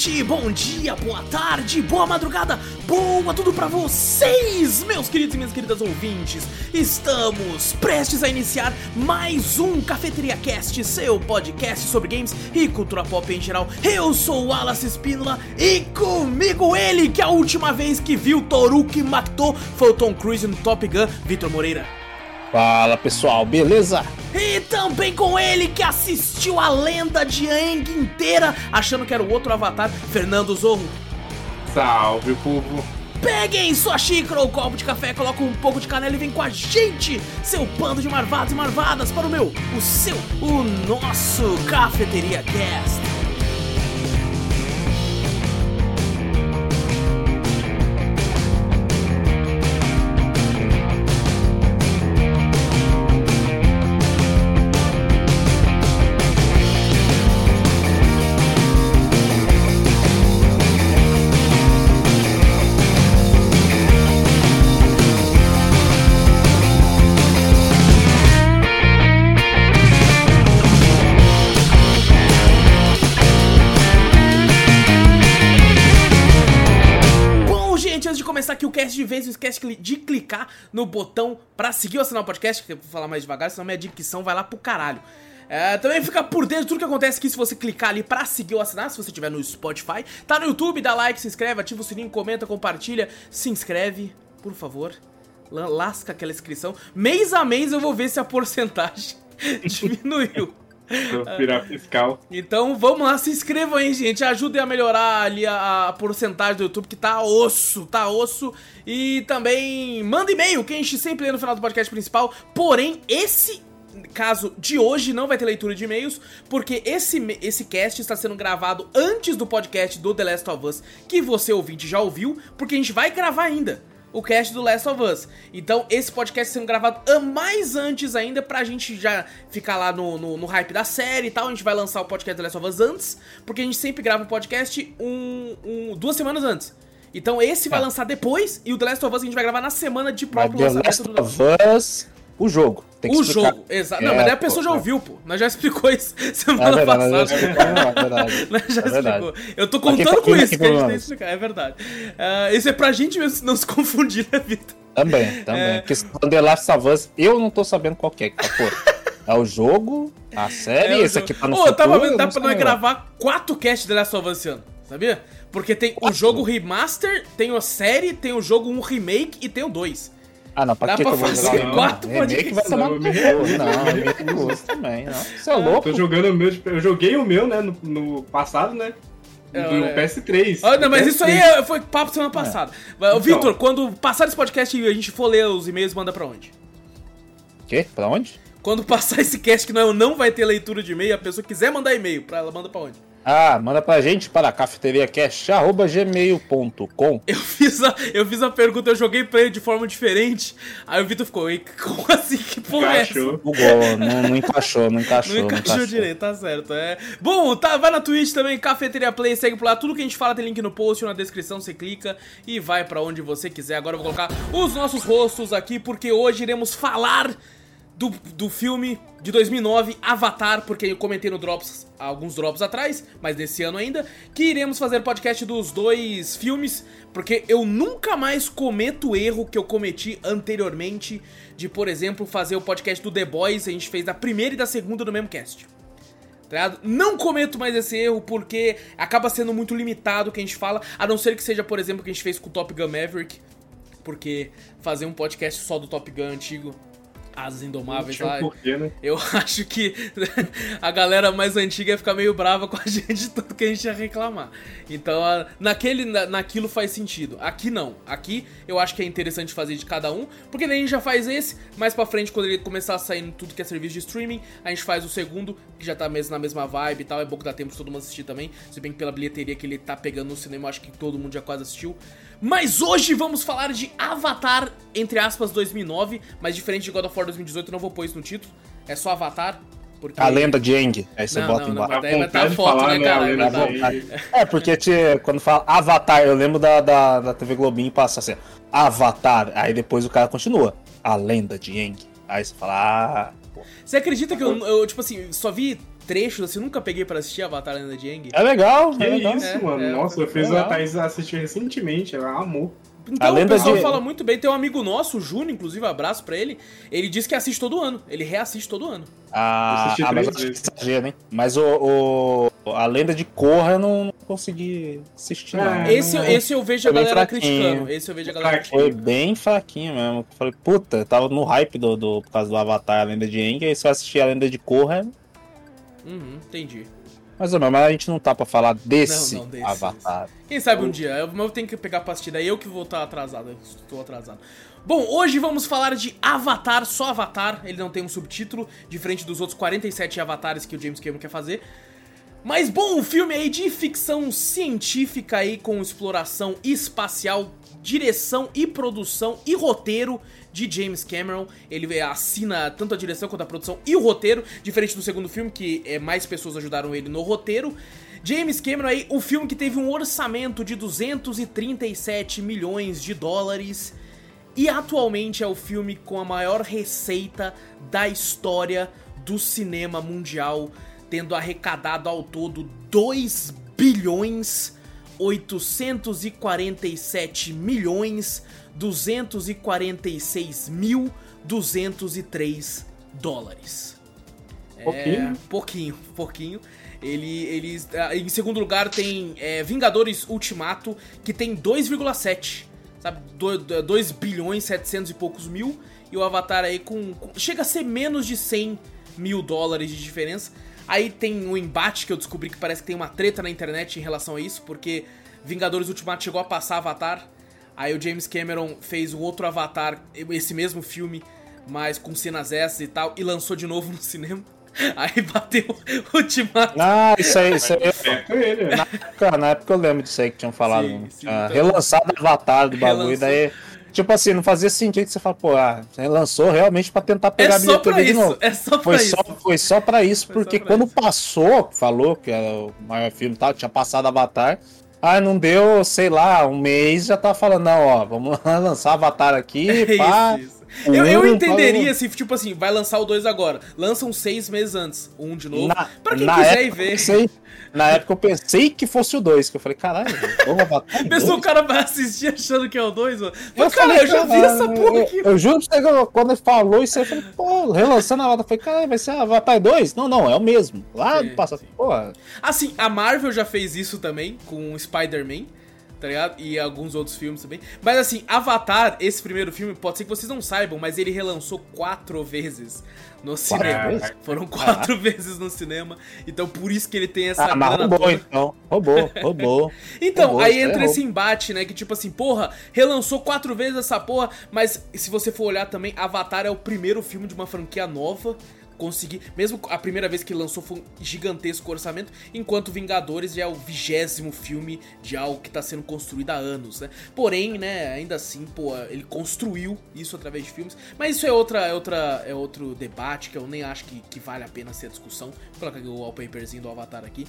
noite, bom dia, boa tarde, boa madrugada, boa tudo pra vocês, meus queridos e minhas queridas ouvintes. Estamos prestes a iniciar mais um Cafeteria Cast, seu podcast sobre games e cultura pop em geral. Eu sou o Espínola e comigo ele que a última vez que viu Toruki matou foi o Tom Cruise no Top Gun, Vitor Moreira. Fala pessoal, beleza? E também com ele que assistiu a lenda de Aang inteira, achando que era o outro avatar, Fernando Zorro. Salve, povo! Peguem sua xícara ou copo de café, coloquem um pouco de canela e vem com a gente, seu bando de marvados e marvadas, para o meu, o seu, o nosso Cafeteria Cast. Esquece de vez, não esquece de clicar no botão pra seguir o podcast, que eu vou falar mais devagar, senão minha dicção vai lá pro caralho. É, também fica por dentro de tudo que acontece aqui se você clicar ali pra seguir ou assinar, se você estiver no Spotify. Tá no YouTube, dá like, se inscreve, ativa o sininho, comenta, compartilha, se inscreve, por favor. Lasca aquela inscrição. Mês a mês eu vou ver se a porcentagem diminuiu. Virar fiscal. Então vamos lá, se inscrevam aí, gente. Ajudem a melhorar ali a, a, porcentagem do YouTube, que tá osso, tá osso. E também manda e-mail, que a gente sempre lê no final do podcast principal. Porém, esse caso de hoje não vai ter leitura de e-mails, porque esse, esse cast está sendo gravado antes do podcast do The Last of Us, que você ouvinte já ouviu, porque a gente vai gravar ainda o cast do Last of Us. Então, esse podcast sendo gravado mais antes ainda, pra gente já ficar lá no, no, no, hype da série e tal. A gente vai lançar o podcast do Last of Us antes, porque a gente sempre grava o podcast um, um, duas semanas antes. Então, esse vai ah. lançar depois, e o The Last of Us a gente vai gravar na semana de próprio Mas lançamento The Last do of Us o jogo. Tem que o explicar. jogo, exato. É, não, mas daí a pessoa pô, já ouviu, pô. Nós já explicou isso semana é verdade, passada. É verdade. Nós já é explicou. Eu tô contando com isso que a gente tem que explicar, é verdade. Uh, isso é pra gente mesmo não se confundir, né, Vitor? Também, também. É... Porque The Last of Us, eu não tô sabendo qual que é. Pô, é o jogo, a série, é esse jogo. aqui tá no Pô, futuro, tava vendo, dá pra nós gravar quatro casts The Last of Us esse ano, sabia? Porque tem quatro? o jogo remaster, tem a série, tem o jogo um remake e tem o dois. Ah, não, pra Dá que pra que eu vou fazer jogar? quatro podcasts. vai tomar no Não, remake do gosto também, não. Você é louco? Tô jogando o meu, eu joguei o meu, né, no, no passado, né? Do é, PS3. Ah, não, mas PS3. isso aí é, foi papo semana é. passada. É. Vitor, quando passar esse podcast e a gente for ler os e-mails, manda pra onde? Quê? Pra onde? Quando passar esse cast que não, não vai ter leitura de e-mail, a pessoa quiser mandar e-mail, pra ela manda pra onde? Ah, manda pra gente para cafeteriacast.gmail.com Eu fiz a, eu fiz a pergunta, eu joguei pra ele de forma diferente. Aí o Vitor ficou, como assim? Que porra é essa? Bugou, não, não encaixou, não encaixou. Não encaixou, não encaixou direito, tá certo. É. Bom, tá, vai na Twitch também, Cafeteria Play, segue por lá. Tudo que a gente fala tem link no post ou na descrição, você clica e vai pra onde você quiser. Agora eu vou colocar os nossos rostos aqui, porque hoje iremos falar do, do filme de 2009, Avatar, porque eu comentei no Drops, alguns Drops atrás, mas nesse ano ainda, que iremos fazer podcast dos dois filmes, porque eu nunca mais cometo o erro que eu cometi anteriormente de, por exemplo, fazer o podcast do The Boys, a gente fez da primeira e da segunda no mesmo cast. Tá não cometo mais esse erro porque acaba sendo muito limitado o que a gente fala, a não ser que seja, por exemplo, o que a gente fez com o Top Gun Maverick, porque fazer um podcast só do Top Gun antigo Asas Indomáveis lá. porquê, né? Eu acho que a galera mais antiga ia ficar meio brava com a gente, tanto que a gente ia reclamar. Então, naquele, naquilo faz sentido. Aqui não. Aqui eu acho que é interessante fazer de cada um, porque daí a gente já faz esse. Mais pra frente, quando ele começar a sair tudo que é serviço de streaming, a gente faz o segundo, que já tá mesmo na mesma vibe e tal. É bom que dá tempo de todo mundo assistir também. Se bem que pela bilheteria que ele tá pegando no cinema, acho que todo mundo já quase assistiu. Mas hoje vamos falar de Avatar, entre aspas, 2009, mas diferente de God of War 2018, não vou pôr isso no título, é só Avatar. Porque... A lenda de Aang, aí você não, bota não, embaixo. Não, daí vai estar tá foto, falar, né, cara? É, porque te, quando fala Avatar, eu lembro da, da, da TV Globinho passa assim, Avatar, aí depois o cara continua, a lenda de Aang. Aí você fala, ah... Você acredita que eu, eu, tipo assim, só vi trechos, assim, nunca peguei pra assistir Avatar Lenda de Aang. É legal, Que é legal. isso, É, mano. é, Nossa, eu fiz a Thaís assistir recentemente, ela amou. Então A o lenda pessoal de- fala muito bem. Tem um amigo nosso, o Júnior, inclusive, abraço pra ele. Ele diz que assiste todo ano. Ele reassiste todo ano. Ah, ah, mas acho que exagero, hein? Mas o, o- a lenda de Korra eu não consegui assistir, não. É, esse, não- esse eu vejo a Foi bem galera fraquinho. criticando. Esse eu vejo a galera criticando. Foi bem fraquinho mesmo. Eu Falei, puta, eu tava no hype do, do, por causa do Avatar, a lenda de Aang, aí se eu assistir a lenda de Korra, Uhum, entendi. ou menos, mas a gente não tá pra falar desse, Não, não, desse, Avatar. Quem sabe um dia? Eu, mas eu tenho que pegar a partida. aí eu que vou estar atrasado. Eu estou atrasado. Bom, hoje vamos falar de Avatar, só Avatar. Ele não tem um subtítulo, diferente dos outros 47 avatares que o James Cameron quer fazer. Mas bom, um filme aí de ficção científica aí com exploração espacial, direção e produção e roteiro de James Cameron. Ele assina tanto a direção quanto a produção e o roteiro, diferente do segundo filme que é, mais pessoas ajudaram ele no roteiro. James Cameron aí, o filme que teve um orçamento de 237 milhões de dólares e atualmente é o filme com a maior receita da história do cinema mundial, tendo arrecadado ao todo 2 bilhões 847 milhões 246 mil 203 dólares. Pouquinho. É, pouquinho, pouquinho. Ele, eles, ah, em segundo lugar tem é, Vingadores Ultimato, que tem 2,7, sabe? 2 bilhões 700 e poucos mil. E o Avatar aí com, com- Chega a ser menos de 100 mil dólares de diferença. Aí tem um embate que eu descobri que parece que tem uma treta na internet em relação a isso, porque Vingadores Ultimato chegou a passar Avatar. Aí o James Cameron fez um outro Avatar, esse mesmo filme, mas com cenas essas e tal, e lançou de novo no cinema. Aí bateu o Ultimato. Ah, isso aí, isso aí. Né? Na época, na época eu lembro disso aí que tinham falado. Sim, sim, ah, então- relançado o Avatar do bagulho, Relançou. daí. Tipo assim, não fazia sentido que você fala, pô, ah, lançou realmente pra tentar pegar É a bilheteria de novo. é só pra Foi isso. só, foi só pra isso, Foi porque pra quando isso. passou, falou que era o maior filme e tal, tinha passado Avatar. Ah, não deu, sei lá, um mês, já tava falando, não, ó, vamos lançar Avatar aqui, É pá. isso, isso. Eu, eu entenderia se, tipo assim, vai lançar o 2 agora. Lançam seis meses antes, um de novo. Na, pra quem quiser ir época, ver. eu pensei- na época eu pensei que fosse o 2, que eu falei, caralho, vamos Avatar Pensou o cara vai assistir achando que é o 2, mano. Eu Mas, cara, falei, eu já vi "Caralho, essa porra eu- aqui. Eu, juro pra você que eu- quando ele falou isso aí, eu falei, pô, relançando a Avatar. Eu falei, caralho, vai ser Avatar 2? Não, não, é o mesmo. Lá Sim, do passado. Porra. Assim, a Marvel já fez isso também com o Spider-Man, tá ligado? E alguns outros filmes também. Mas assim, Avatar, esse primeiro filme, pode ser que vocês não saibam, mas ele relançou quatro vezes no cinema. vezes? Foram quatro vezes no cinema. Então por isso que ele tem essa Ah, mas roubou, toda. então. Roubou, roubou. Então, Roubou, aí é entra esse embate, né? Que tipo assim, porra, relançou quatro vezes essa porra, mas se você for olhar também, Avatar é o primeiro filme de uma franquia nova. Conseguir, mesmo a primeira vez que lançou foi um gigantesco orçamento, enquanto Vingadores já é o vigésimo filme de algo que tá sendo construído há anos, né? Porém, né, ainda assim, pô, ele construiu isso através de filmes, mas isso é outra, é outra, é outro debate que eu nem acho que, que vale a pena ser a discussão. Vou colocar o wallpaperzinho do Avatar aqui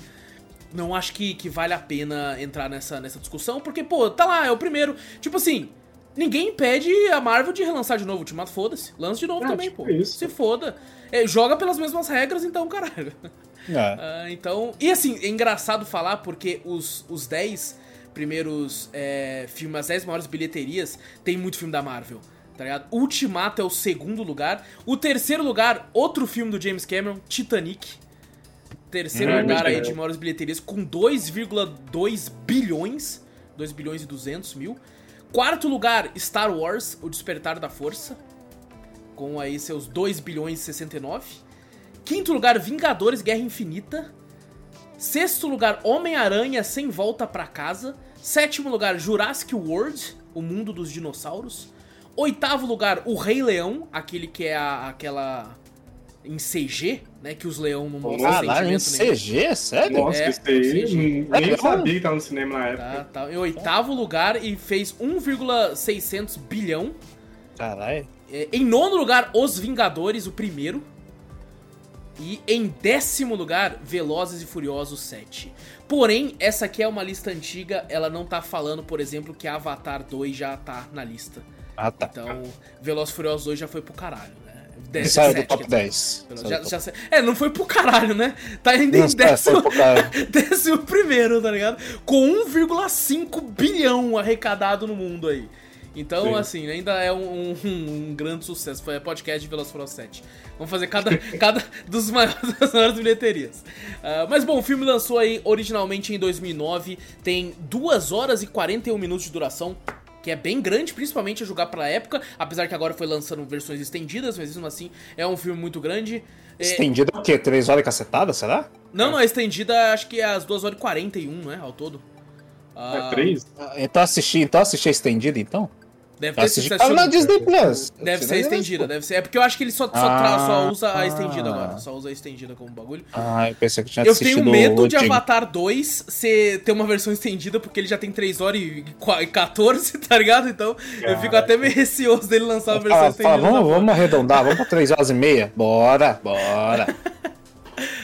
não acho que, que vale a pena entrar nessa, nessa discussão, porque, pô, tá lá, é o primeiro. Tipo assim, ninguém impede a Marvel de relançar de novo o Ultimato, foda-se. Lança de novo Ah, também, tipo pô. isso. Se foda. É, joga pelas mesmas regras, então, caralho. É. Ah, então. E assim, é engraçado falar porque os, os 10 primeiros é, filmes, as 10 maiores bilheterias, tem muito filme da Marvel. Tá ligado? Ultimato é o segundo lugar. O terceiro lugar, outro filme do James Cameron, Titanic. Terceiro Hum, lugar aí de maiores bilheterias com 2,2 bilhões. 2 bilhões e 200 mil. Quarto lugar, Star Wars, O Despertar da Força. Com aí seus 2 bilhões e 69. Quinto lugar, Vingadores Guerra Infinita. Sexto lugar, Homem-Aranha Sem Volta Pra Casa. Sétimo lugar, Jurassic World, O Mundo dos Dinossauros. Oitavo lugar, O Rei Leão, aquele que é a- aquela em CG, né, que os leão não mostram Caralho, em sentimento nenhum. CG? Sério? Nossa, É, aí, sim, nem É, sabia que tava no cinema na época. Tá, tá. Em oitavo lugar e fez 1,600 bilhão. Caralho. É, Em nono lugar, Os Vingadores, o primeiro. E em décimo lugar, Velozes e Furiosos 7. Porém, essa aqui é uma lista antiga, ela não tá falando, por exemplo, que Avatar 2 já tá na lista. Ah, tá. Então, Velozes e Furiosos 2 já foi pro caralho, né? Deve ser Saiu do top quer dizer. 10. Pelo- Saiu já- top- já é, não foi pro caralho, né? Tá ainda em é, décimo, décimo primeiro, tá ligado? Com 1,5 bilhão arrecadado no mundo aí. Então, Sim. assim, ainda é um, um- um grande sucesso. Foi podcast de Velociraptor 7. Vamos fazer cada, cada dos maiores, das maiores bilheterias. Ah, mas bom, o filme lançou aí originalmente em 2009. Tem 2 horas e 41 minutos de duração. Que é bem grande, principalmente a jogar pra época. Apesar que agora foi lançando versões estendidas, mas mesmo assim é um filme muito grande. É, Estendido é o quê? 3 horas e cacetada, será? não, não, é estendida, acho que é às 2 horas e 41, né? Ao todo. Ah, É três? Ah, Então assisti, então assisti a estendida, então? Deve ter Assisti sido. tava na Disney Plus. Deve ser estendida, deve ser. É porque eu acho que ele só, só, Ah, tra- só usa a estendida ah. agora. Só usa a estendida como bagulho. Ah, eu pensei que tinha Eu tenho medo de. Avatar 2 ser, ter uma versão estendida, porque ele já tem 3 horas e qua- e 14, tá ligado? Então eu fico até meio receoso dele lançar uma versão Fala, estendida. fala, vamos, vamos arredondar, vamos pra 3 horas e meia? Bora, bora.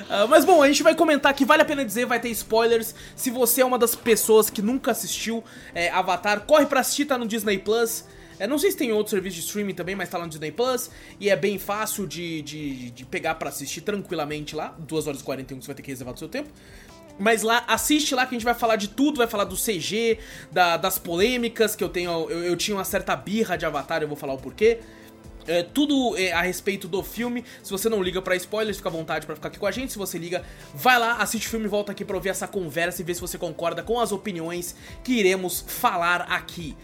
Ah, mas bom, a gente vai comentar aqui, vale a pena dizer, vai ter spoilers. Se você é uma das pessoas que nunca assistiu é, Avatar, corre pra assistir, tá no Disney Plus. É, não sei se tem outro serviço de streaming também, mas tá lá no Disney Plus. E é bem fácil de, de, de pegar pra assistir tranquilamente lá. 2 horas e 41 você vai ter que reservar do seu tempo. Mas lá, assiste lá que a gente vai falar de tudo, vai falar do CG, da- das polêmicas que eu tenho. Eu, eu tinha uma certa birra de Avatar, eu vou falar o porquê. É, tudo é, a respeito do filme. Se você não liga pra spoilers, fica à vontade pra ficar aqui com a gente. Se você liga, vai lá, assiste o filme e volta aqui pra ouvir essa conversa e ver se você concorda com as opiniões que iremos falar aqui.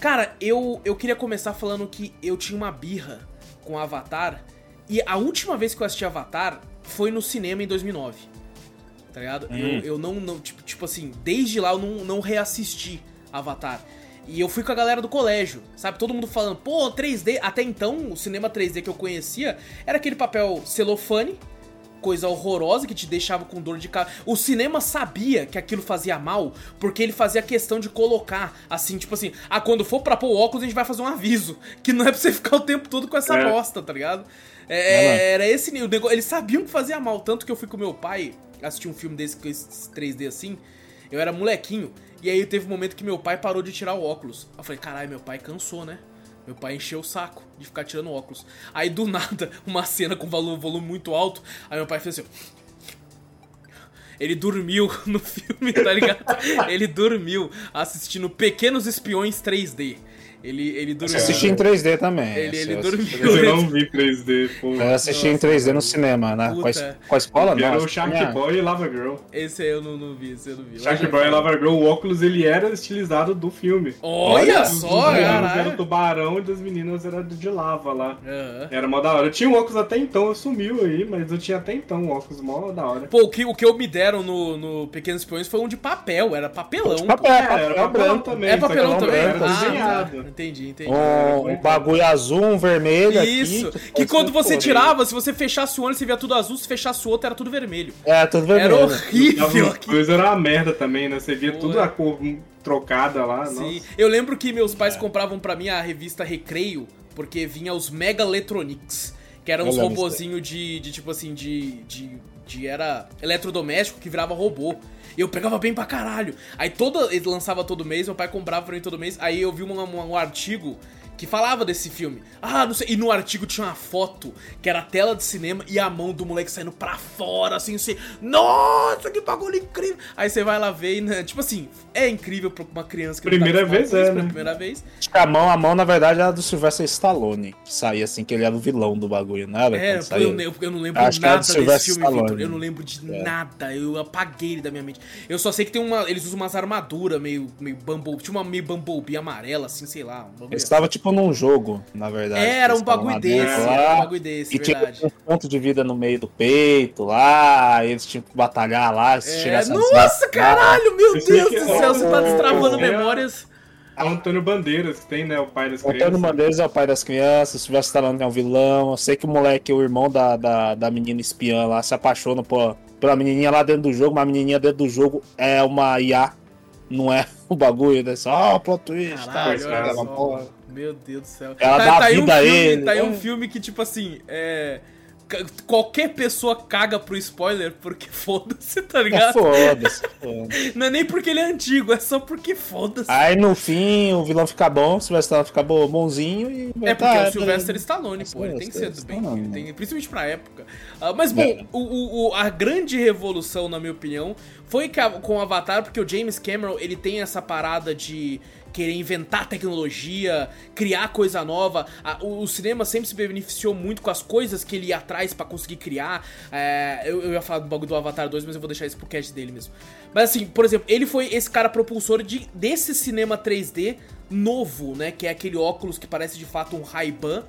Cara, eu, eu queria começar falando que eu tinha uma birra com Avatar. E a última vez que eu assisti Avatar foi no cinema em 2009. Tá ligado? Eu, eu não, não tipo, tipo assim, desde lá eu não, não reassisti Avatar. E eu fui com a galera do colégio, sabe? Todo mundo falando, pô, 3D. Até então, o cinema 3D que eu conhecia era aquele papel celofane, coisa horrorosa que te deixava com dor de cabeça. O cinema sabia que aquilo fazia mal, porque ele fazia questão de colocar, assim, tipo assim, ah, quando for pra pôr o óculos, a gente vai fazer um aviso. Que não é pra você ficar o tempo todo com essa É. bosta, tá ligado? É, era esse o nego- Eles sabiam que fazia mal, tanto que eu fui com meu pai assistir um filme desse com esse 3D assim. Eu era molequinho, e aí teve um momento que meu pai parou de tirar o óculos. Eu falei, caralho, meu pai cansou, né? Meu pai encheu o saco de ficar tirando óculos. Aí do nada, uma cena com valor, volume muito alto. Aí meu pai fez assim. Ele dormiu no filme, tá ligado? Ele dormiu assistindo Pequenos Espiões 3D. Ele, ele dormiu. Assisti em 3D também. Ele- ele eu dormiu. Eu não vi 3D, pô. Eu assisti em 3D no cinema, né? Com a, com a escola, não. era o Shark tinha- Boy e Lava Girl. Esse aí eu não, não vi, esse eu não vi. Shark Boy e Lava Girl, o óculos ele era estilizado do filme. Olha Os só, meninos eram caralho. tubarão e das meninas era de lava lá. Aham. Era mó da hora. Eu tinha um óculos até então, sumiu aí, mas eu tinha até então um óculos mó da hora. Pô, o que, o que eu me deram no, no Pequenos Espiões foi um de papel, era papelão. De pô. papel, É, papel era papelão também. É papelão era também? Era Ah, tá. desenhado. Entendi, entendi. Um, um bagulho azul, um vermelho Isso. aqui. que quando você Pô, tirava, se você fechasse o olho, você via tudo azul, se fechasse o outro, era tudo vermelho. É, tudo Era vermelho. horrível As aqui. coisas era uma merda também, né? Você via Pô, tudo é. a cor trocada lá. Sim. Nossa. Eu lembro que meus pais compravam pra mim a revista Recreio, porque vinha os Megaletronics, que eram Eu uns robozinhos de, de, tipo assim, de, de, de. Era eletrodoméstico que virava robô. E eu pegava bem pra caralho. Aí toda. Ele lançava todo mês, meu pai comprava pra mim todo mês. Aí eu vi um, um, um artigo que falava desse filme. Ah, não sei. E no artigo tinha uma foto que era a tela de cinema e a mão do moleque saindo pra fora, assim, assim. Nossa, que bagulho incrível! Aí você vai lá ver e, né, tipo assim, é incrível pra uma criança que Primeira não tá vez isso é, né? primeira vez. Acho que a mão, a mão, na verdade, era do Sylvester Stallone. Que saía assim, que ele era o vilão do bagulho, não era? É, eu, eu, eu não lembro Acho nada desse Sylvester filme, Victor. Stallone. Eu não lembro de É. nada. Eu apaguei ele da minha mente. Eu só sei que tem uma. Eles usam umas armaduras meio, meio Bumblebee. Tinha uma meio Bumblebee amarela, assim, sei lá. Um bagulho Ele estava tipo num jogo, na verdade. Era um bagulho lá desse, era um bagulho desse, E tinha verdade. um ponto de vida no meio do peito lá, eles tinham que batalhar lá, se É, nossa, caralho, meu Deus do céu, você tá destravando memórias. É o Antônio Bandeiras, que tem, né? O pai das Antônio crianças. Bandeiras é o pai das crianças, o Sylvester Stallone é um vilão. Eu sei que o moleque, o irmão da, da, da menina espiã lá, se apaixona por, pela menininha lá dentro do jogo, mas a menininha dentro do jogo é uma IA, não é o bagulho, né? Só, oh, plot twist, Caralho, tá, cara, só, porra. mano. Meu Deus do céu. Ela dá aí vida um a filme, ele, Tá aí é. um filme que, tipo assim, é. qualquer pessoa caga pro spoiler porque foda-se, tá É, ligado? foda-se. foda-se. Não é nem porque ele é antigo, é só porque foda-se. Aí no fim o vilão fica bom, o Sylvester fica bo- bonzinho e. É porque tá, é o Sylvester beleza. Stallone, pô, ele tem que ser do bem, ele tem, principalmente pra época. Ah, mas bom, É. o, o- a grande revolução, na minha opinião, foi com o Avatar, porque o James Cameron, ele tem essa parada de querer inventar tecnologia, criar coisa nova. O, cinema sempre se beneficiou muito com as coisas que ele ia atrás pra conseguir criar. É, eu, eu ia falar do bagulho do Avatar 2, mas eu vou deixar isso pro cast dele mesmo. Mas assim, por exemplo, ele foi esse cara propulsor de, desse cinema 3D novo, né? Que é aquele óculos que parece de fato um Ray-Ban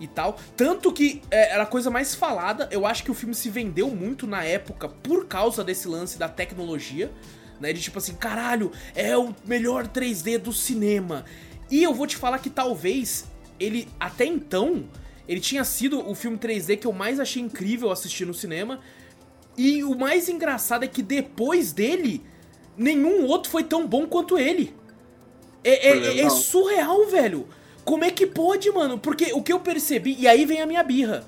e tal. Tanto que é, era a coisa mais falada. Eu acho que o filme se vendeu muito na época por causa desse lance da tecnologia. Né, de tipo assim, caralho, é o melhor 3D do cinema. E eu vou te falar que talvez ele, até então, ele tinha sido o filme 3D que eu mais achei incrível assistir no cinema. E o mais engraçado é que depois dele, nenhum outro foi tão bom quanto ele. É, é- é- surreal, velho. Como é que pode, mano? Porque o que eu percebi, e aí vem a minha birra,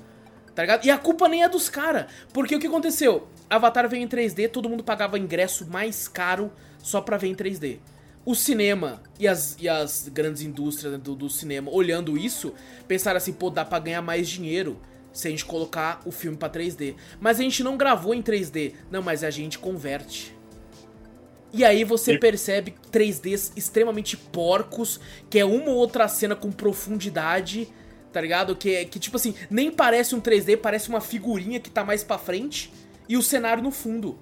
tá ligado? E a culpa nem é dos caras. Porque o que aconteceu? Avatar veio em 3D, todo mundo pagava ingresso mais caro só pra ver em 3D. O cinema e as, e as grandes indústrias né, do, do cinema olhando isso, pensaram assim, pô, dá pra ganhar mais dinheiro se a gente colocar o filme pra 3D. Mas a gente não gravou em 3D. Não, mas a gente converte. E aí você percebe 3Ds extremamente porcos, que é uma ou outra cena com profundidade, tá ligado? Que, é- que tipo assim, nem parece um 3D, parece uma figurinha que tá mais pra frente e o cenário no fundo.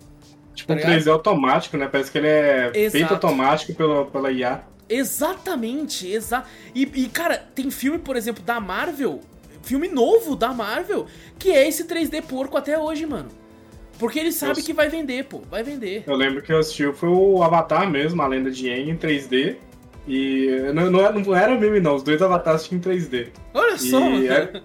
Tipo um Tá ligado? 3D automático, né? Parece que ele é Exato. feito automático pela, pela IA. Exatamente, exa e, e, cara, tem filme, por exemplo, da Marvel, filme novo da Marvel, que é esse 3D porco até hoje, mano. Porque ele sabe Nossa. que vai vender, pô, vai vender. Eu lembro que eu assisti foi o Avatar mesmo, a lenda de Aang em 3D. E não, não, era- não era meme não, os dois avatares tinham em 3D. Olha só, E era,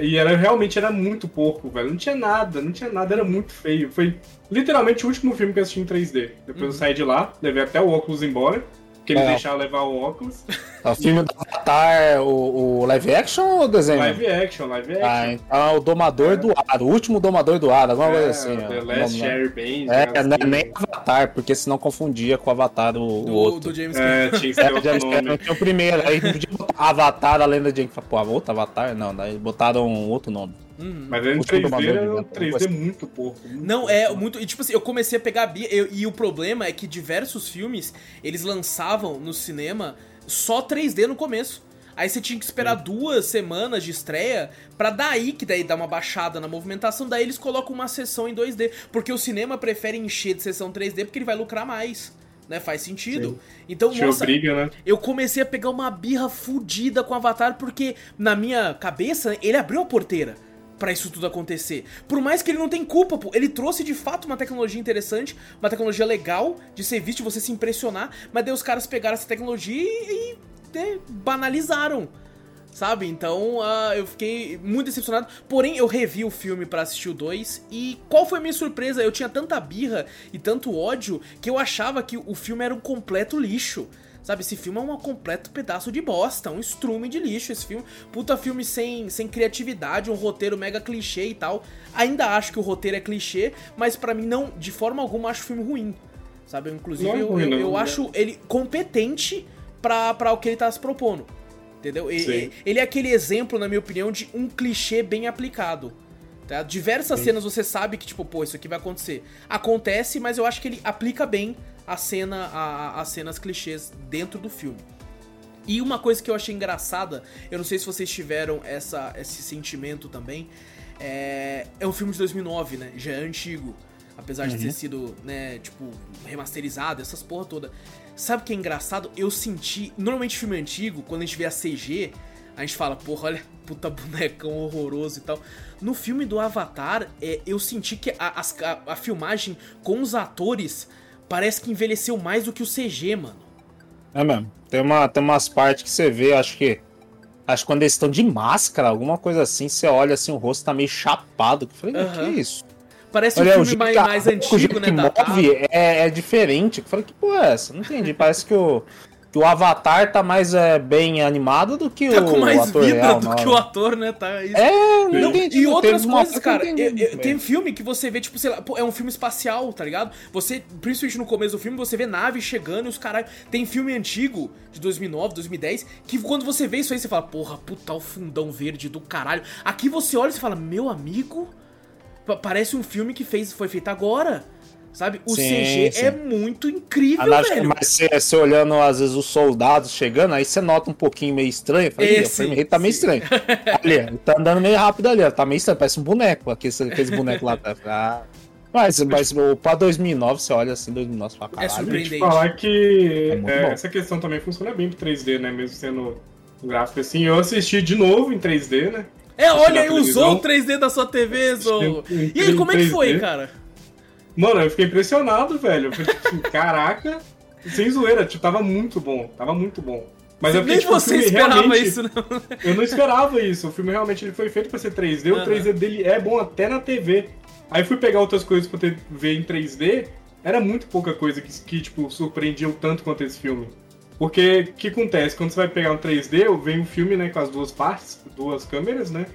e era realmente era muito pouco, velho. Não tinha nada, não tinha nada, era muito feio. Foi literalmente o último filme que eu assisti em 3D. Depois eu saí de lá, levei até o óculos embora. Porque eles É. deixaram levar o óculos. O filme do Avatar, o, o live action ou o desenho? Live action, live action. Ah, então é o Domador do Ar, o último Domador do Ar, alguma coisa É, assim. The ó, Last né? Airbender. É, não é assim. nem Avatar, porque senão confundia com o Avatar o, o do, outro. do James Cameron. É, tinha que ser É, outro já nome. tinha o primeiro, aí não podia botar Avatar, a lenda de. Pô, outro Avatar? Não, daí botaram um outro nome. Uhum. Mas era em Último 3D, Domador era de um Vento, 3D depois- muito pouco. muito Não, pouco. é muito. E tipo assim, eu comecei a pegar a Bia. eu- e o problema é que diversos filmes eles lançavam no cinema só 3D no começo. Aí você tinha que esperar duas semanas de estreia pra daí, que daí dá uma baixada na movimentação, daí eles colocam uma sessão em 2D. Porque o cinema prefere encher de sessão 3D porque ele vai lucrar mais. Né? Faz sentido. Então, Te nossa, obriga, né? eu comecei a pegar uma birra fudida com o Avatar porque, na minha cabeça, ele abriu a porteira pra isso tudo acontecer. Por mais que ele não tem culpa, pô, ele trouxe de fato uma tecnologia interessante, uma tecnologia legal de ser visto, você se impressionar, mas daí os caras pegaram essa tecnologia e, e, né, banalizaram. Sabe? Então ah, eu fiquei muito decepcionado. Porém, eu revi o filme pra assistir o 2. E qual foi a minha surpresa? Eu tinha tanta birra e tanto ódio que eu achava que o filme era um completo lixo. Sabe, esse filme é um completo pedaço de bosta, um estrume de lixo esse filme. Puta filme sem, sem criatividade, um roteiro mega clichê e tal. Ainda acho que o roteiro é clichê, mas pra mim não, de forma alguma, acho o filme ruim. Sabe, inclusive Não é eu, não, eu né? acho ele competente pra, pra o que ele tá se propondo. Entendeu? E- Sim. e- Ele é aquele exemplo, na minha opinião, de um clichê bem aplicado. Tá? Diversas cenas você sabe que, tipo, pô, isso aqui vai acontecer. Acontece, mas eu acho que ele aplica bem a cena, a- as cenas clichês dentro do filme. E uma coisa que eu achei engraçada, eu não sei se vocês tiveram essa, esse sentimento também, é, é um filme de 2009, né? Já é antigo, apesar de ter sido, né, tipo, remasterizado, essas porra toda. Sabe o que é engraçado? Eu senti, normalmente filme antigo, quando a gente vê a CG, a gente fala, porra, olha, puta bonecão horroroso e tal. No filme do Avatar, é, eu senti que a, a- a filmagem com os atores parece que envelheceu mais do que o CG, mano. É mesmo. Tem, uma, tem umas partes que você vê, acho que. Acho que quando eles estão de máscara, alguma coisa assim, você olha assim, o rosto tá meio chapado. Eu falei, o que é isso? Parece Olha, um o filme mais, mais o antigo, jeito né? que move é, é diferente. Eu falei, que porra é essa? Não entendi. Parece que o. que o Avatar tá mais é, bem animado do que Tá o com mais ator vida real, do não. que o ator, né? Tá, isso. É, não, Não, entendi. e outras Teve uma coisas, eu cara. entendi eu- eu- tem filme que você vê, tipo, sei lá, pô, é um filme espacial, tá ligado? Você, principalmente no começo do filme, você vê naves chegando e os caralho. Tem filme antigo, de 2009, 2010, que quando você vê isso aí, você fala, porra, puta, o fundão verde do caralho. Aqui você olha e você fala, meu amigo, pa- parece um filme que fez, foi feito agora. Sabe? O Sim, CG sim. é muito incrível, A nave- velho. mas você, você olhando, às vezes, os soldados chegando, aí você nota um pouquinho meio estranho. Fala, É, "Ih, o frame rate tá meio sim. estranho. ali, ele tá andando meio rápido ali, ó, tá meio estranho, parece um boneco, aqueles, aqueles bonecos lá atrás. Ah, mas, mas o- pra 2009, você olha assim, 2009, você fala, caralho. surpreendente. Te falar que É é, essa questão também funciona bem pro 3D, né? Mesmo sendo um gráfico assim. Eu assisti de novo em 3D, né? É, olha usou o 3D da sua TV. Em- E aí, como é que foi, 3D. cara? Mano, eu fiquei impressionado, velho. Tipo, caraca, sem zoeira, tipo, tava muito bom, tava muito bom. Mas eu fiquei, Nem tipo, você esperava isso, não. Eu não esperava isso. O filme realmente ele foi feito pra ser 3D. Aham. O 3D dele é bom até na TV. Aí fui pegar outras coisas pra ter, ver em 3D. Era muito pouca coisa que, que tipo, surpreendia o tanto quanto esse filme. Porque o que acontece? Quando você vai pegar um 3D, vem um filme né, com as duas partes, duas câmeras, né?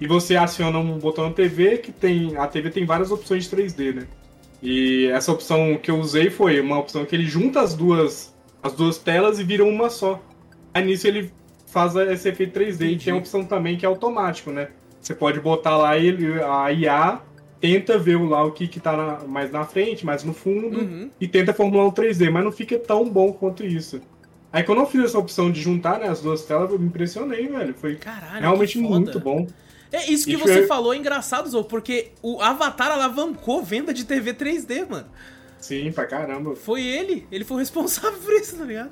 E você aciona um botão na TV que tem. A TV tem várias opções de 3D, né? E essa opção que eu usei foi uma opção que ele junta as duas, as duas telas e vira uma só. Aí nisso ele faz esse efeito 3D. E tem a opção também que é automático, né? Você pode botar lá ele, a IA tenta ver lá o que, que tá na- mais na frente, mais no fundo, Uhum. e tenta formular um 3D, mas não fica tão bom quanto isso. Aí quando eu fiz essa opção de juntar né, as duas telas, eu me impressionei, velho. Foi Caralho, realmente muito bom. É isso que E você foi- falou é engraçado, Zou, porque o Avatar alavancou venda de TV 3D, mano. Sim, pra caramba. Foi ele, ele foi o responsável por isso, tá ligado?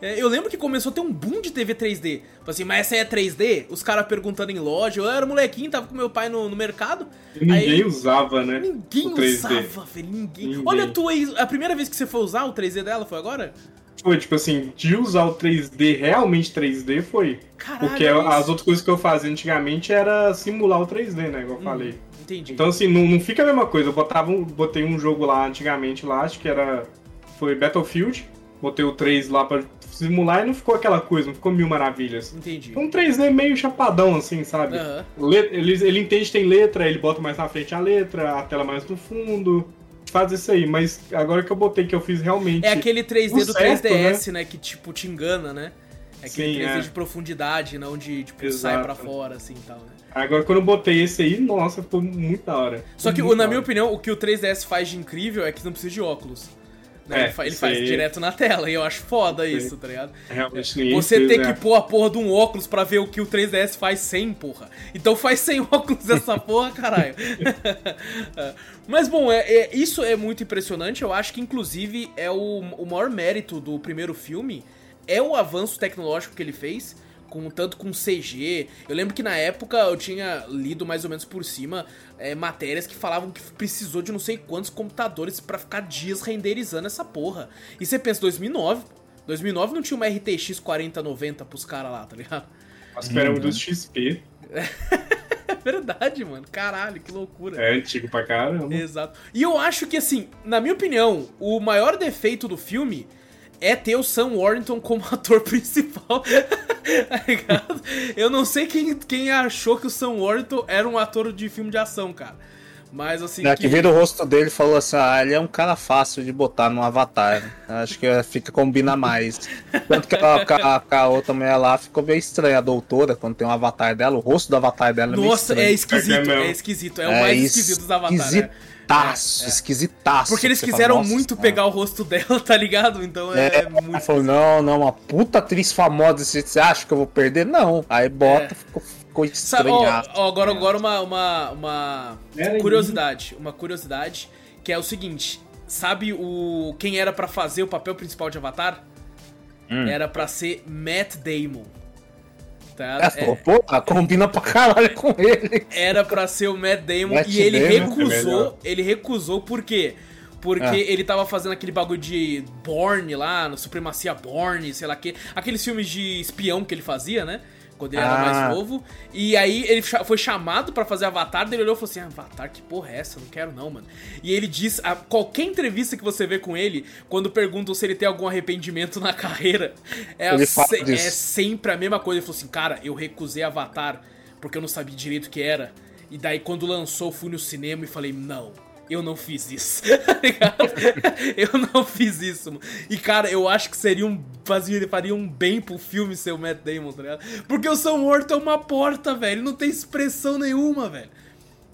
É, eu lembro que começou a ter um boom de TV 3D. Tipo assim, mas essa aí é 3D? Os caras perguntando em loja. Eu era molequinho, tava com meu pai no, no mercado. E ninguém Aí- usava, né? Ninguém o 3D. usava, velho. Ninguém. Ninguém. Olha, tu aí, a primeira vez que você foi usar o 3D dela foi agora? Foi, tipo assim, de usar o 3D, realmente 3D, foi. Caralho. Porque é isso. as outras coisas que eu fazia antigamente era simular o 3D, né? Igual eu falei. Entendi. Então, assim, não, não fica a mesma coisa. Eu botava um, botei um jogo lá antigamente lá, acho que era. Foi Battlefield. Botei o 3 lá pra simular e não ficou aquela coisa, não ficou mil maravilhas. Entendi. Ficou um 3D meio chapadão, assim, sabe? Aham. Le- Ele, ele entende que tem letra, ele bota mais na frente a letra, a tela mais no fundo. Faz isso aí, mas agora que eu botei que eu fiz realmente. É aquele 3D o do certo, 3DS, né? Que tipo te engana, né? É aquele Sim, 3D é. de profundidade, não de tipo sai Exato. pra fora, assim e tal, né? Agora quando eu botei esse aí, nossa, ficou muito da hora. Só que, na minha hora. opinião, o que o 3DS faz de incrível é que não precisa de óculos. Né? É, ele fa- ele faz direto na tela, e eu acho foda Isso tá ligado? Realmente ninguém Você tem né? que pôr a porra de um óculos pra ver o que o 3DS faz sem, porra. Então faz sem óculos essa porra, caralho. É. Mas bom, é, é- isso é muito impressionante. Eu acho que, inclusive, é o, o maior mérito do primeiro filme é o avanço tecnológico que ele fez. Com, tanto com CG. Eu lembro que na época eu tinha lido mais ou menos por cima é, matérias que falavam que precisou de não sei quantos computadores pra ficar dias renderizando essa porra. E você pensa, 2009, 2009 não tinha uma RTX 4090 pros caras lá, tá ligado? Nós esperamos do XP. É verdade, mano. Caralho, que loucura. É antigo pra caramba. Exato. E eu acho que, assim, na minha opinião, o maior defeito do filme é ter o Sam Warrington como ator principal. tá ligado? Eu não sei quem, quem achou que o Sam Warrington era um ator de filme de ação, cara. Mas assim. Né, que vira o rosto dele e falou assim: ah, ele é um cara fácil de botar no avatar. Acho que fica combina mais. Tanto que a, a, a outra mulher lá ficou meio estranha, a doutora, quando tem um avatar dela, o rosto do avatar dela é meio Nossa, estranho. é esquisito, É é esquisito. É o mais esquisito dos avatares. né? Esquisitaço, esquisitaço. Porque eles fala, quiseram "Nossa muito senhora." pegar o rosto dela, tá ligado? Então é, É, muito. Ela falou, não, não, uma puta atriz famosa, você você acha que eu vou perder? Não. Aí bota, É. ficou, ficou Sabe, ó, estranhaço. ó, agora, agora uma, uma, uma curiosidade, uma curiosidade, que é o seguinte, sabe o quem era pra fazer o papel principal de Avatar? Hum. Era pra ser Matt Damon. Tá? É, falou, pô, combina pra caralho com ele. É, era pra ser o Matt Damon Matt e ele Damon é recusou, melhor. ele recusou por quê? Porque Ah. ele tava fazendo aquele bagulho de Born lá, no Supremacia Born, sei lá que, aqueles filmes de espião que ele fazia, né? Quando ele era Ah. mais novo. E aí ele foi chamado pra fazer Avatar, daí ele olhou e falou assim: ah, Avatar, que porra é essa? Não quero não, mano. E ele diz, a, qualquer entrevista que você vê com ele, quando perguntam se ele tem algum arrependimento na carreira, é, se- é sempre a mesma coisa. Ele falou assim, cara, eu recusei Avatar porque eu não sabia direito o que era. E daí quando lançou, fui no cinema e falei, não. Eu não fiz isso, tá ligado? Eu não fiz isso, mano. E, cara, eu acho que seria um. Fazia, faria um bem pro filme ser o Matt Damon, tá ligado? Porque o Sam Worthington é uma porta, velho. Ele não tem expressão nenhuma, velho.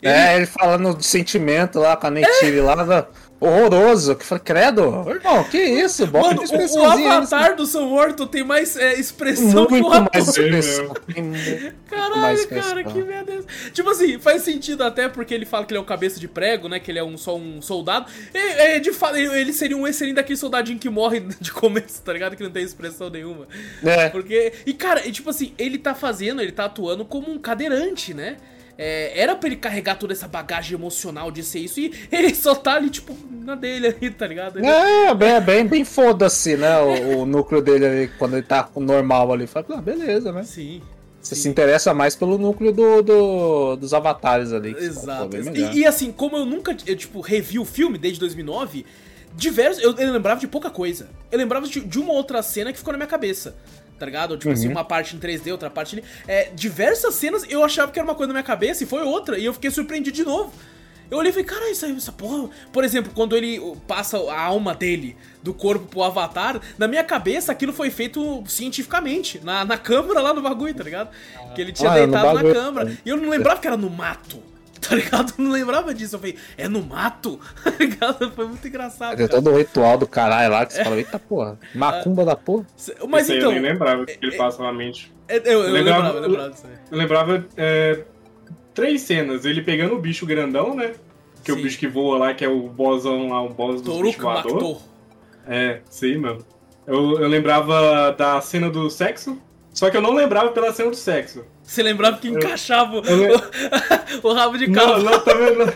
Ele- É, ele falando de sentimento lá com a Neytiri lá, da- horroroso. Que falei, credo, irmão, que isso? Bota Mano, o, avatar do Sam Worthington tem mais é, expressão que o Muito ator. mais expressão. muito Caralho, mais cara, que merda é essa? Tipo assim, faz sentido até porque ele fala que ele é um cabeça de prego, né? Que ele é um, só um soldado. E, é, de fato, ele, ele seria um excelente daquele soldadinho que morre de começo, tá ligado? Que não tem expressão nenhuma. É. Porque. E, cara, e, tipo assim, ele tá fazendo, ele tá atuando como um cadeirante, né? É, era pra ele carregar toda essa bagagem emocional de ser isso e ele só tá ali, tipo, na dele ali, tá ligado? Ele- É, bem, bem, bem foda-se, né? O, o núcleo dele ali, quando ele tá normal ali. Fala, ah, beleza, né? Sim. Você sim. se interessa mais pelo núcleo do, do- dos avatares ali. Exato. E, e assim, como eu nunca, eu, tipo, revi o filme desde 2009, diversos, eu, eu lembrava de pouca coisa. Eu lembrava de, de uma outra cena que ficou na minha cabeça. Tá ligado? Tipo assim, Uhum. uma parte em 3D, outra parte ali. É, diversas cenas eu achava que era uma coisa na minha cabeça e foi outra. E eu fiquei surpreendido de novo. Eu olhei e falei, cara, isso aí, essa porra. Por exemplo, quando ele passa a alma dele do corpo pro avatar, na minha cabeça aquilo foi feito cientificamente, na, na câmera lá no bagulho, tá ligado? Que ele tinha Ah, deitado na câmera. E eu não lembrava que era no mato. Tá ligado? Eu não lembrava disso. Eu falei, é no mato? Tá ligado? Foi muito engraçado. Tem cara. todo o ritual do caralho lá que você fala, eita porra, macumba da porra. Mas Esse então. eu nem lembrava o que ele passa na mente. é- Eu, eu, lembrava- lembrava, eu lembrava disso aí. Eu lembrava é, três cenas. Ele pegando o bicho grandão, né? Que é Sim. o bicho que voa lá, que é o bossão lá, o boss voador. Maktor. É, sim, mano. Eu, eu lembrava da cena do sexo, só que eu não lembrava pela cena do sexo. Você lembrava que encaixava o, eu le- o rabo de Não, cavalo. não, também não.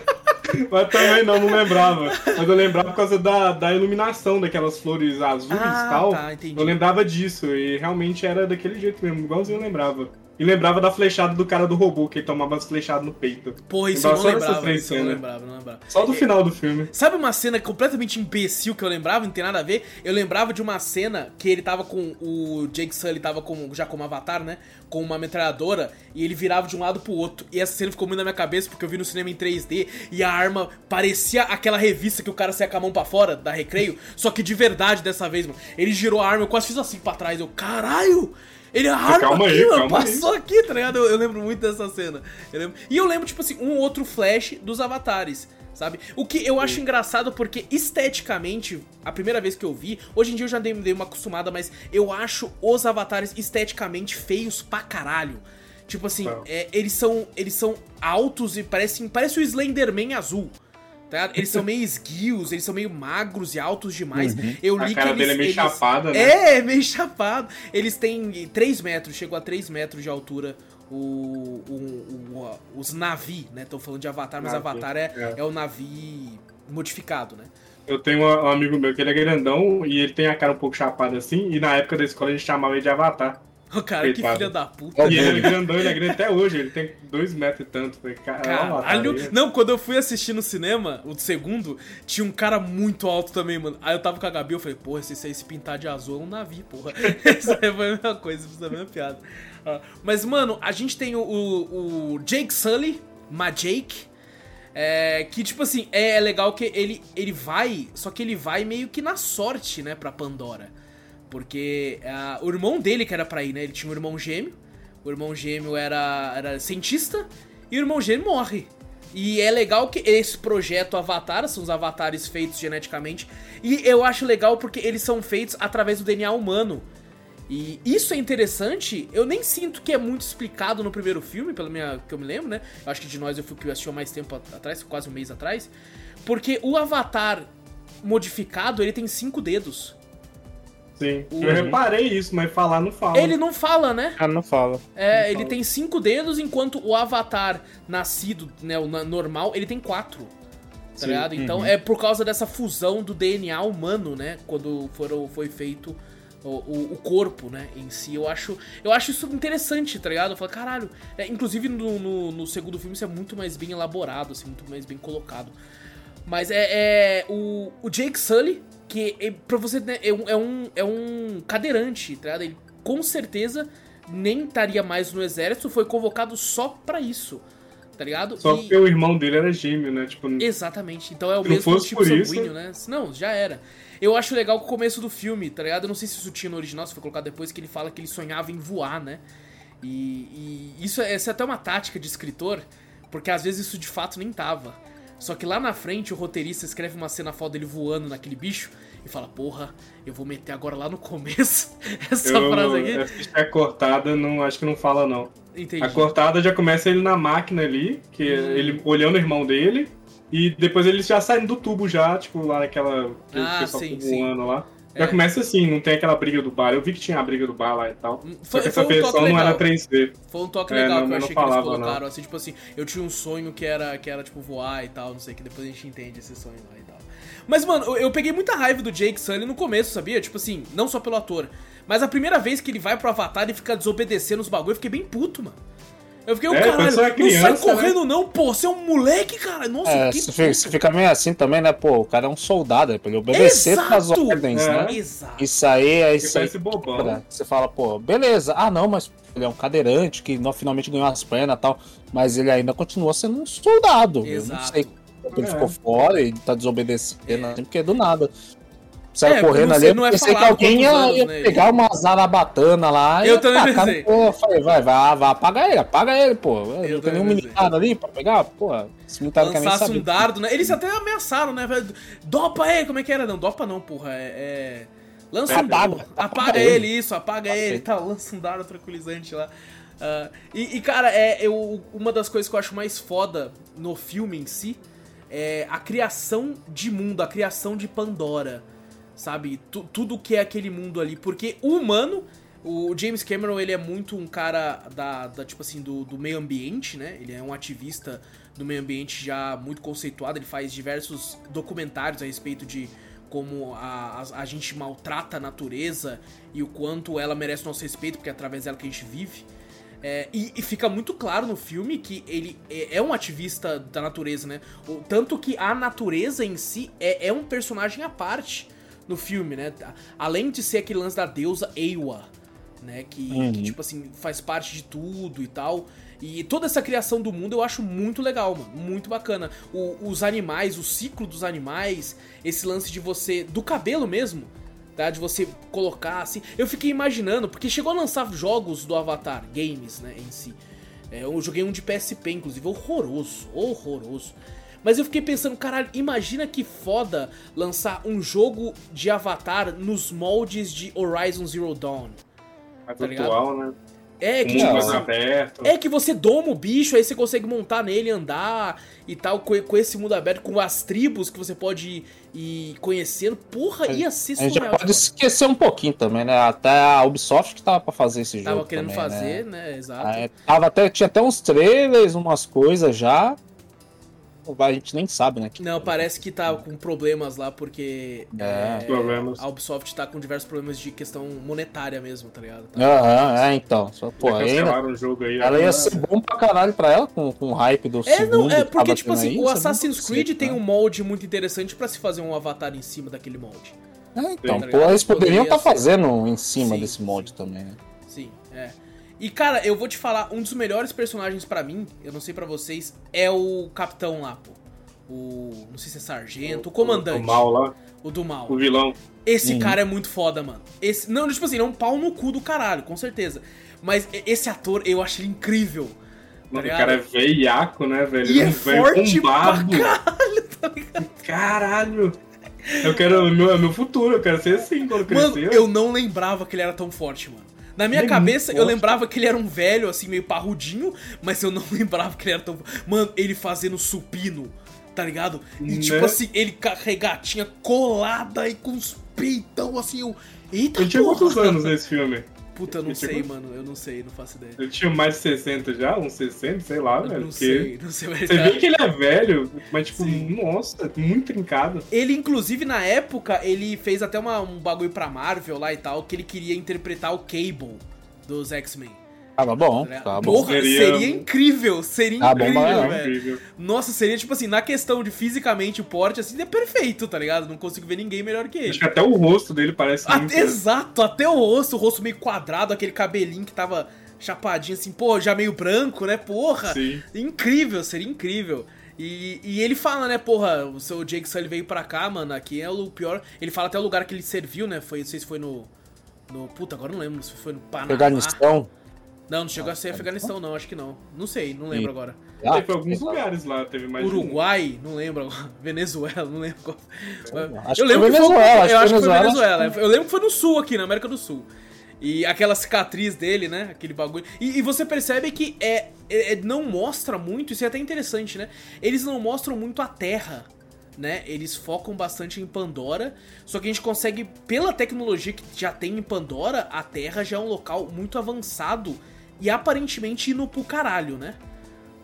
Mas também não, não lembrava. Mas eu lembrava por causa da, da iluminação daquelas flores azuis e Ah, tal. tá, entendi. Eu lembrava disso, e realmente era daquele jeito mesmo, igualzinho eu lembrava. E lembrava da flechada do cara do robô, que ele tomava as flechadas no peito. Porra, isso eu não Lembrava lembrava. Isso eu não cenas. lembrava, não lembrava. Só do final do filme. Sabe uma cena completamente imbecil que eu lembrava, não tem nada a ver? Eu lembrava de uma cena que ele tava com. O Jake Sully tava com, já como avatar, né? Com uma metralhadora e ele virava de um lado pro outro. E essa cena ficou muito na minha cabeça porque eu vi no cinema em 3D e a arma parecia aquela revista que o cara saia com a mão pra fora da recreio, só que de verdade dessa vez, mano. Ele girou a arma, eu quase fiz assim pra trás. Eu, caralho! Ele a arma calma aqui, mano, calma aí. passou aqui, tá ligado? Eu, eu lembro muito dessa cena. Eu lembro- E eu lembro, tipo assim, um outro flash dos avatares, sabe? O que eu acho engraçado porque esteticamente, a primeira vez que eu vi, hoje em dia eu já dei, dei uma acostumada, mas eu acho os avatares esteticamente feios pra caralho. Tipo assim, Não. é, eles são eles são altos e parecem parece o Slenderman azul. Tá ligado? Eles são meio esguios, eles são meio magros e altos demais. Eu li A cara que eles, dele é meio eles- chapada, né? É, é meio chapado. Eles têm 3 metros, chegou a 3 metros de altura o, o- o- os Navi, né? Tô falando de Avatar, mas Navi, Avatar é, é. é o Navi modificado, né? Eu tenho um um amigo meu que ele é grandão e ele tem a cara um pouco chapada assim, e na época da escola a gente chamava ele de Avatar. O cara, que Coitado. filha da puta. E ele é grandão, ele é grande até hoje, ele tem dois metros e tanto. Cara, é Caralho! Não, quando eu fui assistir no cinema, o segundo, tinha um cara muito alto também, mano. Aí eu tava com a Gabi, eu falei, porra, se isso aí se pintar de azul é um navio, porra. Isso aí foi a mesma coisa, isso é a mesma piada. Ah, Mas, mano, a gente tem o, o, o Jake Sully, Majake, é, que, tipo assim, é legal que ele, ele vai, só que ele vai meio que na sorte, né, pra Pandora. Porque ah, o irmão dele que era pra ir, né, ele tinha um irmão gêmeo, o irmão gêmeo era, era cientista, e o irmão gêmeo morre. E é legal que esse projeto Avatar, são os avatares feitos geneticamente, e eu acho legal porque eles são feitos através do DNA humano. E isso é interessante, eu nem sinto que é muito explicado no primeiro filme, pelo minha, que eu me lembro, né? Eu acho que de nós eu fui que assistiu mais tempo at- atrás, quase um mês atrás. Porque o Avatar modificado, ele tem cinco dedos. Sim. Uhum. Eu reparei isso, mas falar não fala. Ele não fala, né? Ah, não fala. É, Não ele fala. tem cinco dedos, enquanto o Avatar nascido, né, o normal, ele tem quatro. Tá ligado? Então é por causa dessa fusão do DNA humano, né? Quando foram, foi feito O, o, o corpo, né, em si. Eu acho, eu acho isso interessante, tá ligado? Eu falo, caralho. É, inclusive no, no, no segundo filme isso é muito mais bem elaborado, assim, muito mais bem colocado. Mas é, é o, o Jake Sully, que é, pra você né, é, um, é, um, é um cadeirante, tá ligado? Ele com certeza nem estaria mais no exército, foi convocado só pra isso. Tá ligado? Só E- porque o irmão dele era gêmeo, né? Tipo, Exatamente. Então é o mesmo tipo por isso- sanguíneo, né? Não, já era. Eu acho legal que o começo do filme, tá ligado? Eu não sei se isso tinha no original, se foi colocado depois, que ele fala que ele sonhava em voar, né? E, e isso é, essa é até uma tática de escritor, porque às vezes isso de fato nem tava. Só que lá na frente o roteirista escreve uma cena foda dele voando naquele bicho e fala, porra, eu vou meter agora lá no começo essa eu, frase aqui. a ficha é cortada, não, acho que não fala, não. Entendi. A cortada já começa ele na máquina ali, que Hum. ele olhando o irmão dele, e depois eles já saem do tubo já, tipo, lá naquela. que Ah, sim, voando lá. Já É. começa assim, não tem aquela briga do bar. Eu vi que tinha a briga do bar lá e tal. Só Foi, que essa um versão não era 3D. Foi um toque É, legal não- que eu não achei que eles colocaram, assim, tipo assim, eu tinha um sonho que era, que era tipo voar e tal, não sei, que depois a gente entende esse sonho lá e tal. Mas, mano, eu, eu peguei muita raiva do Jake Sully no começo, sabia? Tipo assim, não só pelo ator, mas a primeira vez que ele vai pro Avatar e fica desobedecendo os bagulho, eu fiquei bem puto, mano. Eu fiquei, o É, caralho, não sai criança, né? correndo não, pô, você é um moleque, cara. Nossa, É, que você fica, você fica meio assim também, né? Pô, o cara é um soldado, é pra ele obedecer Exato! as ordens, É. né? Exato. Isso aí é Ele isso aí. bobão. Cara, Você fala, pô, beleza. Ah, não, mas ele é um cadeirante que não, finalmente ganhou as pernas e tal. Mas ele ainda continua sendo um soldado. Eu não Exato. sei como ele É. ficou fora e tá desobedecendo, É. assim, porque do nada. Saiu É, correndo ali, eu não é pensei que alguém anos, ia né, pegar uma zarabatana lá Eu também tacar pensei. pô, falei, vai, vai, vai, apaga ele, apaga ele, pô. Eu não tem nenhum militar ali pra pegar, pô. Esse militar quer nem Lançasse saber. um dardo, né? Eles até ameaçaram, né? Dopa ele, como é que era? Não, dopa não, porra. É. é... Lança um Apaga, dardo. apaga Apaga ele. ele, isso, apaga ele e tal. Lança um dardo tranquilizante lá. Ah, e, e, cara, é, eu, uma das coisas que eu acho mais foda no filme em si é a criação de mundo, a criação de Pandora. Sabe? Tu- tudo que é aquele mundo ali. Porque o humano, o James Cameron, ele é muito um cara da, da, tipo assim, do, do meio ambiente, né? Ele é um ativista do meio ambiente já muito conceituado. Ele faz diversos documentários a respeito de como a, a, a gente maltrata a natureza e o quanto ela merece nosso respeito, porque é através dela que a gente vive. É, e, e fica muito claro no filme que ele é, é um ativista da natureza, né? Tanto que a natureza em si é, é um personagem à parte no filme, né? Além de ser aquele lance da deusa Ewa, né? Que, Uhum. que, tipo assim, faz parte de tudo e tal. E toda essa criação do mundo eu acho muito legal, mano. Muito bacana. O- os animais, o ciclo dos animais, esse lance de você. do cabelo mesmo, tá? De você colocar assim. Eu fiquei imaginando, porque chegou a lançar jogos do Avatar, games, né, em si. É, eu joguei um de PSP, inclusive, horroroso, horroroso. Mas eu fiquei pensando, caralho, imagina que foda lançar um jogo de Avatar nos moldes de Horizon Zero Dawn. Mais Tá ligado? atual, né? É, que tipo assim, aberto. é que você doma o bicho, aí você consegue montar nele, andar e tal, com, com esse mundo aberto, com as tribos que você pode ir, ir conhecendo. Porra, ia ser A gente já surreal. pode esquecer um pouquinho também, né? Até a Ubisoft que tava pra fazer esse jogo. Tava querendo também, fazer, Né? né? Exato. É, tava até, tinha até uns trailers, umas coisas já. A gente nem sabe, né? que- Não, parece que tá com problemas lá, porque É. é, Problemas. a Ubisoft tá com diversos problemas de questão monetária mesmo, tá ligado? Tá- Aham, é, então. Só, pô, ainda, o jogo aí. ela ia ser bom pra caralho pra ela, com, com o hype do É, segundo. não, é que porque, tipo assim, aí, o é Assassin's Creed tem né? um molde muito interessante pra se fazer um avatar em cima daquele molde. É, então, Tá pô, eles poderiam Poderia estar ser. fazendo em cima Sim, desse molde sim. também, né? É. E cara, eu vou te falar, um dos melhores personagens pra mim, eu não sei pra vocês, é o capitão lá, pô. O. Não sei se é sargento, o, comandante. O mal lá, O do mal. o vilão. Esse Uhum. cara é muito foda, mano. Esse, não, tipo assim, ele é um pau no cu do caralho, com certeza. Mas esse ator, eu acho ele incrível. Tá Mano, o ligado? cara é veiaco, né, velho? E é Ele um velho forte pra bombado. caralho, tá ligado? Caralho! Eu quero. É meu, é meu futuro, eu quero ser assim quando Mano, crescer. eu não lembrava que ele era tão forte, mano. Na minha Ele cabeça, eu lembrava que ele era um velho, assim, meio parrudinho, mas eu não lembrava que ele era tão. Mano, ele fazendo supino, tá ligado? E Né? tipo assim, ele com a regatinha colada e com os peitão, assim, eu. Eita, Ele tinha porra. quantos anos nesse filme? Puta, eu não Ele sei, chegou- mano. Eu não sei, não faço ideia. Ele tinha mais de 60 já, uns 60, sei lá, Eu velho. não sei, não sei. mas Você vê que ele é velho, mas tipo, Sim. nossa, muito trincado. Ele, inclusive, na época, ele fez até uma- um bagulho pra Marvel lá e tal, que ele queria interpretar o Cable dos X-Men. Tava bom, ligado? tava bom. Porra, seria... Seria- incrível, seria incrível, velho. Incrível. Nossa, seria tipo assim, na questão de fisicamente o porte, assim, é perfeito, tá ligado? Não consigo ver ninguém melhor que ele. Acho que até o rosto dele parece muito. Até, exato, até o rosto, o rosto meio quadrado, aquele cabelinho que tava chapadinho assim, pô, já meio branco, né? Porra, Sim. incrível, seria incrível. E, e ele fala, né, porra, o seu Jake Sully veio pra cá, mano, aqui é o pior. Ele fala até o lugar que ele serviu, né? Foi, não sei se foi no. No. Puta, agora não lembro se foi no Panamá. Afeganistão. Não, não chegou a ser Afeganistão, não, acho que não. Não sei, não lembro agora. Ah, Teve alguns lugares lá, teve mais de um. Uruguai, não lembro agora. Venezuela, não lembro qual. Acho eu que lembro foi que foi, Venezuela, acho eu que acho que foi Venezuela, Eu lembro que foi no sul aqui, na América do Sul. E aquela cicatriz dele, né? Aquele bagulho. E, e você percebe que é, é- é- não mostra muito, isso é até interessante, né? Eles não mostram muito a Terra, né? Eles focam bastante em Pandora. Só que a gente consegue, pela tecnologia que já tem em Pandora, a Terra já é um local muito avançado e aparentemente indo pro caralho, né?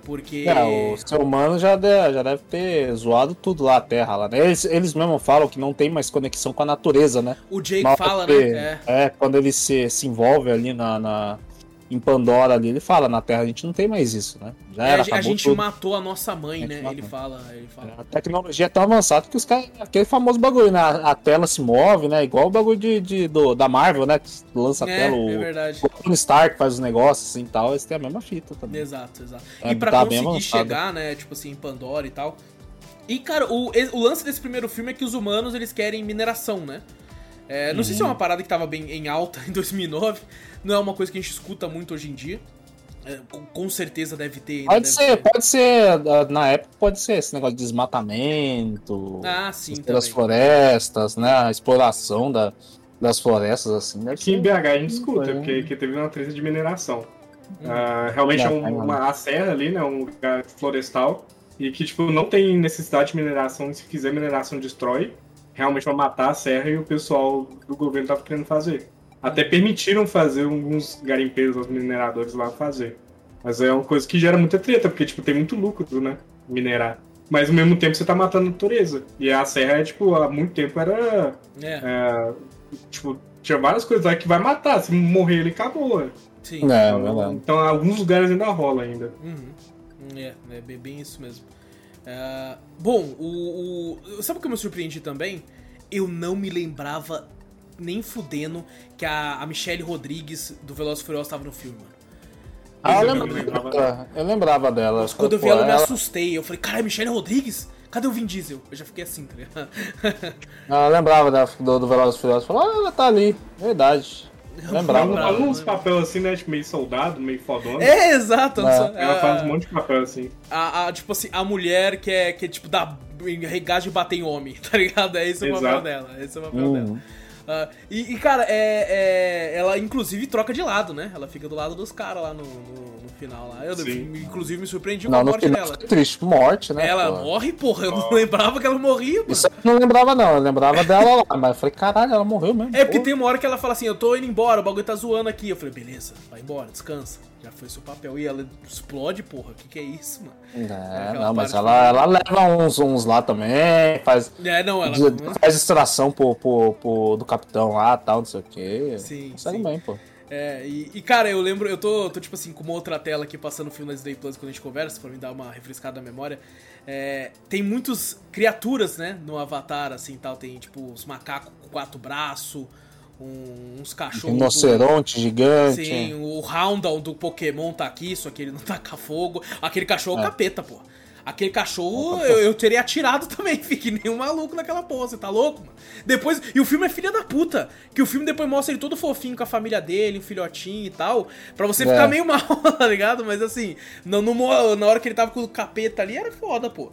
Porque. É, o ser humano já deve, já deve ter zoado tudo lá, a Terra lá, né? Eles, eles mesmos falam que não tem mais conexão com a natureza, né? O Jake fala, né? É. É, quando ele se, se envolve ali na, na- em Pandora ali, ele fala, na Terra a gente não tem mais isso, né? Já É, era, a, a gente tudo. matou a nossa mãe, A né? matou. Ele fala, ele fala. A tecnologia é tão avançada que os caras. Aquele famoso bagulho, né? A, tela se move, né? Igual o bagulho de, de- do, da Marvel, né? Que lança a É, tela, é o, verdade. o Tony Stark faz os negócios assim e tal. Eles têm a mesma fita também. Exato, exato. É, e pra tá conseguir chegar, né, tipo assim, em Pandora e tal. E, cara, o, o lance desse primeiro filme é que os humanos, eles querem mineração, né? É, não sei se é uma Uhum. parada que tava bem em alta em 2009. Não é uma coisa que a gente escuta muito hoje em dia. É, com, com certeza deve ter. Pode deve ser, ter. pode ser, ah, na época pode ser esse negócio de desmatamento, Ah, sim, das florestas, né? A exploração da, das florestas, assim. Deve Aqui em. BH a gente escuta, porque aqui teve uma treta de mineração. Hum. Ah, realmente é É, um- é, uma a serra ali, né? Um lugar florestal. E que, tipo, não tem necessidade de mineração. Se fizer mineração, destrói. Realmente vai matar a serra e o pessoal do governo tava querendo fazer. Até permitiram fazer alguns garimpeiros, os mineradores lá fazer. Mas é uma coisa que gera muita treta, porque, tipo, tem muito lucro, né? Minerar. Mas ao mesmo tempo você tá matando a natureza. E a serra, tipo, há muito tempo era É, é, tipo, tinha várias coisas lá que vai matar. Se morrer, ele acabou. né? sim. É, Então, então, alguns lugares ainda rola ainda. Uhum. É, é bem, isso mesmo. É, bom, o, o- Sabe o que eu me surpreendi também? Eu não me lembrava nem fudendo que a, a Michelle Rodrigues do Velozes e Furiosos tava no filme, mano. Ah, eu Eu lembrava, lembrava. eu lembrava dela. Mas quando eu vi ela, eu me assustei. Eu falei, cara, Michelle Rodrigues? Cadê o Vin Diesel? Eu já fiquei assim, tá ligado? Ah, Eu lembrava da, do, do Velozes e Furiosos. Falei, ah, ela tá ali. Verdade. Eu Lembrava. Ela faz uns né? papéis assim, né? Tipo, meio soldado, meio fodona. É, exato. É. Ela faz um monte de papel assim. a, a- tipo assim, a mulher que é, que é tipo, da de bater em homem, tá ligado? É esse o papel Exato. dela. Esse é o papel Uhum. dela. Ah, e, e, cara, é, é- ela inclusive troca de lado, né? Ela fica do lado dos caras lá no, no- no final lá. Eu, Sim. inclusive, me surpreendi com Não, a no morte final dela. triste. Morte, né? Ela pô? morre, porra. Eu não lembrava que ela morria, mano. Isso eu não lembrava, não. Eu lembrava dela lá. Mas eu falei, caralho, ela morreu mesmo. É porque Pô. tem uma hora que ela fala assim, eu tô indo embora, o bagulho tá zoando aqui. Eu falei, beleza, vai embora, descansa. Já foi seu papel. E ela explode, porra. O que, que é isso, mano? É, não, mas ela, ela leva uns, uns lá também, faz, É, não, ela. faz distração pro, pro, pro- do capitão lá tal, não sei o quê. Sim, Consegue sim. bem, pô. É, e, e, cara, eu lembro, eu tô, tô tipo assim, com uma outra tela aqui passando o filme da Disney Plus quando a gente conversa, pra me dar uma refrescada na memória. É, tem muitas criaturas, né, no Avatar, assim tal. Tem tipo os macacos com quatro braços, um- uns cachorros. Rinoceronte gigante. Sim, o Houndour do Pokémon tá aqui, só que ele não taca fogo. Aquele cachorro é o capeta, pô. Aquele cachorro eu, eu teria atirado também, fique nem um maluco naquela porra, você tá louco, mano? Depois, e o filme é filha da puta, que o filme depois mostra ele todo fofinho com a família dele, um filhotinho e tal, pra você É. ficar meio mal, tá ligado? Mas assim, no, no na hora que ele tava com o capeta ali, era foda, pô.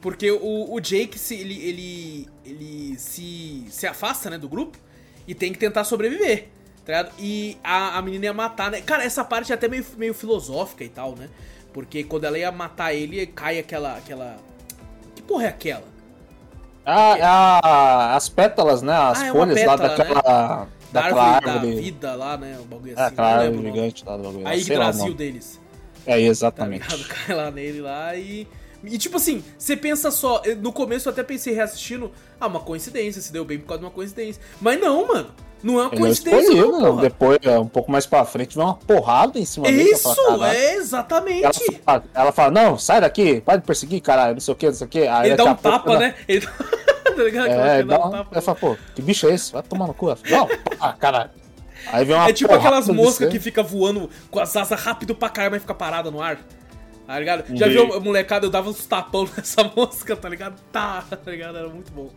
Porque o, o Jake, se, ele, ele, ele se, se afasta, né, do grupo e tem que tentar sobreviver, tá ligado? E a, a menina ia matar, né? Cara, essa parte é até meio, meio filosófica e tal, né? Porque quando ela ia matar ele, cai aquela, aquela... Que porra é aquela? Ah, ah, as pétalas, né? As Ah, é folhas lá pétala, daquela. Da daquela árvore, árvore. da vida lá, né? O bagulho É, assim. aquela não árvore gigante lá do bagulho. A lá nome. deles. É, Tá exatamente. ligado? Cai lá nele lá e. E tipo assim, você pensa só, no começo eu até pensei reassistindo, ah, uma coincidência, se deu bem por causa de uma coincidência. Mas não, mano. Não é uma Ele não coincidência, não, não. porra. Depois, é, um pouco mais pra frente, vem uma porrada em cima dele. Isso, é exatamente. Ela fala, ela fala, não, sai daqui, para de perseguir, caralho, não sei o que, não sei o que. Aí Ele dá um pouco, tapa, ela- né? Ele tá ligado? É, que dá um um, tapa. ela fala, pô, que bicho é esse? Vai tomar no cu. Ela fala, não, ah, caralho. Aí vem uma É tipo aquelas moscas que fica voando com as asas rápido pra caramba e fica parada no ar. Tá ligado? Já Sim. viu, molecada, eu dava uns tapão nessa mosca, tá ligado? Tá, tá ligado? Era muito bom.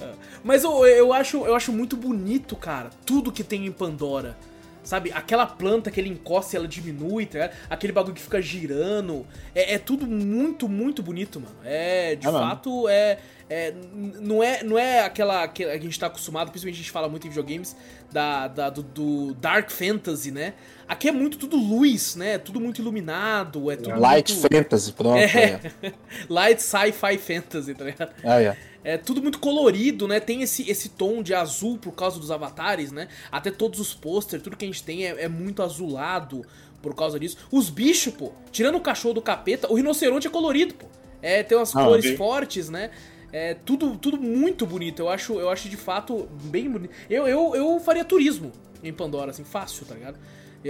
É. Mas eu, eu, acho, eu acho muito bonito, cara, tudo que tem em Pandora. Sabe? Aquela planta que ele encosta e ela diminui, tá ligado? Aquele bagulho que fica girando. É, é tudo muito, muito bonito, mano. É, de É fato, é. É, não, é não é aquela que a gente tá acostumado, principalmente a gente fala muito em videogames, da, da- do, do Dark Fantasy, né? Aqui é muito tudo luz, né? Tudo muito iluminado, é tudo Light muito... Fantasy, pronto. É. É. Light Sci-Fi Fantasy, tá ligado? É, é. É tudo muito colorido, né? Tem esse, esse tom de azul por causa dos avatares, né? Até todos os posters, tudo que a gente tem é, é muito azulado por causa disso. Os bichos, pô, tirando o cachorro do capeta, o rinoceronte é colorido, pô. É, tem umas Ah, cores fortes, né? É tudo, tudo muito bonito. Eu acho, eu acho de fato bem bonito. Eu, eu, eu faria turismo em Pandora, assim, fácil, tá ligado?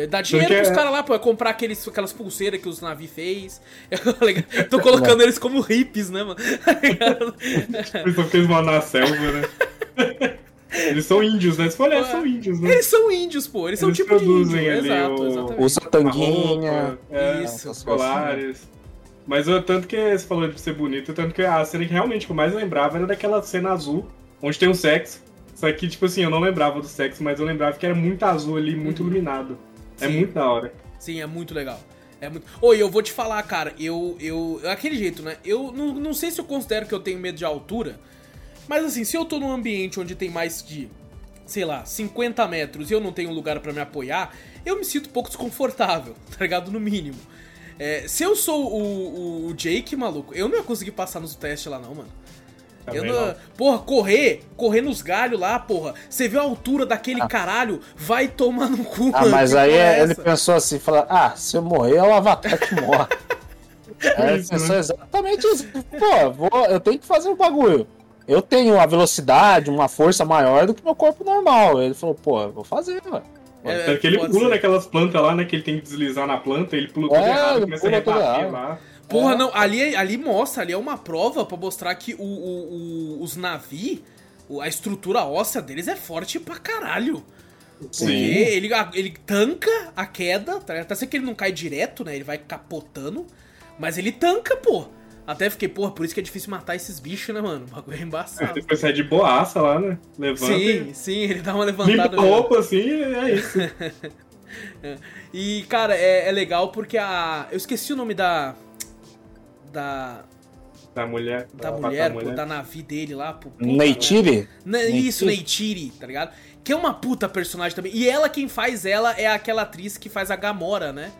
Dá dinheiro Porque pros é- caras lá, pô, é comprar aqueles, aquelas pulseiras que os navios fez. Eu Tô colocando eles como hippies, né, mano? Eles são aqueles mano na selva, né? Eles são índios, né? Se for olhar, eles são índios, né? Eles são índios, pô. Eles, são Eles tipo de índio. Exato, o- exatamente. Usa tanguinha. é, Isso. os colares. Mas eu, tanto que você falou de ser bonito, tanto que a cena que realmente eu mais lembrava era daquela cena azul, onde tem o sexo. Só que, tipo assim, eu não lembrava do sexo, mas eu lembrava que era muito azul ali, muito iluminado. É Uhum. Sim. muito da hora. Sim, é muito legal. É muito. Oi, eu vou te falar, cara, eu. eu aquele jeito, né? Eu não, não sei se eu considero que eu tenho medo de altura, mas assim, se eu tô num ambiente onde tem mais de, sei lá, 50 metros e eu não tenho lugar pra me apoiar, eu me sinto um pouco desconfortável, tá ligado? No mínimo. É, se eu sou o, o, o Jake, maluco, eu não ia conseguir passar nos testes lá, não, mano. Eu Também não... não. Porra, correr, correr nos galhos lá, porra. Você vê a altura daquele caralho, vai tomar no cu, Ah, mano. mas aí é ele pensou assim, falou, ah, se eu morrer é o Avatar que morre. aí ele Isso, pensou né? exatamente isso. Pô, vou, eu tenho que fazer o bagulho. Eu tenho uma velocidade, uma força maior do que meu corpo normal. Ele falou, pô, eu vou fazer, velho. É, Tanto que ele pula ser. naquelas plantas lá, né? Que ele tem que deslizar na planta, ele pula tudo É, errado, ele começa a rebater lá. Porra, É. não, ali, ali mostra, ali é uma prova pra mostrar que o, o- o- os navios, a estrutura óssea deles é forte pra caralho. Porque Sim. ele, ele tanca a queda, tá? Até sei que ele não cai direto, né? Ele vai capotando, mas ele tanca, pô. Até fiquei, porra, por isso que é difícil matar esses bichos, né, mano? O bagulho é É, embaçado. depois sai de boaça lá, né? Levanta. Sim, sim, ele dá uma Limpa levantada. a roupa assim, é isso. E, cara, é, é legal porque a. Eu esqueci o nome da. Da. Da mulher. Da da mulher, pô, mulher. da Navi dele lá, pô. puta, Neytiri? Ne- Isso. Neytiri, tá ligado? Que é uma puta personagem também. E ela, quem faz ela, é aquela atriz que faz a Gamora, né?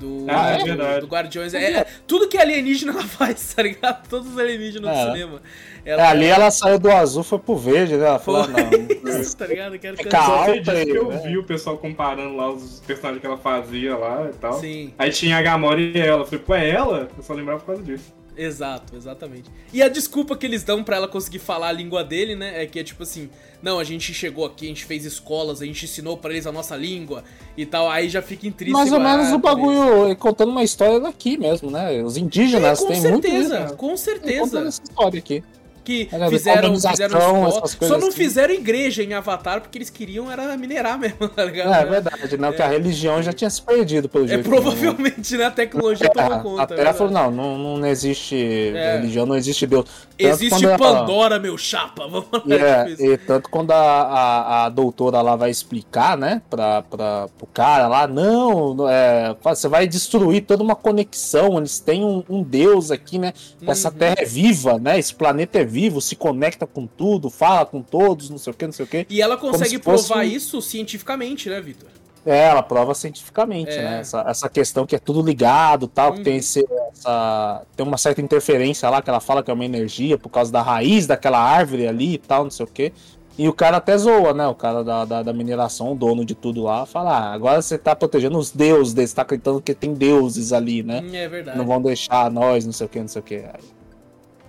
Do, Ah, é do- verdade. do Guardiões. É, é- tudo que alienígena ela faz, tá ligado? Todos os alienígenas É. do cinema. É, ali ela saiu do azul, foi pro verde, né? Ela falou, Foi não. isso, tá ligado? Quero É que alta eu né? vi o pessoal comparando lá os personagens que ela fazia lá e tal. Sim, Aí tinha a Gamora e ela. Eu falei, pô, é ela? Eu só lembrava por causa disso. Exato, exatamente. E a desculpa que eles dão pra ela conseguir falar a língua dele, né? É que é tipo assim: não, a gente chegou aqui, a gente fez escolas, a gente ensinou pra eles a nossa língua e tal. Aí já fica intrínseco. Mais ou menos o bagulho contando uma história daqui mesmo, né? Os indígenas É, com têm muito certeza, né? com Contando certeza. essa história aqui. Que Olha, fizeram, colonização, fizeram escola, essas só não assim. fizeram igreja em Avatar porque eles queriam era minerar mesmo, tá ligado? É, é verdade, né? Porque a religião já tinha se perdido, pelo É, jeito. provavelmente, né? A tecnologia tomou É, conta. a é Terra verdade. falou, não, não, não existe É. religião, não existe Deus. Tanto Existe Pandora, meu chapa. Vamos lá. E, é, tanto quando a, a, a doutora lá vai explicar, né, pra, pra, pro cara lá, não, não, é, você vai destruir toda uma conexão, eles têm um, um deus aqui, né, essa Uhum. terra é viva, né, esse planeta é vivo, se conecta com tudo, fala com todos, não sei o que, não sei o que. E ela consegue provar um- isso cientificamente, né, Vitor? É, ela prova cientificamente, É. né, essa, essa questão que é tudo ligado, tal, Uhum. que tem, esse, essa, tem uma certa interferência lá, que ela fala que é uma energia por causa da raiz daquela árvore ali e tal, não sei o que. E o cara até zoa, né? O cara da, da, da mineração, o dono de tudo lá, fala: ah, agora você tá protegendo os deuses deles, tá acreditando que tem deuses ali, né? Hum, É verdade. Não vão deixar nós, não sei o que, não sei o que.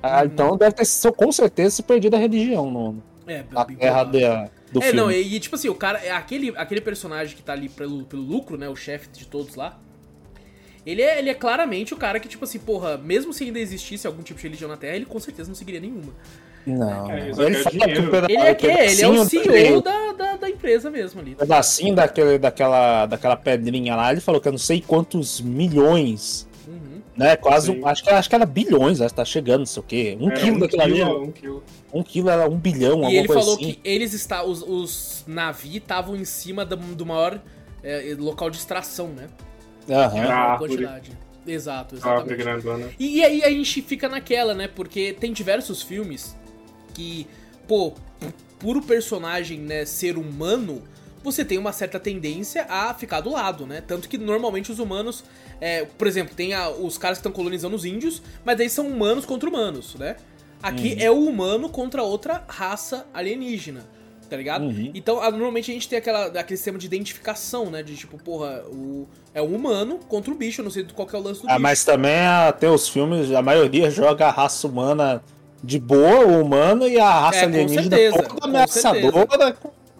Ah, Uhum. Então deve ter com certeza se perdido a religião no, É, na bem terra provável. da- do É, filme. não, e, e, tipo assim, o cara, é aquele, aquele personagem que tá ali pelo, pelo lucro, né, o chefe de todos lá, ele é, ele é claramente o cara que, tipo assim, porra, mesmo se ainda existisse algum tipo de religião na Terra, ele com certeza não seguiria nenhuma. Não, É, ele é fala dinheiro. que peda- Ele é que ele é o CEO da- da, da, empresa mesmo ali. o pedacinho daquele, daquela, daquela pedrinha lá, ele falou que eu não sei quantos milhões. Né? Quase, um- acho que, acho que era bilhões, acho que tá chegando, não sei o quê. Um É, quilo daquilo ali, quilo, um quilo. um quilo era um bilhão, E alguma ele coisa falou assim. que eles está, os, os navios estavam em cima do, do maior é, local de extração, né? Aham. Ah, quantidade. Exato, exatamente. grandona. E, e aí a gente fica naquela, né? Porque tem diversos filmes que, pô, p- por o personagem né, ser humano, você tem uma certa tendência a ficar do lado, né? Tanto que normalmente os humanos, é, por exemplo, tem a- os caras que estão colonizando os índios, mas daí são humanos contra humanos, né? Aqui é o humano contra outra raça alienígena, tá ligado? Uhum. Então, a- normalmente a gente tem aquela, aquele sistema de identificação, né? De tipo, porra, o, é um humano contra o bicho, eu não sei qual é o lance do Ah, bicho. mas também até os filmes, a maioria joga a raça humana de boa, o humano, e a raça É, com alienígena certeza, toda com ameaçadora.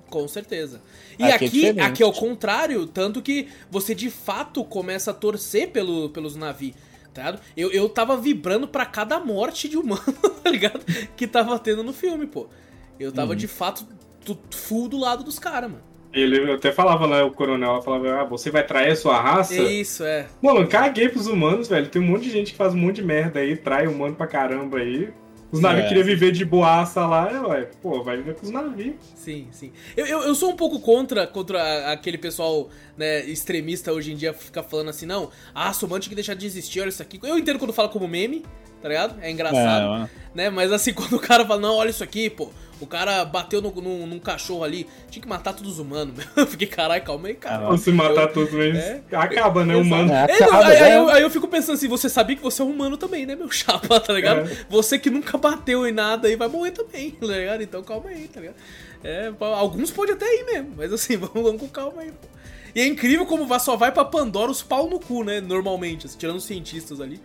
Com certeza. E Aqui é aqui, diferente. aqui é o contrário, tanto que você de fato começa a torcer pelo, pelos navios, tá ligado? Eu, eu tava vibrando pra cada morte de humano, tá ligado? Que tava tendo no filme, pô. Eu tava Uhum. de fato full do lado dos caras, mano. Ele até falava lá, o coronel falava, ah, você vai trair a sua raça? Isso, é. Mano, eu caguei pros humanos, velho. Tem um monte de gente que faz um monte de merda aí, trai humano pra caramba aí. Os navios É. queriam viver de boaça lá, é, ué, pô, vai viver com os navios. Sim, sim. Eu, eu, eu sou um pouco contra, contra aquele pessoal né, extremista hoje em dia fica falando assim, não, ah, Somano tinha que deixar de existir, olha isso aqui. Eu entendo quando fala como meme, tá ligado? É engraçado. É, né? Mas assim, quando o cara fala, não, olha isso aqui, pô. O cara bateu no, num, num cachorro ali, tinha que matar todos os humanos, meu. Eu fiquei, caralho, calma aí, cara. Se matar todos, mas É. acaba, né? Humano. É, acaba, aí, aí né? eu, aí eu fico pensando assim, você sabia que você é humano também, né, meu chapa, tá ligado? É. Você que nunca bateu em nada aí vai morrer também, tá ligado? Então calma aí, tá ligado? É, alguns podem até ir mesmo, mas assim, vamos, vamos com calma aí, pô. E é incrível como só vai pra Pandora os pau no cu, né, normalmente, assim, tirando os cientistas ali.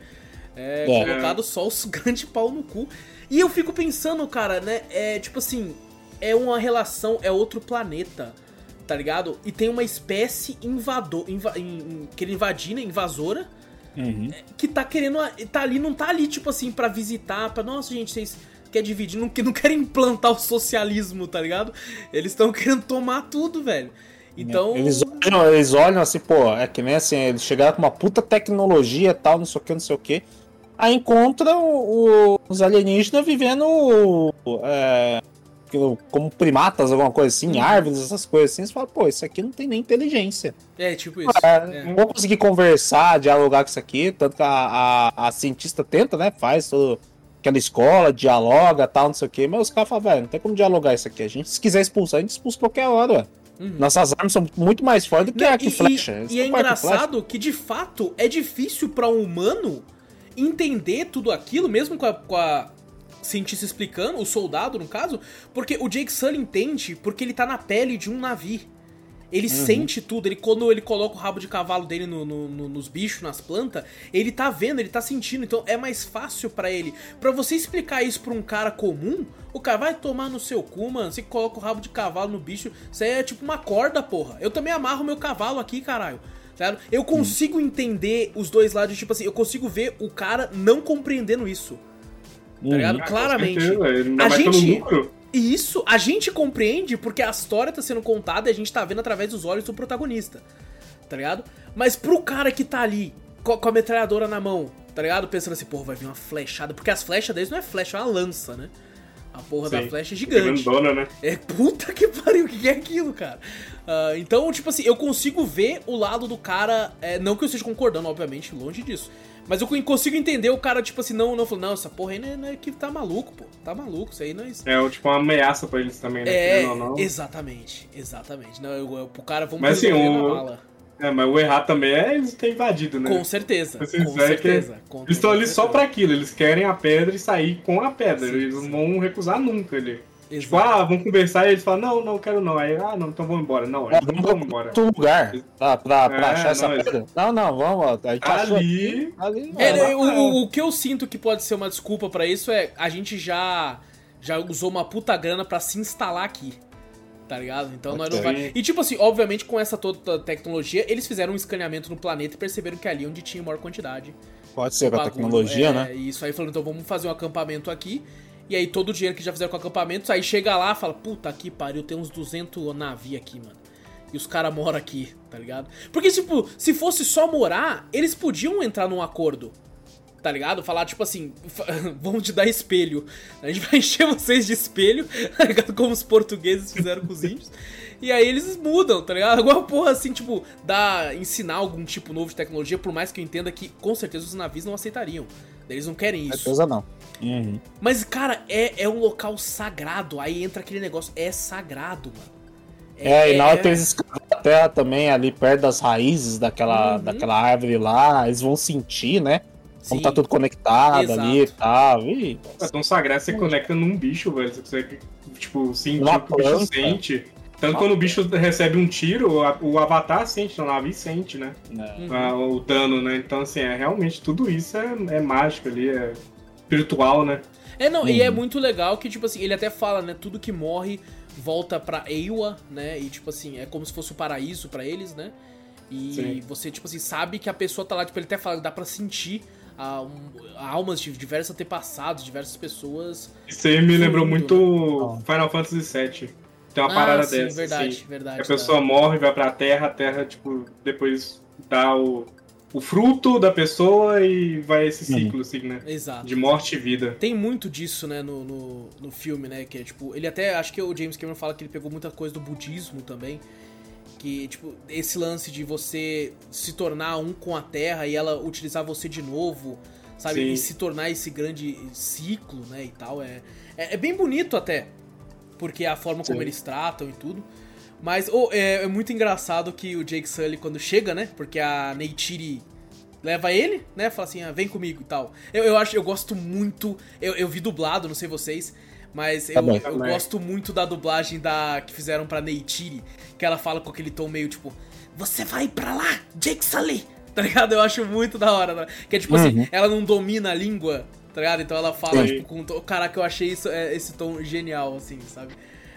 É, É. colocado só os grandes pau no cu. E eu fico pensando, cara, né, é tipo assim, é uma relação, é outro planeta, tá ligado? E tem uma espécie invador, inva, in- in- invadir, né, invasora, Uhum. que tá querendo, tá ali, não tá ali, tipo assim, pra visitar, pra, nossa, gente, vocês querem dividir, não, que- não querem implantar o socialismo, tá ligado? Eles estão querendo tomar tudo, velho. Então, Eles, olham, eles olham assim, pô, é que nem assim, eles chegaram com uma puta tecnologia e tal, não sei o que, não sei o que. Aí encontram o- os alienígenas vivendo é, como primatas, alguma coisa assim, Uhum. árvores, essas coisas assim. Você fala, pô, isso aqui não tem nem inteligência. é tipo isso. É, é. Não vou conseguir conversar, dialogar com isso aqui, tanto que a, a, a cientista tenta, né? Faz aquela escola, dialoga tal, não sei o que, mas os caras falam, velho, não tem como dialogar isso aqui. A gente, se quiser expulsar, a gente expulsa qualquer hora, ué. Uhum. Nossas armas são muito mais fortes do que Não, arco e flecha. E, é e flecha. engraçado que, de fato, é difícil pra um humano entender tudo aquilo, mesmo com a, com a cientista explicando, o soldado, no caso, porque o Jake Sully entende porque ele tá na pele de um navio. Ele Uhum. sente tudo, ele quando ele coloca o rabo de cavalo dele no- no- no- nos bichos, nas plantas, ele tá vendo, ele tá sentindo, então é mais fácil pra ele. Pra você explicar isso pra um cara comum, o cara vai tomar no seu cu, mano. Você coloca o rabo de cavalo no bicho, isso aí é tipo uma corda, porra. Eu também amarro meu cavalo aqui, caralho. Tá? Eu consigo entender os dois lados, tipo assim, eu consigo ver o cara não compreendendo isso. Tá ligado? Com Claramente. A gente-. E isso a gente compreende porque a história tá sendo contada e a gente tá vendo através dos olhos do protagonista. Tá ligado? Mas pro cara que tá ali com a, metralhadora na mão, tá ligado? Pensando assim, porra, vai vir uma flechada. Porque as flechas deles não é flecha, é uma lança, né? A porra da Sim. flecha é gigante. Grandona, né? É puta que pariu, o que é aquilo, cara? Ah, então, tipo assim, eu consigo ver o lado do cara. é, não que eu esteja concordando, obviamente, longe disso. Mas eu consigo entender o cara, tipo assim, não, não, falou, não, essa porra aí não é, não é que tá maluco, pô. Tá maluco, isso aí não é. É tipo uma ameaça pra eles também, né? É, ou não. exatamente, exatamente. Não, eu, eu, pro cara, vamos Mas, assim, o-. É, mas o errado também é eles terem invadido, né? Com certeza, com é que certeza. com Eles estão ali certeza. só pra aquilo, eles querem a pedra e sair com a pedra. Sim, eles não sim. vão recusar nunca ali. Tipo, ah, vamos conversar e eles falam, não, não quero não. Aí, ah, não, então vamos embora. Não, É, vamos, vamos embora. outro lugar pra, pra, pra É, achar essa não, pedra. Não, não, vamos. A gente Ali. ali É, não, né, não. o, o- o que eu sinto que pode ser uma desculpa pra isso é a gente já já usou uma puta grana pra se instalar aqui. Tá ligado? Então nós não vai. E tipo assim, obviamente com essa toda tecnologia, eles fizeram um escaneamento no planeta e perceberam que ali onde tinha maior quantidade. Pode ser com a tecnologia, é, né? E isso aí falando, então vamos fazer um acampamento aqui. E aí todo o dinheiro que já fizeram com acampamentos, aí chega lá e fala, puta que pariu, tem uns 200 navios aqui, mano. E os caras moram aqui, tá ligado? Porque, tipo, se fosse só morar, eles podiam entrar num acordo. Tá ligado? Falar, tipo assim, vamos te dar espelho. A gente vai encher vocês de espelho, tá ligado? Como os portugueses fizeram com os índios. E aí eles mudam, tá ligado? Alguma porra assim, tipo, dar, ensinar algum tipo novo de tecnologia, por mais que eu entenda que com certeza os navios não aceitariam. Eles não querem isso. Certeza não. Uhum. Mas, cara, é, é um local sagrado. Aí entra aquele negócio, é sagrado, mano. É, e na hora que eles escavam a terra também, ali perto das raízes daquela, Uhum. daquela árvore lá, eles vão sentir, né? Como Sim. tá tudo conectado Exato. ali e tal. E, É tão sagrado, você conecta num bicho, velho. Você consegue, tipo, sentir Uma o que o bicho planta. sente. Tanto quando o bicho recebe um tiro, a- o avatar sente, o navio sente, né? né? Uhum. Ah, o dano, né? Então, assim, é realmente tudo isso é, é mágico ali, é espiritual, né? É, não, e é muito legal que, tipo assim, ele até fala, né? Tudo que morre volta pra Eiwa, né? E, tipo assim, é como se fosse o paraíso pra eles, né? E Sim. você, tipo assim, sabe que a pessoa tá lá, tipo, ele até fala que dá pra sentir a, um, almas de diversos antepassados, diversas pessoas. Isso aí me lembrou Muito, muito Final Fantasy VII. Tem uma ah, parada sim, dessa. verdade, assim. verdade. a pessoa morre, vai pra terra, a terra, tipo, depois dá o, o fruto da pessoa e vai esse Uhum. ciclo, assim, né? tá. Exato. De morte e vida. Tem muito disso, né, no, no, no filme, né? Que é tipo. Ele até. Acho que o James Cameron fala que ele pegou muita coisa do budismo também. Que, tipo, esse lance de você se tornar um com a terra e ela utilizar você de novo, sabe? Sim. E se tornar esse grande ciclo, né? E tal. É, é, é bem bonito até. Porque a forma como Sim. eles tratam e tudo. Mas oh, é, é muito engraçado que o Jake Sully, quando chega, né? Porque a Neytiri leva ele, né? Fala assim, ah, vem comigo e tal. Eu, eu acho, eu gosto muito. Eu, eu vi dublado, não sei vocês. Mas eu, Também. eu Também. gosto muito da dublagem da que fizeram pra Neytiri. Que ela fala com aquele tom meio tipo: Você vai pra lá, Jake Sully! Tá ligado? Eu acho muito da hora. Né? Que é tipo assim, Uhum. ela não domina a língua, tá ligado? Então ela fala, Sim. tipo, com um tom. Caraca, eu achei isso, é, esse tom genial, assim, sabe?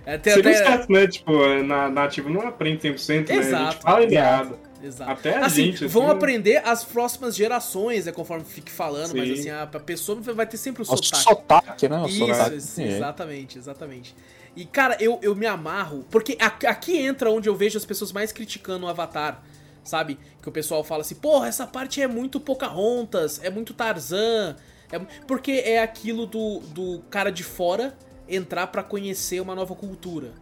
É, Até, Seria até... certo, né? Tipo, na nativo não aprende 100%, né? A Exato. gente fala errado. Exato. Até a assim, gente, vão assim, aprender as próximas gerações, é conforme fique falando, mas Sim. assim, a, pessoa vai ter sempre o O sotaque. sotaque, né? O Isso, sotaque. é. exatamente, exatamente. E, cara, eu, eu me amarro, porque aqui, entra onde eu vejo as pessoas mais criticando o Avatar, sabe? Que o pessoal fala assim, porra, essa parte é muito Pocahontas, é muito Tarzan, é mu-" porque é aquilo do, do cara de fora entrar pra conhecer uma nova cultura,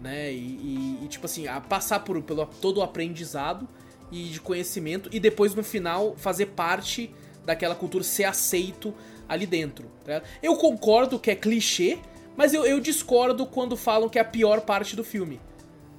né? E, e- e, tipo assim, a passar por pelo todo o aprendizado e de conhecimento e depois no final fazer parte daquela cultura, ser aceito ali dentro. tá? Eu concordo que é clichê, mas eu, eu discordo quando falam que é a pior parte do filme.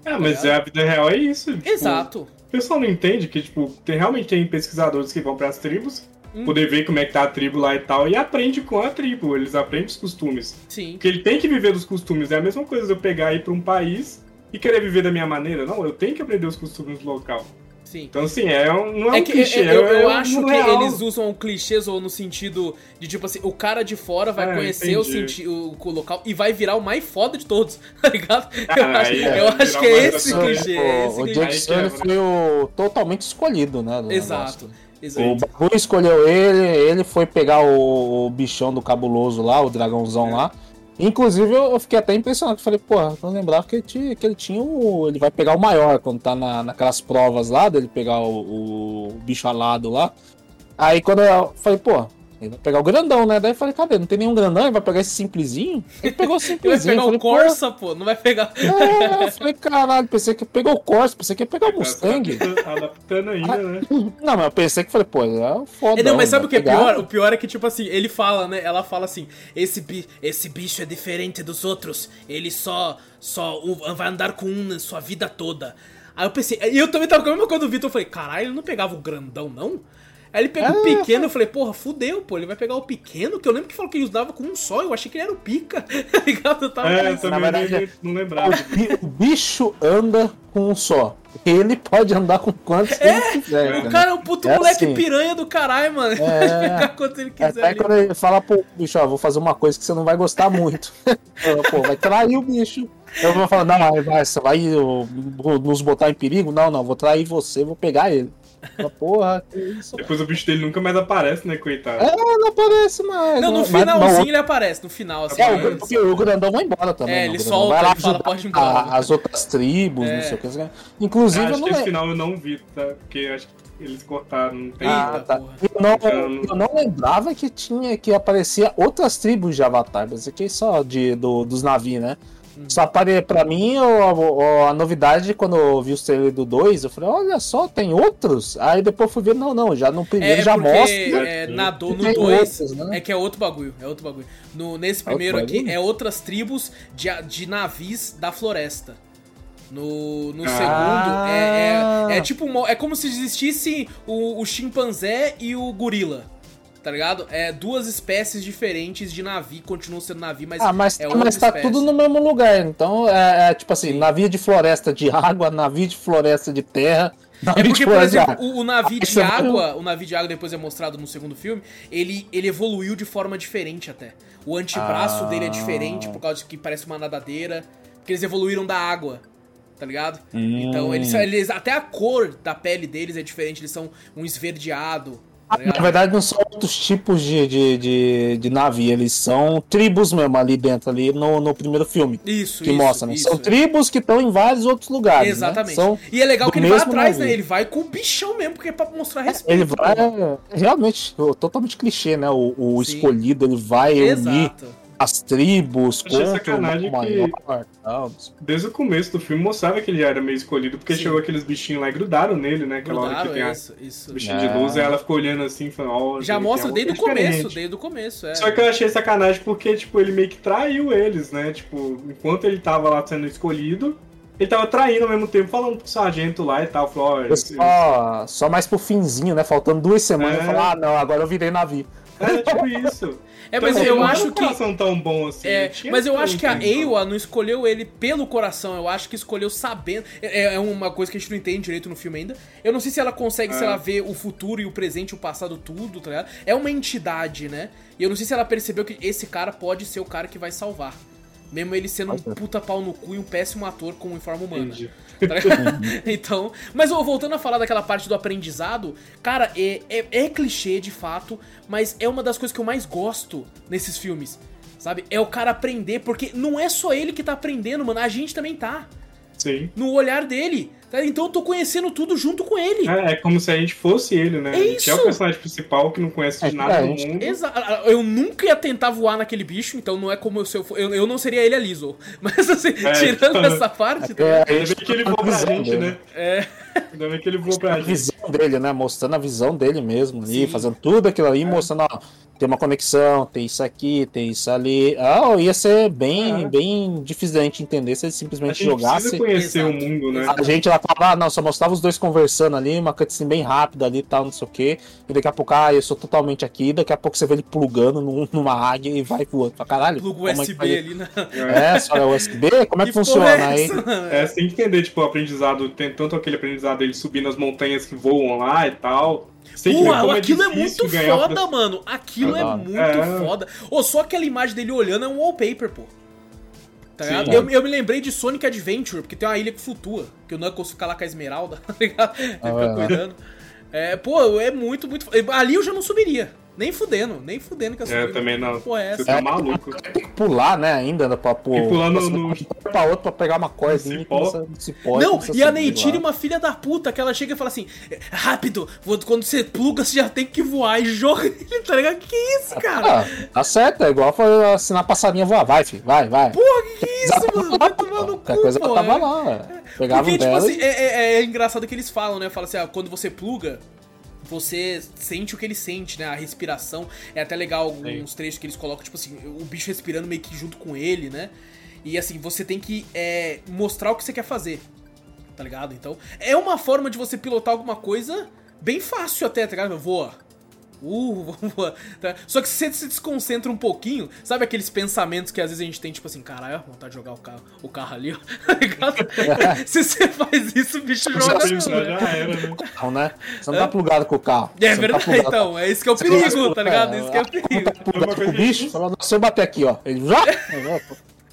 É, mas é, a vida real é isso. tipo, Exato. O pessoal não entende que, tipo, tem, realmente tem pesquisadores que vão pras tribos, Hum. poder ver como é que tá a tribo lá e tal, e aprende com a tribo, eles aprendem os costumes. Sim. Porque ele tem que viver dos costumes. É a mesma coisa de eu pegar e ir pra um país e querer viver da minha maneira. Não, eu tenho que aprender os costumes do local. Sim. Então, assim, é um, não é, É um que clichê. eu, eu, é, eu um acho que real. eles usam clichês ou no sentido de tipo assim, o cara de fora vai É, conhecer o, senti o, o local e vai virar o mais foda de todos, tá ligado? Ah, eu acho, eu é, acho que é mais esse clichê. O, é esse o clichê. Quebra. foi o totalmente escolhido, né? Exato. negócio. O Exato. Babu escolheu ele, ele foi pegar o, o bichão do cabuloso lá, o dragãozão É. lá. Inclusive, eu, eu fiquei até impressionado. Falei, porra, não lembrava que ele tinha, que ele tinha o. Ele vai pegar o maior quando tá na, naquelas provas lá, dele pegar o, o bicho alado lá. Aí quando eu falei, pô, ele vai pegar o grandão, né? Daí eu falei, cadê? Não tem nenhum grandão, ele vai pegar esse simplesinho? Ele pegou o Ele vai simplesinho. pegar falei, o Corsa, pô, não vai pegar. Pô, é, eu falei, caralho, pensei que pegou o Corsa, pensei que ia pegar o Mustang. Adaptando ainda, né? Não, mas eu pensei que falei, pô, é o foda. É, não, mas sabe o que é pegar- pior? O pior é que, tipo assim, ele fala, né? Ela fala assim: esse, bi esse bicho é diferente dos outros. Ele só, só vai andar com um na sua vida toda. Aí eu pensei, e eu também tava com a mesma coisa do Vitor. Eu falei, caralho, ele não pegava o grandão, não? Aí ele pega o pequeno, eu falei, porra, fudeu, pô, ele vai pegar o pequeno, que eu lembro que falou que ele usava com um só, eu achei que ele era o pica, tá ligado? Eu tava É, eu Na verdade, não lembrava. O bi- O bicho anda com um só. Ele pode andar com quantos ele quiser. O cara é um puto É moleque assim. piranha do caralho, mano. Ele É. pode pegar quanto ele quiser. Até ali. quando ele fala pro bicho, ó, vou fazer uma coisa que você não vai gostar muito. Eu, Pô, vai trair o bicho. Eu vou falar, não, vai, vai, você vai nos botar em perigo? Não, não, vou trair você, vou pegar ele. Eu, Porra, que isso? Depois o bicho dele nunca mais aparece, né, coitado? É, não aparece mais. Não, no Mas- finalzinho mas- ele aparece, no final, assim. É, né? o, porque o grandão vai embora também. É, né? ele solta, vai lá ele fala, pode ir embora. a- as outras tribos, É. não sei o que. Inclusive, acho eu não que esse lembro. final eu não vi, tá? Porque acho que eles cortaram, não tem. Ah, tá. porra. Eu não, Então- eu não lembrava que tinha que aparecia outras tribos de Avatar, mas aqui só de, do, dos navios, né? Só apare... pra mim, o- o- a novidade, quando eu vi o trailer do 2, eu falei, olha só, tem outros? Aí depois eu fui ver, não, não, já no primeiro É, já mostra. é, na do, que no tem 2 outros, né? é que é outro bagulho, é outro bagulho. No, nesse primeiro aqui bagulho? é outras tribos de, de navios da floresta. No, no Ah. segundo é, é, é tipo é como se existisse o, o chimpanzé e o gorila. Tá ligado? É duas espécies diferentes de navio, continuam sendo navio, mas Ah, mas, é mas outra tá espécie. tudo no mesmo lugar. Então, é, é tipo assim, navio de floresta de água, navio de floresta de terra, É navio de porque, por exemplo, o, o navio de é água, o navio de água depois é mostrado no segundo filme, ele, ele evoluiu de forma diferente até. O antebraço Ah. dele é diferente por causa que parece uma nadadeira, porque eles evoluíram da água, tá ligado? Hum. Então eles, eles até a cor da pele deles é diferente, eles são um esverdeado. Tá Na verdade, não são outros tipos de, de, de, de navio, eles são tribos mesmo ali dentro, ali no, no primeiro filme. Isso, Que isso, mostra, né? isso, São é. tribos que estão em vários outros lugares. né? Exatamente. São, E é legal que ele vai atrás, né? navio. Ele vai com o bichão mesmo, porque é pra mostrar respeito. ele vai. pô. Realmente, totalmente clichê, né? O, o escolhido, ele vai unir Exato. As tribos Achei contra o maior. tal, não. Desde o começo do filme mostrava que ele já era meio escolhido, porque Sim. chegou aqueles bichinhos lá e grudaram nele, né? Aquela hora que Grudaram, tem a isso, isso. bichinho É. de luz, e ela ficou olhando assim, falando, ó. Já mostra desde o coisa começo, desde o começo, é. Só que eu achei sacanagem porque, tipo, ele meio que traiu eles, né? Tipo, enquanto ele tava lá sendo escolhido, ele tava traindo ao mesmo tempo, falando pro sargento lá e tal. Falou, ó, eles- Só, só mais pro finzinho, né? Faltando duas semanas, É. eu falo, ah, não, agora eu virei navio. É tipo isso. É, mas Então, eu não acho era um que. coração tão bom assim. É, mas eu acho que a então. Ewa não escolheu ele pelo coração, eu acho que escolheu sabendo. É, é uma coisa que a gente não entende direito no filme ainda. Eu não sei se ela consegue, se É. ela vê o futuro e o presente o passado tudo, tá ligado? É uma entidade, né? E eu não sei se ela percebeu que esse cara pode ser o cara que vai salvar. Mesmo ele sendo um puta pau no cu e um péssimo ator com forma humana. Entendi. Tá então, mas ó, voltando a falar daquela parte do aprendizado, cara, é, é, é clichê de fato, mas é uma das coisas que eu mais gosto nesses filmes, sabe? É o cara aprender, porque não é só ele que tá aprendendo, mano, a gente também tá. Sim. No olhar dele. tá? Então eu tô conhecendo tudo junto com ele. É, é como se a gente fosse ele, né? É A gente é o personagem principal que não conhece É, de nada é, do a gente- mundo. Exa eu nunca ia tentar voar naquele bicho, então não é como se eu for. Eu, eu não seria ele a Lizo. Mas assim, É, tirando então- essa parte. tá É, Ainda bem que ele voou pra gente, dele. né? É. Ainda bem que ele voou pra a gente. visão dele, né? Mostrando a visão dele mesmo ali, Sim. fazendo tudo aquilo ali, mostrando, ó, tem uma conexão, tem isso aqui, tem isso ali. Ah, ia ser bem, É. bem difícil da gente entender se ele A simplesmente gente jogasse. precisa conhecer Exato. o mundo, né? A gente lá falava, ah, não, só mostrava os dois conversando ali, uma cutscene bem rápida ali e tal, não sei o quê. E daqui a pouco, ah, eu sou totalmente aqui, daqui a pouco você vê ele plugando num- numa águia e vai voando. Pra caralho. Pluga é que USB faz- ali na. É, só é USB? Como é que, porra funciona é aí? É, você tem que entender, tipo, o aprendizado, tem tanto aquele aprendizado dele subir nas montanhas que voam lá e tal. Pô, como aquilo é, difícil muito foda, pra- mano. Aquilo é muito É. foda. Ou só aquela imagem dele olhando é um wallpaper, pô. Tá Sim. ligado? Eu, eu me lembrei de Sonic Adventure, porque tem uma ilha que flutua. Que o Knuckles fica lá com a Esmeralda, tá ligado? Ele fica é. cuidando. É, pô, é muito, muito. Ali eu já não subiria. Nem fudendo, nem fudendo que eu É, eu também não. Pô, é Você essa. tá maluco. Tem que pular, né, ainda, pra, pra, Tem que pular no- pra, no- pra outro pra pegar uma que você- cipó Não, você e a Neytiri é uma filha da puta, que ela chega e fala assim: rápido, vou- quando você pluga, você já tem que voar e joga ele, tá ligado? Que é isso, cara? Ah, tá certo, é igual assinar a passarinha voar. Vai, filho, vai, vai. Porra, que que é isso, mano? Vai tomar no Qualquer cu, coisa que pô, tava é. lá. é. Pegava Porque, um tipo assim, e- é, é- é engraçado que eles falam, né? Fala assim, ah, quando você pluga, você sente o que ele sente, né? A respiração. É até legal alguns trechos que eles colocam, tipo assim, o bicho respirando meio que junto com ele, né? E assim, você tem que é, mostrar o que você quer fazer. Tá ligado? Então, é uma forma de você pilotar alguma coisa bem fácil até, tá ligado? Voa. Uh, vamos voar. Tá? Só que se você se desconcentra um pouquinho, sabe aqueles pensamentos que às vezes a gente tem, tipo assim, caralho, vontade de jogar o carro, o carro ali, ó. Tá se você faz isso, o bicho Já joga. Já tudo, né? era, né? né? Você não tá plugado com o carro. É tá verdade, plugado. então. É isso que é o Você não perigo, tá ligado? Isso que é o perigo. Tá plugado com o bicho, fala, se eu bater aqui, ó. Ele já.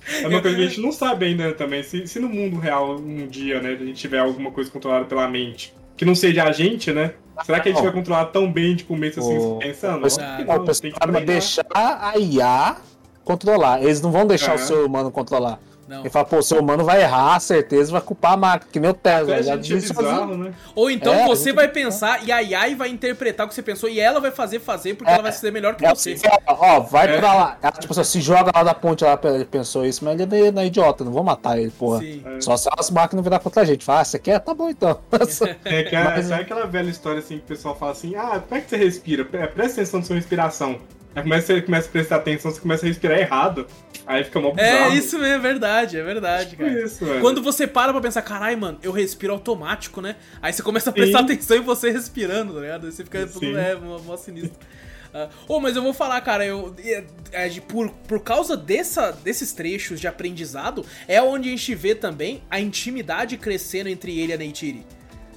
É uma coisa que a gente não sabe ainda também. Se, se no mundo real, um dia, né, a gente tiver alguma coisa controlada pela mente, que não seja a gente, né? Será que a gente vai controlar tão bem, tipo, meio assim, O- pensando? Mas, Ah, não, Não, o pessoal tem que deixar a IA controlar. Eles não vão deixar É. o ser humano controlar. Não. Ele fala, pô, o ser humano vai errar, certeza, vai culpar a máquina, que nem o Tesla. Já é bizarro, né? Ou então É, você muito vai pensar e a AI vai interpretar o que você pensou e ela vai fazer fazer porque É. ela vai ser melhor que É você. assim, ó, vai É. pra lá. Ela, tipo assim, se joga lá da ponte lá, ele pensou isso, mas ele não é idiota, não vou matar ele, porra. Sim. Só se as máquinas virar contra a gente. Fala, ah, você quer? Tá bom então. É que a, Mas- sabe aquela velha história assim que o pessoal fala assim, ah, como é que você respira? Pre- Presta atenção na sua respiração. Aí começa, você começa a prestar atenção, você começa a respirar errado. Aí fica mó É, bizarro. isso mesmo, é verdade, é verdade, Tipo cara. isso, velho. Quando você para pra pensar, carai, mano, eu respiro automático, né? Aí você começa a prestar Sim. atenção em você respirando, tá ligado? Aí você fica tudo, Sim. é, mó, mó sinistro. Ah, Ô, mas eu vou falar, cara, eu, é, é, de- por, por causa dessa, desses trechos de aprendizado, é onde a gente vê também a intimidade crescendo entre ele e a Neytiri.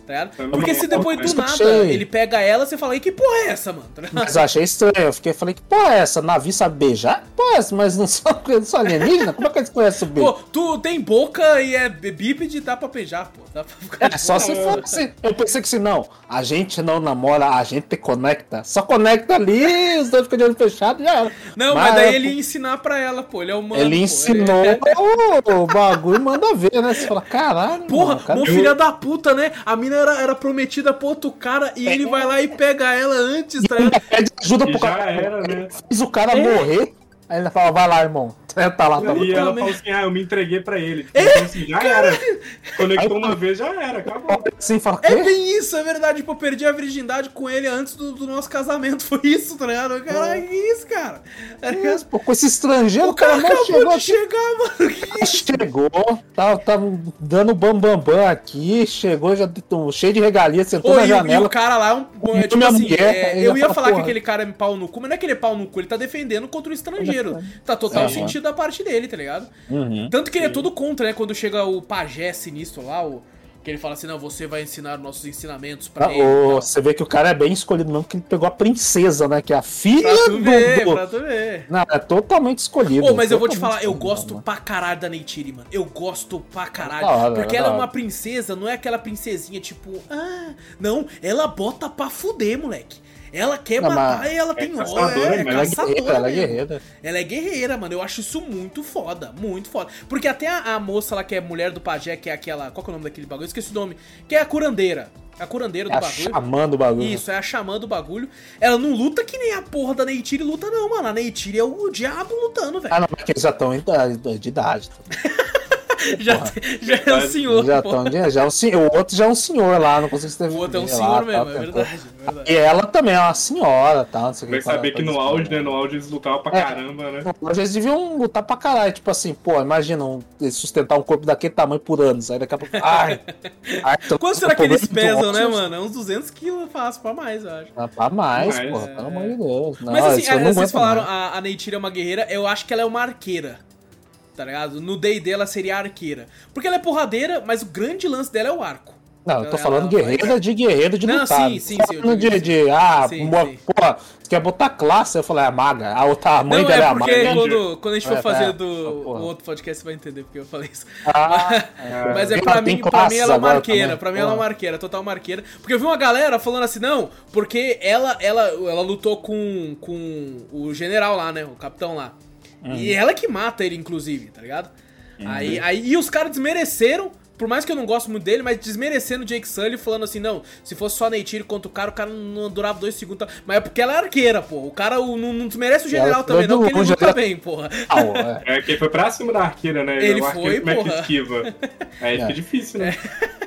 Tá ligado? Também Porque se é, depois né? do Isso nada ele pega ela, você fala, e que porra é essa, mano? Tá? Mas eu achei estranho. Eu fiquei, falei, que porra é essa? Navi sabe beijar? Porra, é essa? mas não são, não são alienígena? Como é que eles conhecem o Pô, beijo? tu tem boca e é bípede, dá pra beijar, pô. Dá pra ficar É, só se for assim. Eu pensei que se não, a gente não namora, a gente conecta. Só conecta ali, os dois ficam de olho fechado já era. Não, mas, daí ele ia ensinar pra ela, pô. Ele é humano. Ele pô, ensinou ele- o, o bagulho e manda ver, né? Você fala, caralho. Porra, mano, cara, mó filha da puta, né? A mina era, era prometida pra outro cara e ele vai lá e pega ela antes, tá ligado? pede ajuda E pro já cara. era, né? Fez o cara morrer. Aí ele fala, vai lá, irmão. Tá lá, tá E ela falou assim, ah, eu me entreguei pra ele. Tipo, então, assim, já era. Conectou Aí- uma vez, já era, acabou. assim, fala, É bem isso, é verdade. Tipo, eu perdi a virgindade com ele antes do, do nosso casamento. Foi isso, tá ligado? Caralho, que isso, cara? Tá ligado? Mas, pô, com esse estrangeiro, O cara mal acabou chegou de aqui. chegar, mano. Que isso? Chegou, tá, tá dando bambambam bam, bam aqui, chegou já tô cheio de regalia, sentou Ô, na e, o- e janela. o cara lá é um. É, tipo assim, mulher, é, eu ia fala, falar que porra. aquele cara é pau no cu, mas não é que ele é pau no cu, ele tá defendendo contra o estrangeiro. Tá total sentido da parte dele, tá ligado? Uhum. Tanto que ele é todo contra, né? Quando chega o pajé sinistro lá, o, que ele fala assim: não, você vai ensinar nossos ensinamentos pra Ah, ele. você vê que o cara é bem escolhido mesmo, que ele pegou a princesa, né? Que é a filha Pra tu do. ver, do- pra tu ver. Não, é totalmente escolhido. Pô, mas eu vou te falar, eu gosto mano. pra caralho da Neytiri, mano. Eu gosto pra caralho. Da hora, porque ela é uma princesa, não é aquela princesinha tipo, ah, não, ela bota pra fuder, moleque. Ela quer Não, matar e ela é tem ódio, é, é Ela é ela é guerreira. Ela é guerreira, mano. Eu acho isso muito foda, muito foda. Porque até a, a moça lá que é mulher do pajé, que é aquela. Qual que é o nome daquele bagulho? Eu esqueci o nome. Que é a curandeira. A curandeira do É a bagulho. xamã do bagulho. Isso, é a xamã do bagulho. Ela não luta que nem a porra da Neytiri luta, não, mano. A Neytiri é o diabo lutando, velho. Ah, não, mas que eles já estão de idade. já, já é o senhor, já pô. estão, já é um senhor. O outro já é um senhor lá, não consigo escrever. O outro é um lá, senhor tá, mesmo, tá, é tá. verdade, é verdade. E ela também é uma senhora, tá? Não sei Vai que, saber tá- que tá no auge, né? No auge eles lutavam pra É. caramba, né? Às vezes deviam lutar pra caralho, tipo assim, pô, imagina um, eles sustentar um corpo daquele tamanho por anos, aí daqui a pouco. Ai! ai Quanto será que eles pesam, né, mano? É uns 200 quilos fácil pra mais, eu acho. Ah, Pra mais, Mais, porra, é. pelo amor de Deus. Não, Mas assim, é, vocês falaram, mais. a, a Neytiri é uma guerreira, eu acho que ela é uma arqueira. Tá ligado? No day dela seria a arqueira. Porque ela é porradeira, mas o grande lance dela é o arco. Não, eu tô ela- falando ela- guerreira de guerreiro de Não, sim, sim, sim, falando de, de, ah, Sim, mo- sim. pô, você quer botar classe? Eu falei, é a maga. A outra a mãe não, dela é, é porque maga. quando, quando a gente for É, fazer é, do porra. o outro podcast, você vai entender porque eu falei isso. Ah, Mas é pra mim, pra classes mim ela é uma arqueira. Pra mim ela é uma Porra. arqueira, total uma arqueira. Porque eu vi uma galera falando assim, não, porque ela ela, ela lutou com, com o general lá, né? O capitão lá. Uhum. E ela que mata ele, inclusive, tá ligado? Aí, aí, e os caras desmereceram. Por mais que eu não gosto muito dele, mas desmerecendo o Jake Sully, falando assim, não, se fosse só a Neytiri contra o cara, o cara não durava dois segundos. Mas é porque ela é arqueira, pô. O cara o- não, não desmerece o general Ela também, não, porque ele luta ela- bem, porra. Não, é. É que ele foi pra cima da arqueira, né? Ele o arqueiro foi, como é que porra. esquiva? Aí É. fica difícil, né?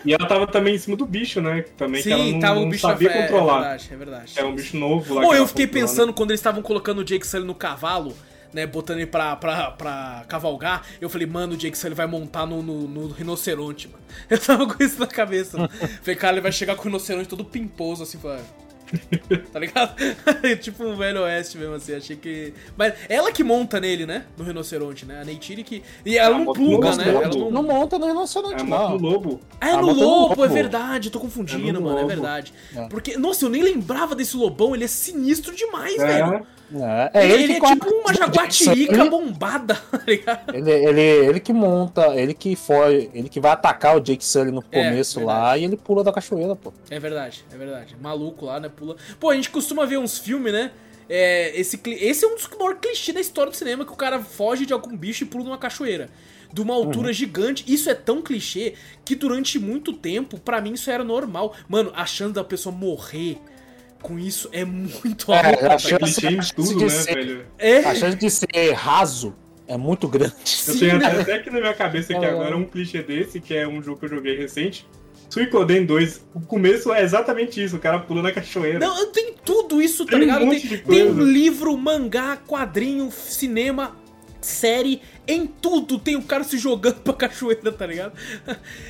E ela tava também em cima do bicho, né? Também que ela Sim, não, tava o não bicho na sabia frente. controlar. É verdade, é verdade. Era um bicho novo lá. Pô, eu fiquei pensando quando eles estavam colocando o Jake Sully no cavalo, né, botando ele pra, pra, pra cavalgar, eu falei, mano, o Jake Sully vai montar no, no, no rinoceronte, mano. Eu tava com isso na cabeça. mano. falei, cara, ele vai chegar com o rinoceronte todo pimposo, assim, falei, tá ligado? tipo um velho oeste mesmo, assim, achei que... Mas ela que monta nele, né? No rinoceronte, né? A Neytiri que... E ela, Ela não pluga, no né? lobo. Ela não... Não monta no rinoceronte, É não. moto do lobo. Ah, é Ah, no monta no lobo, é lobo. verdade, eu tô É confundindo, no mano, é lobo. verdade. É. Porque, nossa, eu nem lembrava desse lobão, ele é sinistro demais, É. velho. É, é ele, ele, ele é tipo uma jaguatirica bombada, tá ligado? Ele, ele, ele que monta, ele que foi, ele que vai atacar o Jake Sully no É, começo verdade. lá e ele pula da cachoeira, pô. É verdade, é verdade. Maluco lá, né? Pula. Pô, a gente costuma ver uns filmes, né? É, esse, esse é um dos maiores clichês da história do cinema, que o cara foge de algum bicho e pula numa cachoeira. De uma altura Uhum. gigante. Isso é tão clichê que durante muito tempo, pra mim, isso era normal. Mano, a chance da pessoa morrer com isso é muito É, alta. a tá chance- em tudo, de né, ser- velho? É, A chance de ser raso é muito grande. Eu sim, tenho né? até, aqui na minha cabeça aqui Ah. agora um clichê desse, que é um jogo que eu joguei recente. Suicoden 2, o começo é exatamente isso, o cara pula na cachoeira. Não, tem tudo isso, tá Tem um ligado? monte tem, de tem livro, mangá, quadrinho, cinema, série, em tudo tem o cara se jogando pra cachoeira, tá ligado?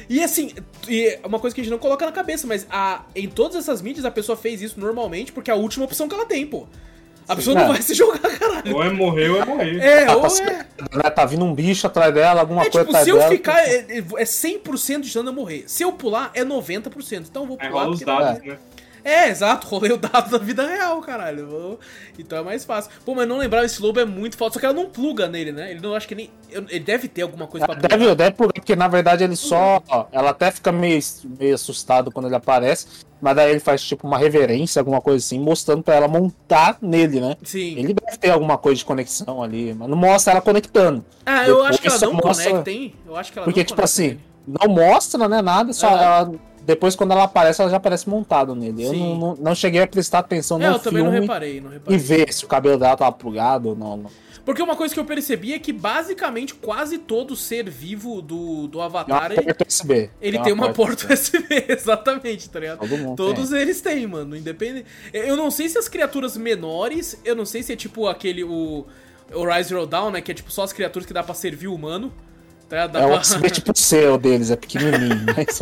E assim, e é uma coisa que a gente não coloca na cabeça, mas a, em todas essas mídias a pessoa fez isso normalmente porque é a última opção que ela tem, pô. A pessoa não É. vai se jogar, caralho. Ou é morrer ou é morrer. É, Tá, ou tá é. cercado, né? Tá vindo um bicho atrás dela, alguma É coisa tipo, atrás se eu dela. ficar, é, é é 100% de chance de eu morrer. Se eu pular, é 90%. Então eu vou pular. rola os porque- dados, né? É, exato, rolei o dado da vida real, caralho. Então é mais fácil. Pô, mas não lembrava, esse lobo é muito foda. Só que ela não pluga nele, né? Ele não acho que nem. Ele deve ter alguma coisa pra plugar. Deve, deve plugar, porque na verdade ele só. ó, ela até fica meio, meio assustado quando ele aparece, mas daí ele faz tipo uma reverência, alguma coisa assim, mostrando pra ela montar nele, né? Sim. Ele deve ter alguma coisa de conexão ali, mas não mostra ela conectando. Ah, eu depois acho que ela não mostra- conecta, hein? Eu acho que ela Porque, não tipo assim, nele. não mostra, né, nada, só Aham. ela- depois quando ela aparece, ela já aparece montado nele. Eu Sim. não, não, não cheguei a prestar atenção É, no eu também não filme reparei, não e reparei. ver se o cabelo dela tava plugado ou não. Porque uma coisa que eu percebi é que basicamente quase todo ser vivo do, do Tem uma Avatar, ele, porta USB. ele tem uma porta USB, exatamente, tá ligado? Todo Todos eles têm, mano, independente. Eu não sei se as criaturas menores, eu não sei se é tipo aquele, o, o Rise Zero Down, né, que é tipo só as criaturas que dá pra servir o humano. Tá? Dá É o pra- USB tipo o deles, é pequenininho. mas-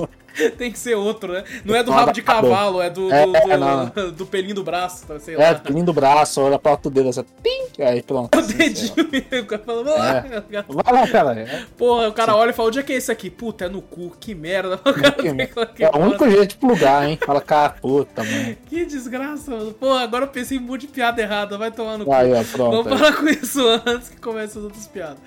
Tem que ser outro, né? Não é do Não, rabo de acabou. cavalo, é do, É, do, do- não. do pelinho do braço, tá? sei É, lá. lindo braço, olha pra outro dedo, assim, pim, aí pronto. O assim, dedinho mesmo, o cara fala, "Vai lá". Vai lá, cara. É, Porra, o cara olha e fala, onde é que é esse aqui? Puta, é no cu, que merda. O cara que, tem que- é o único jeito de plugar, hein? Fala, cara, puta, mano. Que desgraça, mano. Porra, agora eu pensei em um monte de piada errada, vai tomar no cu. Aí, ó, pronto. Vamos parar com isso antes que comece as outras piadas.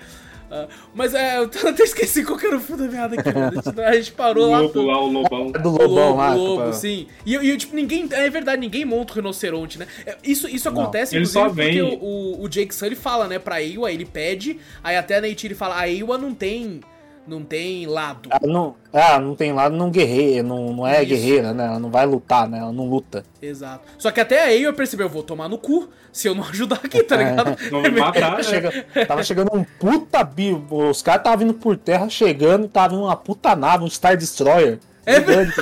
Ah, mas é, eu até esqueci qual que era o fio da meada aqui, mano. A gente, a gente O parou lá. lobo lá, o lobão. É do O lobão lobo, lá. o lobo, tipo, sim. E, e, tipo, ninguém. É verdade, ninguém monta o rinoceronte, né? É, Isso, isso acontece, Ele inclusive, só vem- porque o, o, o Jake Sully fala, né, pra Ewa, ele pede, aí até a Neytiri fala, a Ewa não tem. Não tem lado. Ela não, ela não tem lado, não guerreia, não, não é Isso. guerreira, né? Ela não vai lutar, né? Ela não luta. Exato. Só que até a Ewa percebeu, eu vou tomar no cu se eu não ajudar aqui, tá ligado? Não me matar, né? Chega- tava chegando um puta bio. Os caras estavam vindo por terra, chegando, e tava vindo uma puta nave, um Star Destroyer. É Gigante,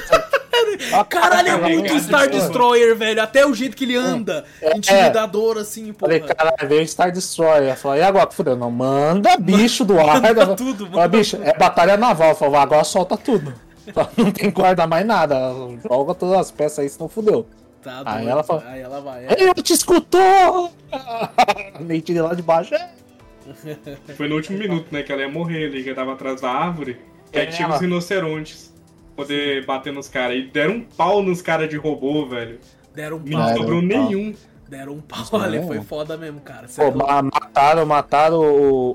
Ó, Caralho, é Caralho, muito cara, Star Destroyer. Destroyer, velho. Até o jeito que ele anda. É. Intimidador, assim, pô. Falei, caralho, veio o Star Destroyer. Eu falei, e agora, fudeu? Não, manda bicho do ar. Manda Eu- tudo, Falei, manda bicho, é batalha naval. Eu falei, agora solta tudo. Não tem que guardar mais nada. Joga todas as peças aí, senão fudeu. Tá Aí doido. ela fala- Aí ela vai. é. Ele te escutou! Nem tirei lá de baixo. É. Foi no último minuto, né? Que ela ia morrer ali, que tava atrás da árvore. Aí É, tinha ela- os rinocerontes. Poder bater nos caras. E deram um pau nos caras de robô, velho. Deram um Não pau. Deram sobrou um nenhum. Deram um pau ali. Foi foda mesmo, cara. Pô, é mataram, mataram o,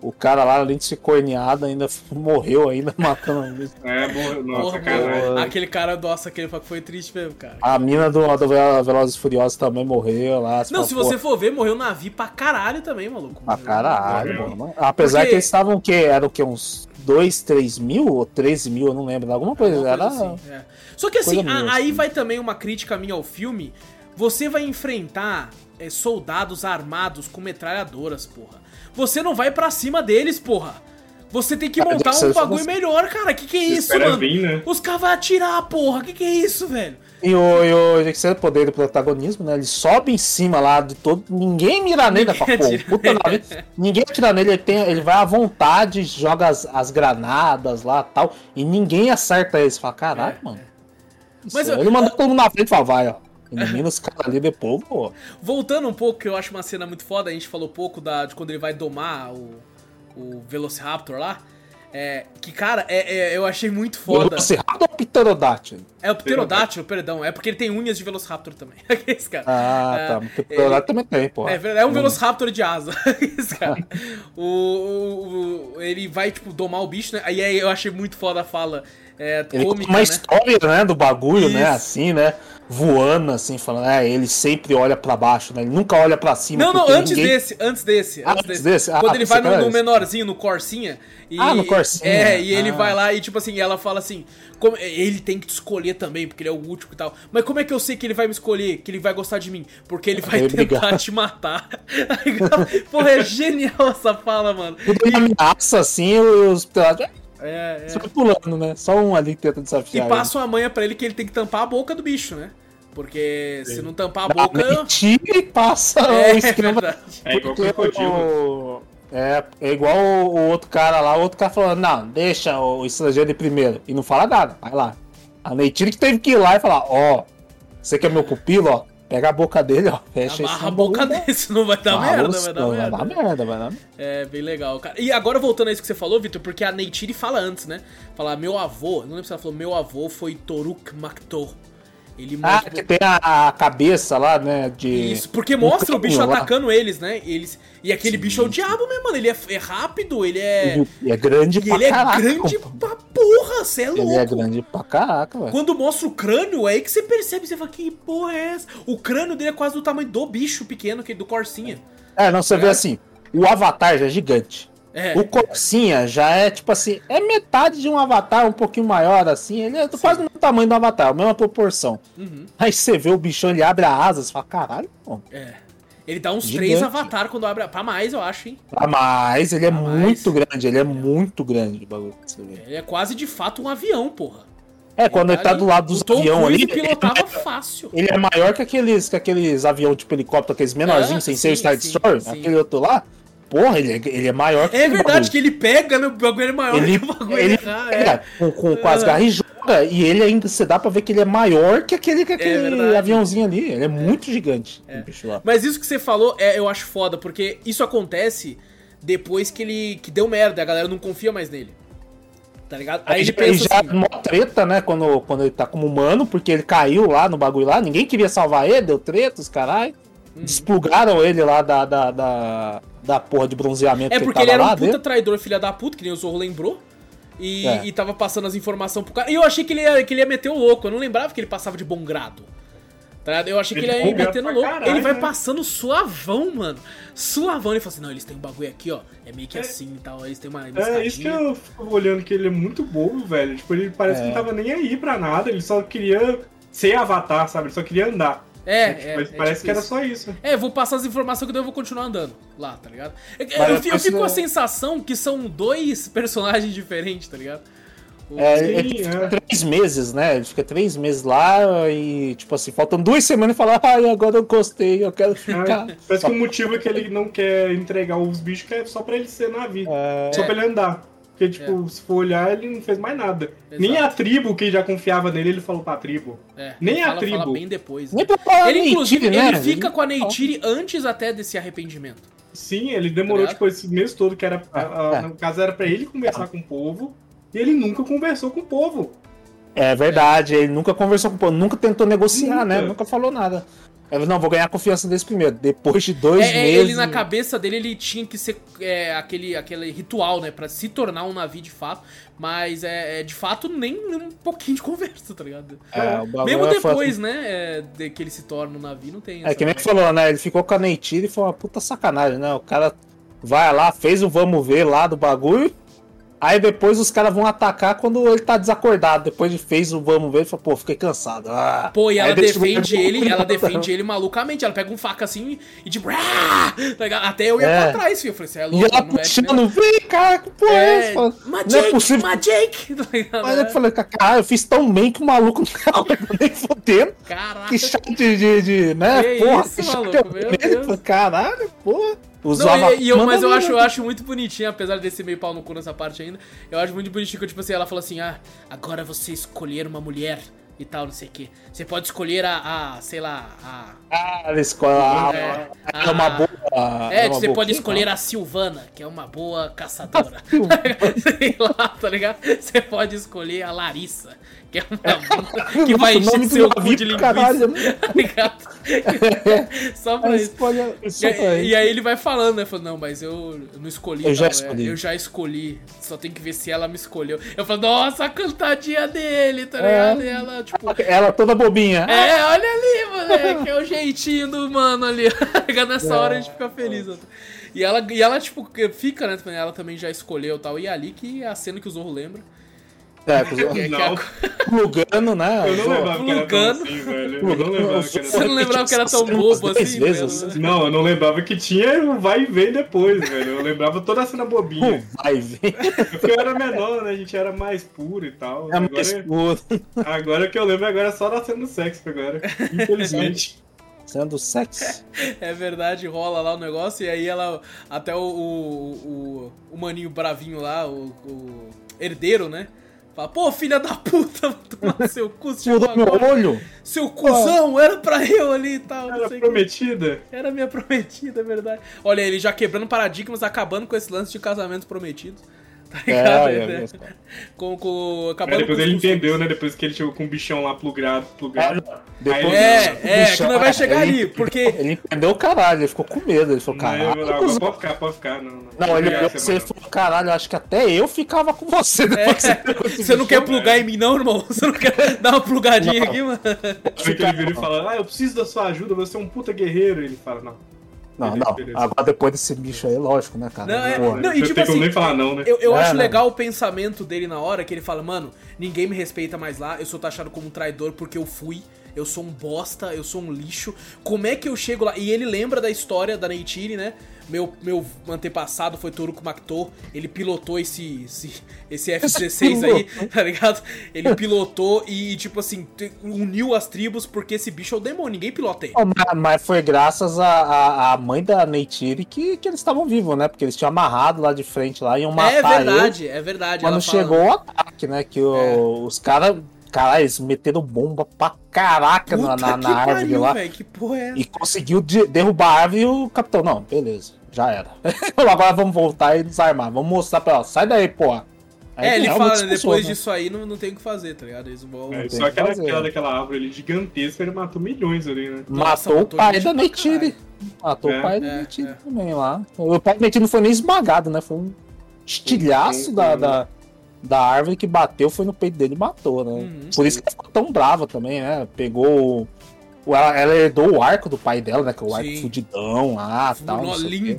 o, o cara lá, além de ser corneado, ainda morreu ainda matando É, morreu. Nossa, Porra, caralho. Aquele cara, nossa, aquele foi triste mesmo, cara. a mina do, do Vel- Velozes e Furiosos também morreu lá. Não, se você for ver, morreu navio pra caralho também, maluco. Pra caralho, Morreu. mano. Apesar Porque- que eles estavam o quê? Era o quê? Uns 2, 3 mil ou 13 mil, eu não lembro. Alguma coisa. Alguma Era. coisa assim, é. Só que assim, a- minha, aí assim. vai também uma crítica minha ao filme. Você vai enfrentar é, soldados armados com metralhadoras, porra. Você não vai pra cima deles, porra. Você tem que montar um bagulho você- melhor, cara. Que que é isso, mano? vir, né? Os caras vão atirar, porra. Que que é isso, velho? E o, e o Jackson poder do protagonismo, né? Ele sobe em cima lá de todo. Ninguém mira nele, né? Fala, pô, puta nave. Ninguém atira nele, ele, tem, ele vai à vontade, joga as, as granadas lá e tal. E ninguém acerta ele. Você fala, caralho, É, mano. Mas Isso, eu- ele manda todo mundo na frente e fala, vai, ó. Elimina os caras ali depois, pô. Voltando um pouco, que eu acho uma cena muito foda, a gente falou pouco da, de quando ele vai domar o, o Velociraptor lá. É, que, cara, é, é, eu achei muito foda. Velociraptor ou Pterodátilo? É o Pterodátilo, perdão. É porque ele tem unhas de Velociraptor também. Esse cara. Ah, É, tá. O Pterodátilo também tem, pô. É, é um Velociraptor de asa. Esse cara. O, o- o- ele vai, tipo, domar o bicho, né? Aí aí eu achei muito foda a fala é, cômica, uma né? história, né, do bagulho, né, Isso. assim, né, voando, assim, falando, é, ele sempre olha pra baixo, né, ele nunca olha pra cima. Não, não, antes ninguém- desse, antes desse, Ah, antes desse. desse? Ah, Quando ele vai no, no menorzinho, no Corsinha. E, Ah, no Corsinha. É, e ele Ah. vai lá e, tipo assim, ela fala assim: como- ele tem que te escolher também, porque ele é o último e tal. Mas como é que eu sei que ele vai me escolher, que ele vai gostar de mim? Porque ele vai tentar brigar. te matar. Aí, Porra, é genial essa fala, mano. Ele ameaça, assim, os É, é. só pulando, né, só um ali tenta E desafiar passa uma manha pra ele que ele tem que tampar a boca do bicho, né? Porque se não tampar a ele. boca. Mentira e passa É, o esquema. verdade. É igual o- É, é igual o, o outro cara lá, o outro cara falando, não, deixa o estrangeiro ir primeiro. E não fala nada, vai lá. A Neytiri que teve que ir lá e falar, ó, você que é meu pupilo, ó, pega a boca dele, ó, fecha Amarra a boca dele, senão vai dar Ah, merda, os- vai dar vai merda. dar merda, vai dar merda. É, bem legal, cara. E agora voltando a isso que você falou, Vitor, porque a Neytiri fala antes, né? Fala, meu avô, não lembro se ela falou, meu avô foi Toruk Maktor. Ele Ah, mostra- que tem a, a cabeça lá, né, de... Isso, porque mostra o bicho lá. atacando eles, né? Eles... E aquele bicho é o diabo mesmo, mano. Ele é, é rápido, ele é. E é grande E pra ele é caraca. grande pô. pra porra, você é louco. Ele é grande pra caraca, velho. Quando mostra o crânio, é aí que você percebe, você fala, que porra é essa? O crânio dele é quase do tamanho do bicho pequeno, que do Corsinha. É, não, você vê assim, o Avatar já é gigante. É. O Corsinha já é, tipo assim, é metade de um Avatar, um pouquinho maior, assim. Ele é quase do tamanho do Avatar, a mesma proporção. Uhum. Aí você vê o bichão, ele abre a asa, você fala, caralho, pô. É. Ele dá uns Gigante. três avatar quando abre. Pra mais, eu acho, hein? Ah, Mas ele é Ah, mas- muito grande, ele é muito grande o bagulho que você vê. Ele é quase de fato um avião, porra. É, quando ele tá ali- do lado dos aviões ali, pilotava fácil. ele é maior que aqueles, que aqueles aviões tipo helicóptero, aqueles menorzinhos, Ah, sem ser o sim, Star sim, Destroyer, sim. aquele outro lá. Porra, ele é, ele é maior que É verdade que ele pega, né? O bagulho é maior Ele, que o bagulho. ele Ah, pega é. com, com, com as Ah. garras e joga, e ele ainda, você dá pra ver que ele é maior que aquele, que aquele verdade. aviãozinho ali. Ele é, muito gigante. Mas isso que você falou, é, eu acho foda, porque isso acontece depois que ele que deu merda, a galera não confia mais nele. Tá ligado? Aí Aí ele já, pensa já assim, mó treta, né, quando, quando ele tá como humano, porque ele caiu lá no bagulho lá, ninguém queria salvar ele, deu treta, os caralho. Uhum. Desplugaram ele lá da, da, da, da porra de bronzeamento É que porque ele ele tava era um puta dentro. traidor, filha da puta, que nem o Zorro lembrou. E, É. e tava passando as informações pro cara. E eu achei que ele, ia, que ele ia meter o louco. Eu não lembrava que ele passava de bom grado. Tá? Eu achei que Ele ele ia metendo louco. caralho, ele vai né? passando suavão, mano. Suavão. Ele fala assim: não, eles têm um bagulho aqui, ó. É meio que assim e tal. Eles têm uma. uma É isso que eu fico olhando que ele é muito bobo, velho. Tipo, ele parece É. que não tava nem aí pra nada, ele só queria ser avatar, sabe? Ele só queria andar. É, Tipo, é. mas é parece tipo que era isso. só isso. É, vou passar as informações que daí eu vou continuar andando lá, tá ligado? É eu, eu eu fico com a sensação que são dois personagens diferentes, tá ligado? O- É, Sim, ele é. fica três meses, né? Ele fica três meses lá e, tipo assim, faltam duas semanas e fala, ai, agora eu gostei, eu quero ficar. É, parece que o motivo é que ele não quer entregar os bichos que é só pra ele ser na vida. É, Só pra ele andar. Porque, tipo, se for olhar, ele não fez mais nada. Exato. Nem a tribo que já confiava nele, ele falou pra tribo. é, nem ele a fala, tribo. Fala bem depois. né? Nem pra falar Ele, inclusive, né? ele fica com a Neytiri antes até desse arrependimento. Sim, ele demorou, Tá tipo, esse mês todo, que era. a- a- É. No caso, era pra ele conversar com o povo. E ele nunca conversou com o povo. É verdade, ele nunca conversou com o povo, nunca tentou negociar, Nunca. né? Nunca falou nada. Ele, não, vou ganhar a confiança deles primeiro. Depois de dois É, é, meses. ele na cabeça dele, ele tinha que ser é, aquele, aquele ritual, né? Pra se tornar um navio de fato. Mas é, é, de fato nem um pouquinho de conversa, tá ligado? É, o bagulho Mesmo é foda. depois, né? é, de que ele se torna um navio, não tem É que nem falou, né? Ele ficou com a Neytiri e foi uma puta sacanagem, né? O cara vai lá, fez o vamos ver lá do bagulho. Aí depois os caras vão atacar quando ele tá desacordado. Depois de fez o vamos ver, ele fala, pô, fiquei cansado. Ah. Pô, e ela defende cara- ele, ela defende ele malucamente. Ela pega um faca assim e tipo, "Ah!" Até eu ia É. pra trás, filho. Eu falei, você é E louco, ela não é puxando, vem, cara, que porra é, essa? É, mas Não é Jake, possível. mas Jake! Tá? Mas eu falei, cara, eu fiz tão bem que o maluco não nem fodendo. Caraca. Que chato de, de, de, né? Que porra, isso, que chato maluco, de Caralho, porra. Os Não, e, e eu, mas eu acho, eu acho muito bonitinho, apesar desse meio pau no cu nessa parte ainda. Eu acho muito bonitinho que, tipo assim, ela fala assim: ah, agora você escolher uma mulher e tal, não sei o que. Você pode escolher a, a sei lá, a... Ah, ela escolhe. Ah, É, é uma a- boa. É, uma você boa pode escolher a Silvana, que é uma boa caçadora. Sei lá, tá ligado? Você pode escolher a Larissa, que é uma boa, que vai encher seu cu de linguiça. caralho. Tá ligado? Só pra Ela isso. escolhe só pra E, e aí ele vai falando, né? Falando, não, mas eu, eu não escolhi. Eu já tal, é, escolhi. eu já escolhi. Só tem que ver se ela me escolheu. Eu falo, nossa, a cantadinha dele, tá É. ligado? E ela, tipo, Ela toda bobinha. é, olha ali, moleque, é o jeitinho do mano ali. Nessa hora a gente fica feliz. E ela, e ela, tipo, fica, né? Ela também já escolheu e tal. E é ali que é a cena que o Zorro lembra. É, Não. plugando, né? Eu não lembrava que era tão assim, velho. Eu não lembrava que era Você não lembrava que era tão bobo assim? vezes. velho? Não, eu não lembrava que tinha o vai e vem depois, velho. Eu lembrava toda a cena bobinha. Vai ver. Porque eu era menor, né? A gente era mais puro e tal. É mais Agora, puro. agora que eu lembro agora é só da cena do sexo agora. Infelizmente. Sendo sexy. É verdade, rola lá o negócio. E aí ela. Até o, o, o, o maninho bravinho lá, o, o herdeiro, né? Fala, pô, filha da puta, vou tomar seu cu, Mudou meu agora. olho. Seu cuzão, era pra eu ali e tal. não Era sei o que. prometida. Era minha prometida, é verdade. Olha, ele já quebrando paradigmas, acabando com esse lance de casamentos prometidos. Tá ligado? É, Né? é, com, com, acabando depois com ele entendeu, né? Depois que ele chegou com o bichão lá plugado, plugado. Depois, É, é, Bicho, que não vai chegar ele- ali, porque. Ele entendeu o caralho, ele ficou com medo. Ele falou, Não, caralho. não, cuzão." pode ficar, pode ficar. Não, não. Não, ele olhou você e falou, caralho, eu acho que até eu ficava com você depois que você não bicho." quer plugar em mim, não, irmão? Você não quer dar uma plugadinha Não. aqui, mano? Aí que ele vira e fala, ah, eu preciso da sua ajuda, você é um puta guerreiro. E ele fala, não. Não, não. Agora depois desse bicho aí, lógico, né, cara? Não, é- Porra. não, e Não tipo tem como assim, nem falar não, né? Eu, eu É, acho não. legal o pensamento dele na hora, que ele fala, mano, ninguém me respeita mais lá, eu sou taxado como um traidor porque eu fui, eu sou um bosta, eu sou um lixo. Como é que eu chego lá? E ele lembra da história da Neytiri, né? Meu, meu antepassado foi Toruko Makto, ele pilotou esse, esse, esse F-16 aí, tá ligado? Ele pilotou e, tipo assim, uniu as tribos porque esse bicho é o demônio, ninguém pilota ele. Oh, mas- foi graças à mãe da Neytiri que, que eles estavam vivos, né? Porque eles tinham amarrado lá de frente lá, iam matar É ele. verdade, é verdade. Quando chegou o ataque, né? Que o- É. os caras. Caralho, eles meteram bomba pra caraca na, Puta na, que na árvore pariu, lá. porra é essa? E conseguiu de- derrubar a árvore e o capitão. Não, beleza, já era. Agora vamos voltar e desarmar. Vamos mostrar pra ela. Sai daí, porra. Aí É, ele fala, né, depois funciona. disso aí não, não tem o que fazer, tá ligado? Eles vão. É, só que aquela, aquela daquela árvore ali gigantesca, ele matou milhões ali, né? Nossa, Matou o pai da Neytiri. Matou É, o pai da é, Neytiri é. também lá. O pai da Neytiri não foi nem esmagado, né? Foi um estilhaço da, da, da árvore que bateu, foi no peito dele e matou, né? Uhum. Por isso que ela ficou tão brava também, né? Pegou. Ela, ela herdou o arco do pai dela, né? Que é o arco Sim. fudidão lá tal. No- não sei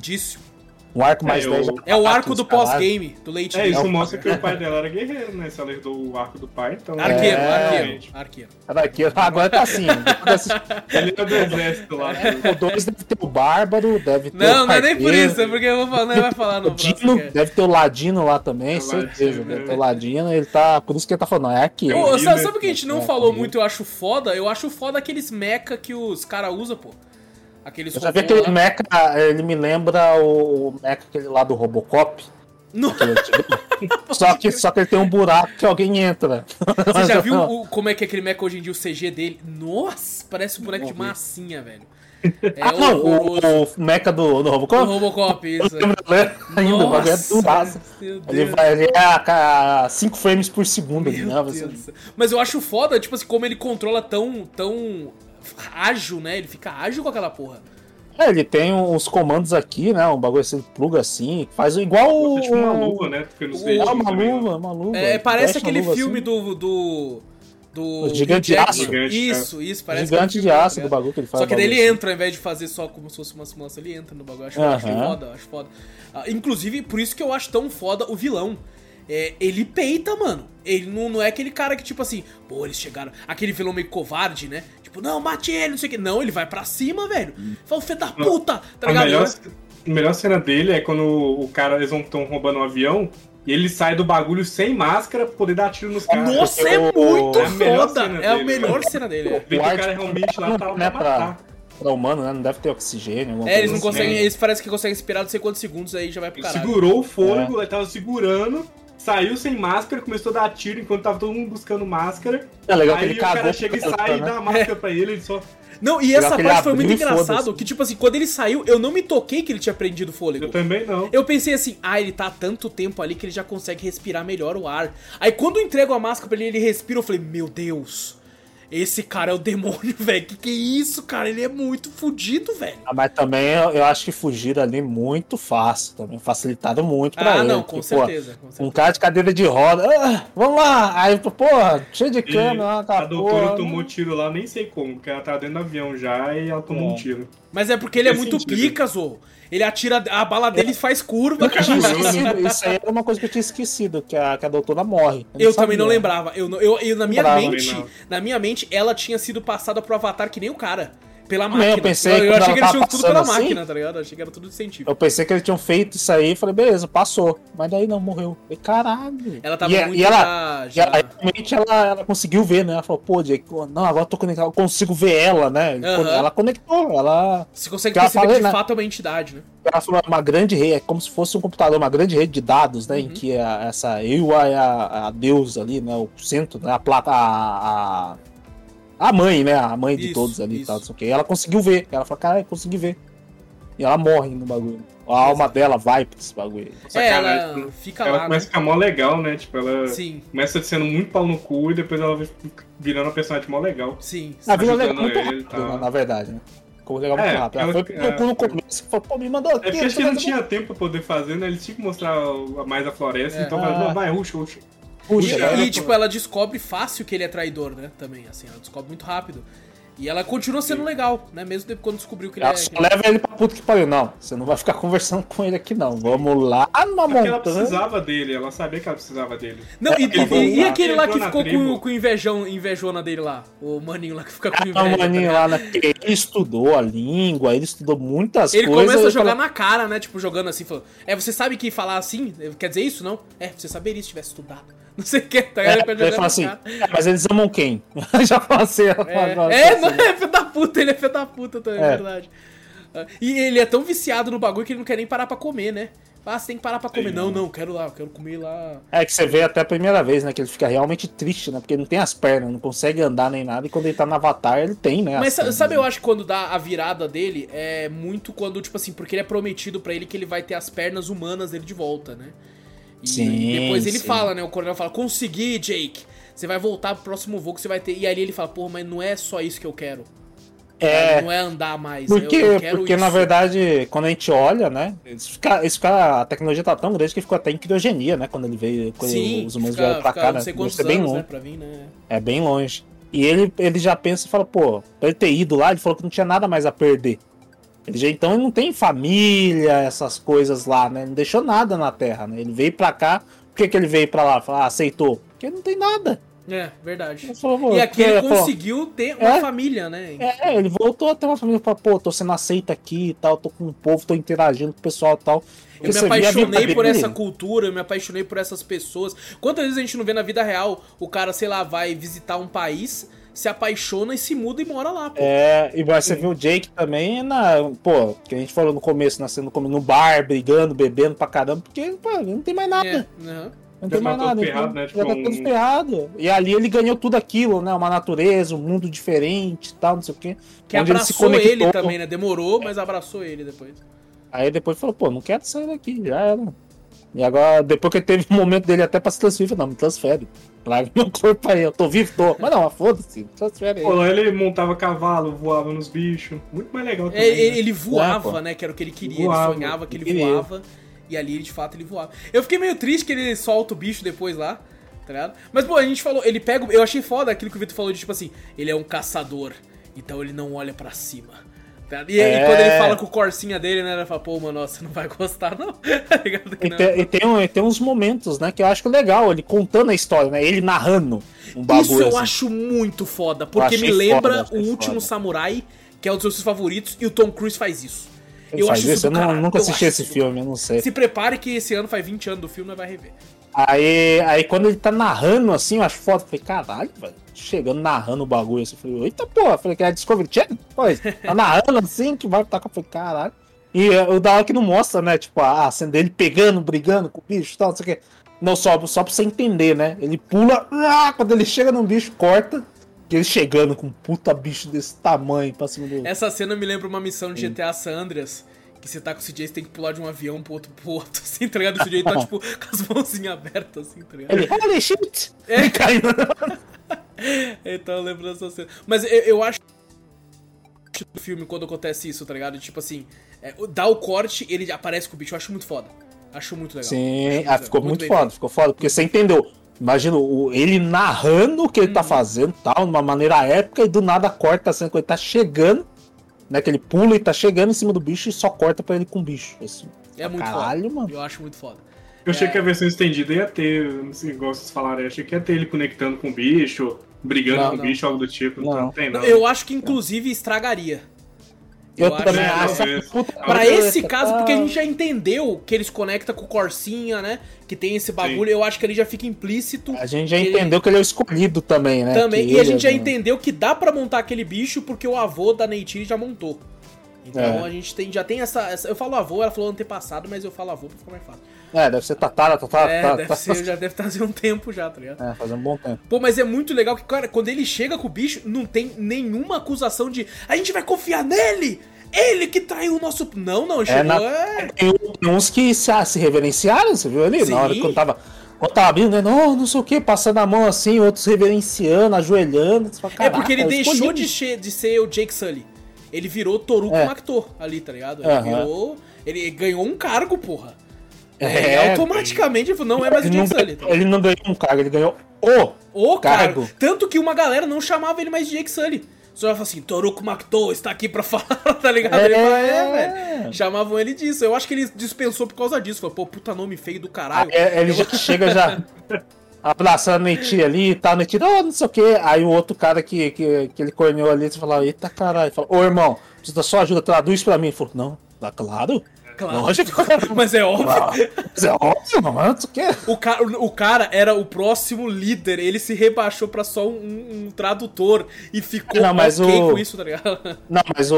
o. Um arco mais É, velho. o- já É o bate arco do pós-game, do Late É, Game. isso o- mostra que o pai dela era guerreiro, né? Se ela herdou o arco do pai, então... Arqueiro, É, arqueiro, arqueiro. Era aqui, agora tá assim. desse- Ele era do exército lá. O 2 deve ter o Bárbaro, deve ter Não, o não é nem por Arqueiro, isso, é porque eu vou falar, não vai falar O no Dino, deve ter o Ladino lá também, É, certeza. Ladino, Deve é. ter o Ladino, ele tá. Por isso que ele tá falando, não, é aqui. Ô, Ladino sabe, é- o que a gente não é, falou é. muito, eu acho foda? Eu acho foda aqueles mecha que os caras usam, pô. Aqueles Eu já vi aquele lá. mecha, ele me lembra o, mecha aquele lá do Robocop. Antigo. só, que, só que ele tem um buraco que alguém entra. Você já viu o- como é que é aquele mecha hoje em dia, o CG dele? Nossa, parece um boneco de massinha, velho. É ah, não, o, o mecha do, do O Robocop? Robocop, isso. Ainda, é Nossa, meu Ele vai ele é a 5 frames por segundo. né? Mas eu acho foda, tipo assim, como ele controla tão, tão ágil, né? Ele fica ágil com aquela porra. É, ele tem uns comandos aqui, né? Um bagulho assim, pluga assim, faz igual o. É tipo uma luva, né? Porque nos o- É uma também, ó. luva, uma luva. É, parece aquele filme assim. do. do. do. O Gigante de. Aço. Gigante, Isso, isso, parece Gigante aquele de filme, aço tá do bagulho que ele faz. Só que daí ele assim. entra, ao invés de fazer só como se fosse uma simulação, ele entra no bagulho. Acho, acho foda, acho foda. Ah, inclusive, por isso que eu acho tão foda o vilão. É, ele peita, mano. Ele não, não é aquele cara que, tipo assim, pô, eles chegaram. Aquele vilão meio covarde, né? Tipo, não, mate ele, não sei o que. Não, ele vai pra cima, velho. Fala, filho da puta, tá A ligado? melhor, a melhor cena dele é quando o cara, eles estão roubando um avião e ele sai do bagulho sem máscara pra poder dar tiro nos caras. Nossa, é o- muito é a melhor foda. cena É a melhor velho. cena dele. é. Vê que o O cara realmente lá tá lá né, pra matar. Pra humano, né? Não deve ter oxigênio. alguma É, eles não assim. conseguem. Eles parecem que conseguem esperar não sei quantos segundos aí já vai pro Ele caralho. segurou o É. fôlego, ele tava segurando, saiu sem máscara, começou a dar tiro enquanto tava todo mundo buscando máscara. É legal que aí ele o cara cagou. chega e sai e né? dá a máscara pra ele, ele só. Não, e essa que parte foi muito engraçado, que tipo assim, quando ele saiu, eu não me toquei que ele tinha prendido o fôlego. Eu também não. Eu pensei assim, ah, ele tá há tanto tempo ali que ele já consegue respirar melhor o ar. Aí quando eu entrego a máscara pra ele, ele respira, eu falei, meu Deus, esse cara é o demônio, velho. Que que é isso, cara? Ele é muito fudido, velho. Ah, mas também eu, eu acho que fugiram ali muito fácil também. Facilitaram muito pra Ah, ele. não, com porque, pô, certeza, com Um certeza. cara de cadeira de roda. "Ah, vamos lá! Aí, porra, cheio de cano, ah, tá, a doutora porra, tomou tiro lá, nem sei como, porque ela tava dentro do avião já e ela tomou É. um tiro. Mas é porque ele é muito sentido. pica, Zô. Ele atira, a bala dele faz curva, Eu tinha cara. isso aí era uma coisa que eu tinha esquecido, que a, que a doutora morre. Eu também não sabia. lembrava. Eu, não- eu, eu- na minha mente, não. na minha mente, ela tinha sido passada pro Avatar que nem o cara. Pela máquina. eu pensei eu, quando achei que eles tinham tudo pela assim. máquina, tá ligado? Eu achei que era tudo científico. Eu pensei que eles tinham feito isso aí e falei, beleza, passou. Mas daí não, morreu. E caralho. Ela tava e, é, muito e ela, já- ela, realmente ela, ela conseguiu ver, né? Ela falou, pô, não, agora eu tô conectado, eu consigo ver ela, né? Aham. Ela conectou, ela. Você consegue perceber falei, que de né? fato é uma entidade, né? Ela falou uma grande rede, é como se fosse um computador, uma grande rede de dados, né? Em Uhum. que a, essa Ewa é a, a deusa ali, né? O centro, né? A plata. A, a, a mãe, né? A mãe de Isso, todos ali e isso. tal, não sei o que. Ela conseguiu ver. Ela falou, cara, eu consegui ver. E ela morre no bagulho. A alma dela vai pra esse bagulho. É, ela fica Ela lá, começa a né? ficar mó legal, né? Tipo, ela Sim, começa sendo muito pau no cu e depois ela virando uma personagem mó legal. sim. A vida legal ajudando muito ele e rápido, tal. na, verdade, né? Ficou legal muito É, rápido. Ela ela- foi pro cu no começo, falou, pô, me mandou É aqui. porque acho que não tinha tempo pra poder fazer, né? Eles tinham que mostrar mais a floresta, É. então Ah. fala, não, vai, ruxa, ruxa. Puxa, E, e, tipo, ela descobre fácil que ele é traidor, né? Também, assim, ela descobre muito rápido. E ela continua sendo legal, né? Mesmo depois quando descobriu que ele Ela é. só que ele- leva ele pra puta que pariu. Não, você não vai ficar conversando com ele aqui, não. Vamos lá numa É Porque ela montanha. precisava dele, ela sabia que ela precisava dele. Não, e, Ele e- e aquele lá que ficou com, com invejão, invejona dele lá? O maninho lá que fica com Ah, inveja. o tá maninho ligado? lá, né? Ele estudou a língua, ele estudou muitas Ele coisas. começa a jogar falei, na cara, né? Tipo, jogando assim, falando. É, você sabe que falar assim quer dizer isso, não? É, você saberia se tivesse estudado. Não sei o que, tá É, ligado? Ele ele fala assim. "É, mas eles amam quem? Já fala assim. ela fala, agora, É, é, assim. não, é filho da puta, ele é filho da puta também, é É. verdade. Ah, E ele é tão viciado no bagulho que ele não quer nem parar pra comer, né? Ah, você tem que parar pra comer. Sim. Não, não, quero lá, quero comer lá. É que você vê até a primeira vez, né? Que ele fica realmente triste, né? Porque ele não tem as pernas, não consegue andar nem nada. E quando ele tá no Avatar, ele tem, né? Mas pernas, sabe, né? eu acho que quando dá a virada dele, é muito quando, tipo assim, porque ele é prometido pra ele que ele vai ter as pernas humanas dele de volta, né? E Sim, depois ele sim. fala, né? O coronel fala, consegui, Jake. Você vai voltar pro próximo voo que você vai ter. E ali ele fala, porra, mas não é só isso que eu quero. É, Não é andar mais. Porque, eu, eu porque isso. na verdade, quando a gente olha, né? Esse cara, esse cara- a tecnologia tá tão grande que ficou até em criogenia, né? Quando ele veio, quando Sim, os humanos fica, vieram pra fica cá, né? Deve quantos ser bem anos, longe. né, pra vir, né? É bem longe. E ele, ele já pensa e fala, pô, pra ele ter ido lá, ele falou que não tinha nada mais a perder. Ele já, então ele não tem família, essas coisas lá, né? Não deixou nada na Terra, né? Ele veio pra cá, por que, que ele veio pra lá? Falou, ah, aceitou. Porque não tem nada. É, verdade. Falou, E aqui ele conseguiu ter uma É. família, né? É, ele voltou a ter uma família, falou, pô, tô sendo aceito aqui e tal, tô com o povo, tô interagindo com o pessoal e tal. Eu me apaixonei por essa cultura, eu me apaixonei por essas pessoas. Quantas vezes a gente não vê na vida real o cara, sei lá, vai visitar um país, se apaixona e se muda e mora lá, pô. É, e você viu o Jake também na. Pô, que a gente falou no começo, nascendo no bar, brigando, bebendo pra caramba, porque, pô, ele não tem mais nada. É. Não Já tem mais tá todo nada. ferrado, então, né? Tipo, já tá um- todo ferrado. E ali ele ganhou tudo aquilo, né? Uma natureza, um mundo diferente e tal, não sei o quê. Que Onde ele se abraçou ele, conectou. também, né? Demorou, mas abraçou ele depois. Aí depois falou, pô, não quero sair daqui, já era. E agora, depois que teve um momento dele até pra se transferir, não, me transfere. Larga meu corpo aí, eu tô vivo, tô. Mas não, foda-se, transfere aí. Pô, ele montava cavalo, voava nos bichos. Muito mais legal também. É, ele, né? ele voava, É, né? Que era o que ele queria. Voava, ele sonhava que ele voava. E ali, de fato, ele voava. Eu fiquei meio triste que ele solta o bicho depois lá, tá ligado? Mas, pô, a gente falou, ele pega. Eu achei foda aquilo que o Vitor falou de tipo assim: ele é um caçador, então ele não olha pra cima. Tá? E, e É. quando ele fala com o corsinha dele, né? Ele fala, pô, mano, nossa, você não vai gostar, não. tá E não. tem, e tem, um- e tem uns momentos, né, que eu acho legal, ele contando a história, né? Ele narrando um bagulho. Isso eu assim. acho muito foda, porque me lembra foda, o último foda. Samurai, que é um dos seus favoritos, e o Tom Cruise faz isso. Ele eu faz acho isso eu não- nunca eu assisti esse filme, eu não sei. Se prepare que esse ano faz 20 anos do filme, vai rever. Aí, aí quando ele tá narrando assim, eu acho foda, eu falei, caralho, velho. Chegando narrando o bagulho assim, eu falei, eita porra, eu falei que é Discovery Channel? Pois, tá narrando assim, que vai tacar, eu falei, caralho. E é, o da hora que não mostra, né, tipo, a a cena dele pegando, brigando com o bicho e tal, não sei o que. Não, só, só pra você entender, né? Ele pula, ah, quando ele chega num bicho, corta. E ele chegando com um puta bicho desse tamanho pra cima do. Essa cena me lembra uma missão de GTA San Andreas. Que você tá com o CJ, você tem que pular de um avião pro outro, pro outro assim, tá ligado? O CJ tá, tipo, com as mãozinhas abertas, assim, tá ligado? Ele, holy shit! É. Ele caindo. Então eu lembro dessa cena. Mas eu, eu acho do filme quando acontece isso, tá ligado? Tipo assim, é, dá o corte, ele aparece com o bicho. Eu acho muito foda. Acho muito legal. Sim, Acho ah, ficou legal. muito, bem foda, feito. ficou foda, porque você entendeu. Imagina ele narrando o que ele Uhum. tá fazendo tal, de uma maneira épica, e do nada corta a cena quando ele tá chegando, né? Que ele pula e tá chegando em cima do bicho e só corta pra ele com o bicho. Assim. É muito Caralho, foda. mano. Eu acho muito foda. Eu achei É. que a versão estendida ia ter, não sei, igual vocês falaram, eu achei que ia ter ele conectando com o bicho, brigando Não, com o bicho, algo do tipo. Não, Não. tem, não. Eu acho que inclusive estragaria. Eu, Eu também acho- acho. Pra esse caso, tá? porque a gente já entendeu que eles conectam com o Corsinha, né? Que tem esse bagulho, eu acho que ali já fica implícito. A gente já que- entendeu que ele é o escolhido também, né? Também. Que E a ele gente já é- entendeu que dá pra montar aquele bicho porque o avô da Neytiri já montou. Então É. a gente tem, já tem essa, essa- Eu falo avô, ela falou antepassado, mas eu falo avô pra ficar mais fácil. É, deve ser Tatara, Tatara, é, Tatara. deve ser, já deve trazer um tempo já, tá ligado? É, fazer um bom tempo. Pô, mas é muito legal que, cara, quando ele chega com o bicho, não tem nenhuma acusação de a gente vai confiar nele! Ele que traiu o nosso. Não, não, chegou. na- É, Tem tem uns que se, se reverenciaram, você viu ali? Sim. Na hora que eu tava. Quando tava abrindo, né? Não, não sei o que, passando a mão assim, outros reverenciando, ajoelhando. Fala, É "Caraca, porque ele deixou escolhi". de, che- de ser o Jake Sully. Ele virou Toruko É. Makto ali, tá ligado? Ele Aham. virou. Ele ganhou um cargo, porra. É, É, automaticamente ele falou, não é mais o não, Jake Sully. tá ele não ganhou um cargo, ele ganhou o. O cargo. Cargo. Tanto que uma galera não chamava ele mais de Jake Sully. Só falava assim, Toruko Makto está aqui pra falar, tá ligado? Ele fala, é, velho. Chamavam ele disso. Eu acho que ele dispensou por causa disso. Falou, pô, puta nome feio do caralho. Aí ele já chega já abraçando a Neytiri ali e tal, Neytiri, oh, não sei o que. Aí o outro cara que, que, que ele corneou ali, você fala, eita caralho. Fala, ô irmão, preciso da sua ajuda, traduz pra mim. Ele falou, não, tá claro. Claro. Lógico. Mas é óbvio. Mas é óbvio, mano, não sei o que. O cara, era o próximo líder, ele se rebaixou pra só um, um tradutor e ficou Não, mas ok o- com isso, tá ligado? Não, mas o,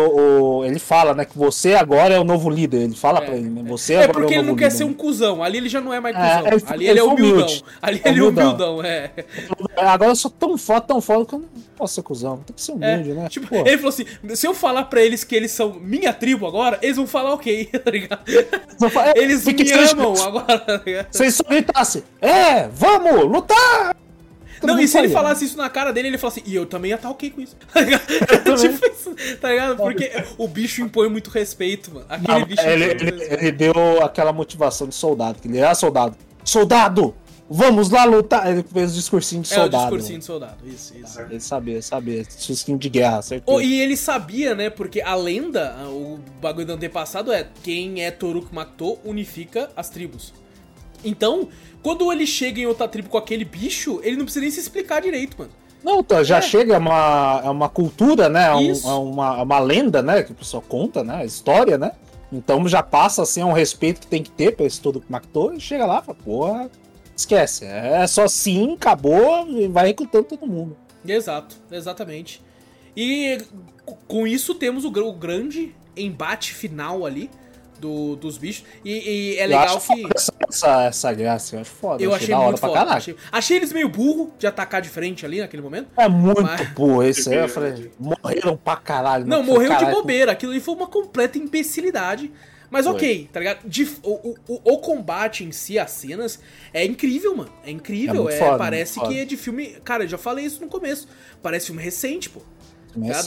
o- ele fala, né, que você agora é o novo líder. Ele fala pra ele, né? Você É porque é o ele não quer líder. ser um cuzão. Ali ele já não é mais É, cuzão. ele- ali ele ele é humildão. humilde. Ali ele é Humildão. humildão, é. Agora eu sou tão foda, tão foda que eu não posso ser cuzão. Tem que ser É, humilde, né? Tipo, Pô, ele falou assim: se eu falar pra eles que eles são minha tribo agora, eles vão falar ok, tá ligado? Fa- é, Eles me amam agora, tá ligado? Se eles só gritassem, é, vamos, lutar! Todo Não, e se ele falasse isso na cara dele, ele falasse assim, e eu também ia estar ok com isso. Tá ligado? tipo isso, tá ligado? Porque o bicho impõe muito respeito, mano. Aquele Não, bicho ele, ele- respeito. ele deu aquela motivação de soldado, que ele era soldado. Soldado, vamos lá lutar! Ele fez o discursinho de É o soldado. discursinho de soldado, isso, isso. Ele sabia, sabia. Discursinho de guerra, certeza. Oh, e ele sabia, né? Porque a lenda, o bagulho do antepassado é quem é Toruk Makto unifica as tribos. Então, quando ele chega em outra tribo com aquele bicho, ele não precisa nem se explicar direito, mano. Não, tá, já É. chega é uma, é uma cultura, né? É, um- é uma, é uma lenda, né? Que o pessoal conta, né? História, né? Então já passa assim, é um respeito que tem que ter pra esse todo que Mactou e chega lá e fala, porra, esquece. É só sim, acabou e vai recrutando todo mundo. Exato, exatamente. E com isso temos o, o grande embate final ali do- dos bichos. E, e é Eu legal acho que. foda essa, essa, graça, eu acho foda. Eu achei da hora muito pra foda. caralho. Achei, achei eles meio burro de atacar de frente ali naquele momento. É muito Mas- burro esse aí. Eu É falei, morreram pra caralho. Não, morreu de Caralho, bobeira. Aquilo ali foi uma completa imbecilidade. Mas ok, tá ligado? De- o, o, o combate em si, as cenas, é incrível, mano. É incrível. É É, foda, parece que é de filme. Cara, eu já falei isso no começo. Parece filme recente, pô.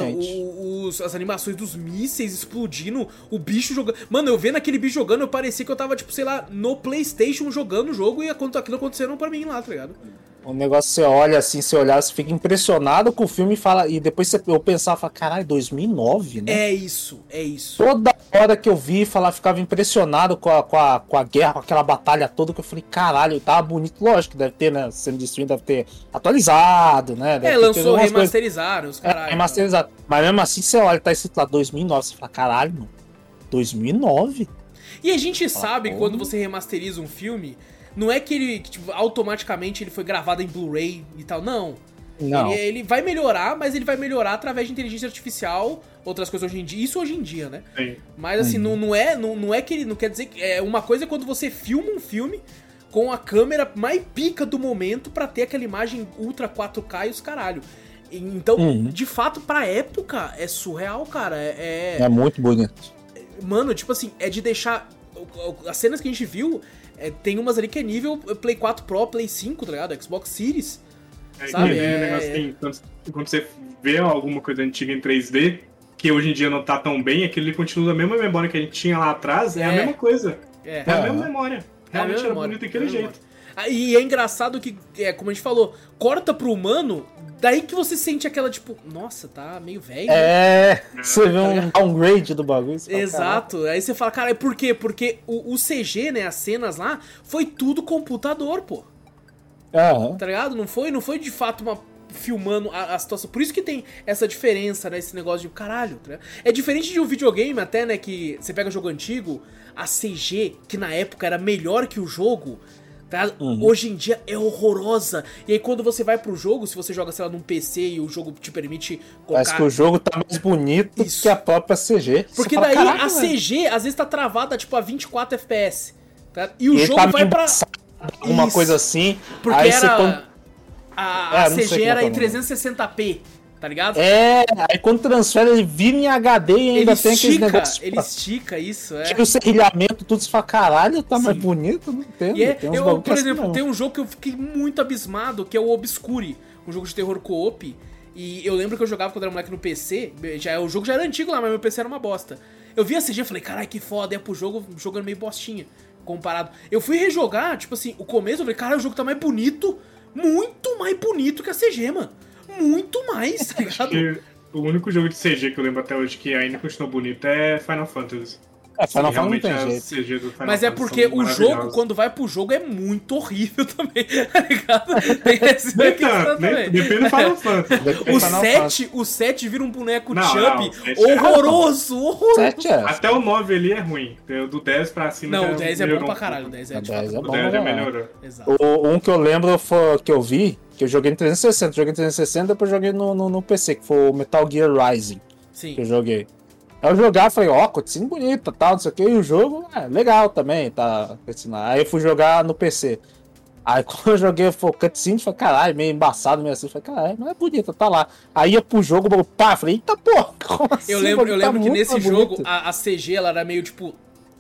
Recente. O- os- as animações dos mísseis explodindo, o bicho jogando. Mano, eu vendo aquele bicho jogando, eu parecia que eu tava, tipo, sei lá, no PlayStation jogando o jogo e aquilo aquilo acontecendo pra mim lá, tá ligado? O negócio você olha assim, você olhar, você fica impressionado com o filme e fala. E depois você, eu pensava, fala, caralho, 2009, né? É isso, é isso. Toda hora que eu vi falar, ficava impressionado com a, com, a, com a guerra, com aquela batalha toda, que eu falei, caralho, tava bonito. Lógico, deve ter, né? Sendo de stream, deve ter atualizado, né? Deve É, lançou, algumas coisas- remasterizaram os É, caralho. remasterizado. Mas mesmo assim, você olha, tá escrito lá 2009, você fala, caralho, mano. 2009? E a gente sabe que porra. quando você remasteriza um filme, não é que ele, que, tipo, automaticamente ele foi gravado em Blu-ray e tal, não. Não. Ele, ele vai melhorar, mas ele vai melhorar através de inteligência artificial, outras coisas hoje em dia. Isso hoje em dia, né? Sim. Mas assim, não, não, é, não, não é que ele. Não quer dizer que. É, uma coisa é quando você filma um filme com a câmera mais pica do momento pra ter aquela imagem ultra 4K e os caralho. Então, Uhum. de fato, pra época, é surreal, cara. É, é- É muito bonito. Mano, tipo assim, é de deixar. As cenas que a gente viu, é, tem umas ali que é nível Play 4 Pro, Play 5, tá ligado? Xbox Series. É, Sabe, aquele é- negócio assim, quando, quando você vê alguma coisa antiga em 3D, que hoje em dia não tá tão bem, aquilo ali continua a mesma memória que a gente tinha lá atrás, é, a É. mesma coisa. É. É a mesma memória. É Realmente era memória, bonito é daquele jeito. memória. Ah, E é engraçado que, é, como a gente falou, corta pro humano, daí que você sente aquela, tipo, nossa, tá meio velho. né? É, você vê um downgrade do bagulho. você fala, Exato. Aí você fala, cara, é por quê? Porque o, o CG, né, as cenas lá, foi tudo computador, pô. Aham. Tá ligado? Não foi, não foi de fato uma filmando a, a situação. Por isso que tem essa diferença, né? Esse negócio de caralho, tá? É diferente de um videogame até, né? Que você pega jogo antigo, a CG, que na época era melhor que o jogo, tá? Uhum. Hoje em dia é horrorosa. E aí quando você vai pro jogo, se você joga, sei lá, num PC e o jogo te permite Parece colocar... que o jogo tá mais bonito Isso. que a própria CG. Você Porque fala, daí "Caraca, a velho." CG às vezes tá travada, tipo, a 24 FPS. Tá? E o E jogo tá vai pra. Alguma coisa assim. Porque aí você era. quando- A, É, a CG como era é em o nome. 360p, tá ligado? É, aí quando transfere, ele vira em HD e ainda ele tem aqueles estica, negócios. ele estica isso, é. Tira o serrilhamento, tudo, você fala, caralho, tá mais Sim. bonito, não entendo. É, tem eu, por assim exemplo, mesmo. tem um jogo que eu fiquei muito abismado, que é o Obscure, um jogo de terror co-op. E eu lembro que eu jogava quando era moleque no PC, já, o jogo já era antigo lá, mas meu PC era uma bosta. Eu vi a CG e falei, caralho, que foda, é pro jogo jogando meio bostinha, comparado. Eu fui rejogar, tipo assim, o começo, eu falei, cara, o jogo tá mais bonito, muito mais bonito que a CG, mano. Muito mais, tá ligado? Que o único jogo de CG que eu lembro até hoje que ainda continua bonito é Final Fantasy. É, Final Fantasy não Realmente tem jeito. Mas é porque o jogo, quando vai pro jogo, é muito horrível também, tá ligado? Tem essa Nem questão também. depende do Final Fantasy. O do Final Fantasy. 7, o 7 vira um boneco Não, Chump o é horroroso, horroroso. Sete é. Até o 9 ali é ruim. Do 10 pra cima Não, o 10 é bom pra caralho, o pouco. 10 é O de 10 fato é O bom, 10 já né? melhorou. O, um que eu lembro foi que eu vi, que eu joguei em 360, joguei em 360, depois joguei no, no, no PC, que foi o Metal Gear Rising, Sim. que eu joguei. Aí eu jogar, falei, ó, cutscene bonita, tal, não sei o que, e o jogo é legal também, tá. Aí eu fui jogar no PC. Aí quando eu joguei, foi cutscene, falei, caralho, meio embaçado, meio assim, falei, caralho, mas é bonita, tá lá. Aí ia pro jogo, eu, pá, falei, eita porra, como assim? Eu lembro, eu tá lembro que nesse jogo a, a CG ela era meio tipo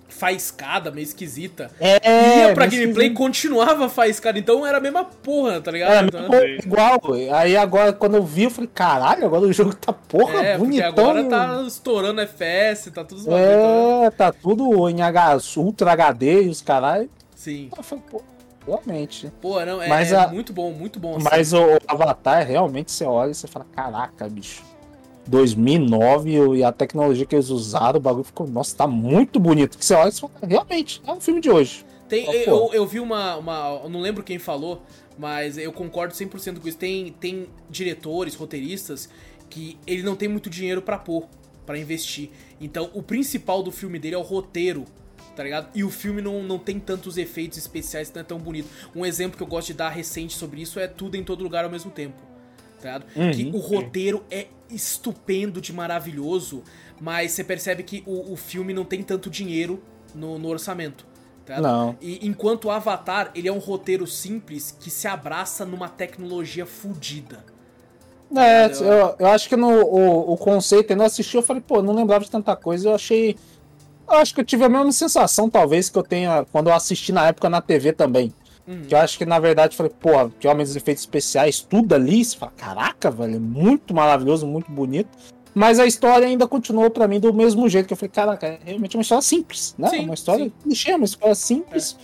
faiscada, meio esquisita. É, Ia pra gameplay e jogo- continuava faiscada, então era a mesma porra, tá ligado? Era Então- mesmo igual. Aí agora, quando eu vi, eu falei, caralho, agora o jogo tá porra, é, bonitão. agora tá estourando FPS, tá tudo É, tá tudo em H, Ultra HD e os caralho. Sim. Eu falei, pô, realmente. Pô, não, é, Mas é a- muito bom, muito bom. assim. Mas o, o Avatar, realmente, você olha e você fala, caraca, bicho. 2009 e a tecnologia que eles usaram, o bagulho ficou, nossa, tá muito bonito. Que você olha e fala, realmente, é um filme de hoje. Tem, eu, eu vi uma, uma. Não lembro quem falou, mas eu concordo 100% com isso. Tem, tem diretores, roteiristas, que ele não tem muito dinheiro pra pôr, pra investir. Então o principal do filme dele é o roteiro. Tá ligado? E o filme não, não tem tantos efeitos especiais, não é tão bonito. Um exemplo que eu gosto de dar recente sobre isso é Tudo em Todo Lugar ao mesmo tempo. Tá? Uhum. que o roteiro é estupendo de maravilhoso, mas você percebe que o, o filme não tem tanto dinheiro no, no orçamento. Tá? Não. E enquanto o Avatar, ele é um roteiro simples que se abraça numa tecnologia fodida. É, ligado? eu, eu acho que no, o, o conceito, eu assisti, eu falei, pô, não lembrava de tanta coisa, eu achei. Eu acho que eu tive a mesma sensação, talvez, que eu tenha quando eu assisti na época na TV também. Uhum. Que eu acho que, na verdade, eu falei, pô, que homens de efeitos especiais, tudo ali, você fala, caraca, velho, é muito maravilhoso, muito bonito. Mas a história ainda continuou pra mim do mesmo jeito, que eu falei, caraca, é realmente uma história simples, né? Sim, uma história clichê, uma história simples.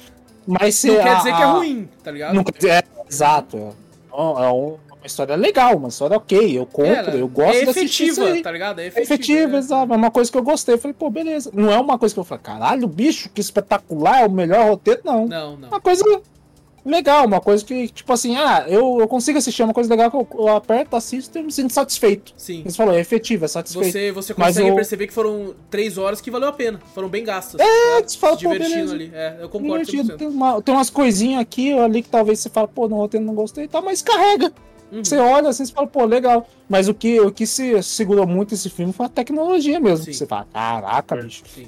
Mas Não se quer a- dizer que é ruim, tá ligado? Não quer dizer, é, exato. É, é um- uma história legal, uma história ok, eu compro, Ela eu gosto é efetiva, tá ligado? É É efetiva. efetivo, é. exato. É uma coisa que eu gostei. Eu falei, pô, beleza. Não é uma coisa que eu falei, caralho, bicho, que espetacular, é o melhor roteiro, não. Não, não. Uma coisa legal, uma coisa que, tipo assim, ah, eu, eu consigo assistir, é uma coisa legal que eu, eu aperto, assisto e me sinto satisfeito. Sim. Você falou, é efetivo, é satisfeito. Você, você Mas consegue eu- perceber que foram três horas que valeu a pena. Foram bem gastas. É, tá? você fala, divertindo ali. É, eu concordo Divertido. 100%. Tem, uma- tem umas coisinhas aqui ou ali que talvez você fala, pô, no roteiro não gostei e tal, mas carrega. Uhum. Você olha assim e fala, pô, legal. Mas o que, o que se segurou muito esse filme foi a tecnologia mesmo. Você fala, caraca, bicho. Sim.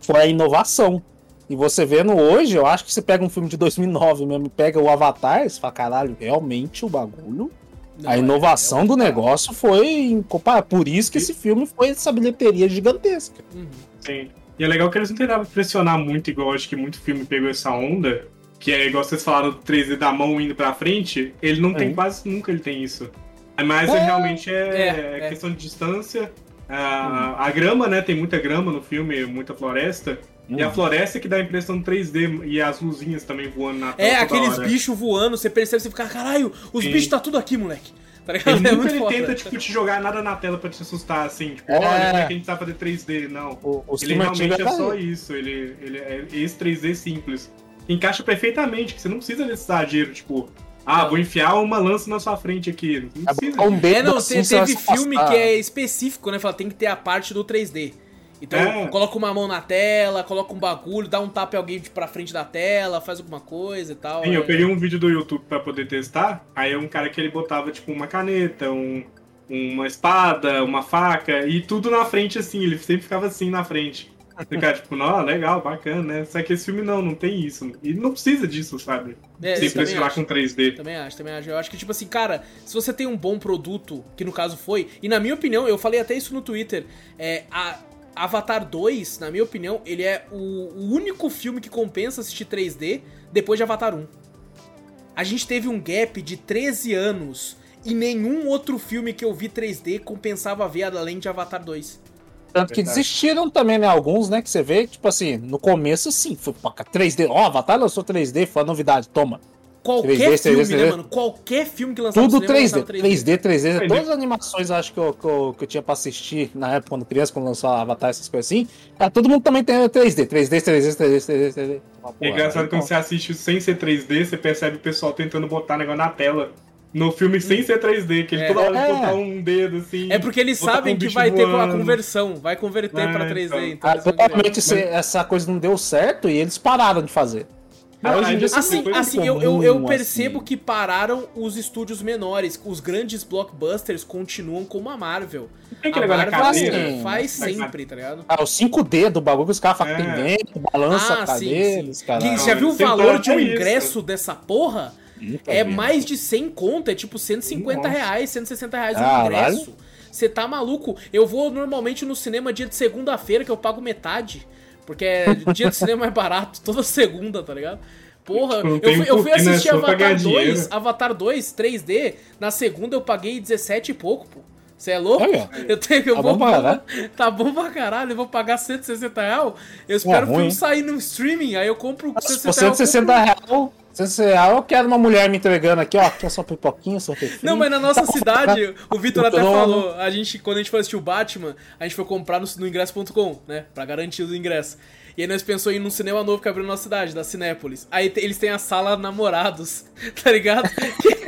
Foi a inovação. E você vendo hoje, eu acho que você pega um filme de 2009 mesmo, pega o Avatar, você fala, caralho, realmente o bagulho. Não, a é- inovação é do um- negócio foi incompa- Por isso que esse filme foi essa bilheteria gigantesca. Uhum. Sim. E é legal que eles não tentavam pressionar muito, igual acho que muito filme pegou essa onda. Que é igual vocês falaram do 3D da mão indo pra frente. Ele não tem Sim. quase nunca ele tem isso. Mas É. realmente é, É, é. questão de distância. A, a grama, né? Tem muita grama no filme, muita floresta. E a floresta que dá a impressão 3D e as luzinhas também voando na tela É, toda aqueles bichos voando, você percebe, você fica, caralho, os Sim. bichos tá tudo aqui, moleque. Tá ligado? Ele É nunca muito ele foda. tenta, tipo, te jogar nada na tela pra te assustar, assim. Tipo, É. olha, como é que a gente sabe fazer 3D? Não. O, o Ele realmente é tá só aí. isso. Ele, ele é esse 3D simples. Encaixa perfeitamente, que você não precisa desse exagero, tipo, ah, vou enfiar uma lança na sua frente aqui. Não precisa. Um disso. dedo É, não, assim, teve filme que é específico, né? Fala, tem que ter a parte do 3D. Então, É. coloca uma mão na tela, coloca um bagulho, dá um tapa em alguém pra frente da tela, faz alguma coisa e tal. Sim, eu é. peguei um vídeo do YouTube pra poder testar. Aí é um cara que ele botava, tipo, uma caneta, um, uma espada, uma faca, e tudo na frente, assim. Ele sempre ficava assim na frente. Ficar, tipo, não, legal, bacana, né? Só que esse filme não, não tem isso. E não precisa disso, sabe? É, Sem pressionar com 3D. Também acho, também acho. Eu acho que, tipo assim, cara, se você tem um bom produto, que no caso foi, e na minha opinião, eu falei até isso no Twitter, é, a Avatar 2, na minha opinião, ele é o, o único filme que compensa assistir 3D depois de Avatar 1. A gente teve um gap de 13 anos e nenhum outro filme que eu vi 3D compensava ver além de Avatar 2. Tanto que Verdade. desistiram também, né? Alguns, né? Que você vê, tipo assim, no começo, sim, foi pra cá, 3D. Ó, Avatar lançou 3D, foi a novidade, toma. Qualquer 3D, filme, 3D, né, mano? Qualquer filme que lançava Tudo cinema 3D, lançava 3D, 3D. 3D. Todas as animações, acho que eu, que, eu, que eu tinha pra assistir na época, quando criança, quando lançou Avatar, essas coisas assim. Ah, todo mundo também tem 3D, 3D, 3D, 3D, 3D, 3D. Uma É engraçado então, quando você assiste sem ser 3D, você percebe o pessoal tentando botar negócio na tela. No filme sem ser 3D, que ele É. toda hora É. botar um dedo assim. É porque eles sabem um que vai ter a voando. conversão, vai converter É, pra 3D. então. Então, Ah, totalmente essa coisa não deu certo e eles pararam de fazer. Dia Assim, assim eu, eu, eu comum, percebo assim. que pararam os estúdios menores. Os grandes blockbusters continuam como a Marvel. Tem que a levar na Marvel cadeira. assim, faz sempre, tá ligado? Ah, o 5D do bagulho que os caras falam que É. balança Ah, a cadeira, sim. os caras. Já viu o valor de um até isso. ingresso dessa porra? Nunca É vi. mais de 100 conto, é tipo 150 Nossa. reais, 160 reais o Caralho. ingresso. Você tá maluco? Eu vou normalmente no cinema dia de segunda-feira, que eu pago metade. Porque é- dia de cinema é barato, toda segunda, tá ligado? Porra, Não eu fui, eu fui né? assistir pagar Avatar 2, dinheiro. Avatar 2, 3D, na segunda eu paguei 17 e pouco, pô. Você é louco? Olha. Eu tenho que eu Tá vou bom pra caralho. Tá bom pra caralho, eu vou pagar 160 reais. Eu espero o ruim, filme sair no streaming, aí eu compro Se 160 for reais. eu 160 reais, 160 reais, eu quero uma mulher me entregando aqui, ó. Quer sua pipoquinha, seu refri? Não, mas na nossa cidade, o Vitor até falou, a gente, quando a gente foi assistir o Batman, a gente foi comprar no, no ingresso.com, né? Pra garantir o ingresso. E aí nós pensou em ir num cinema novo que abriu na nossa cidade, da Cinépolis. Aí eles têm a sala namorados, tá ligado?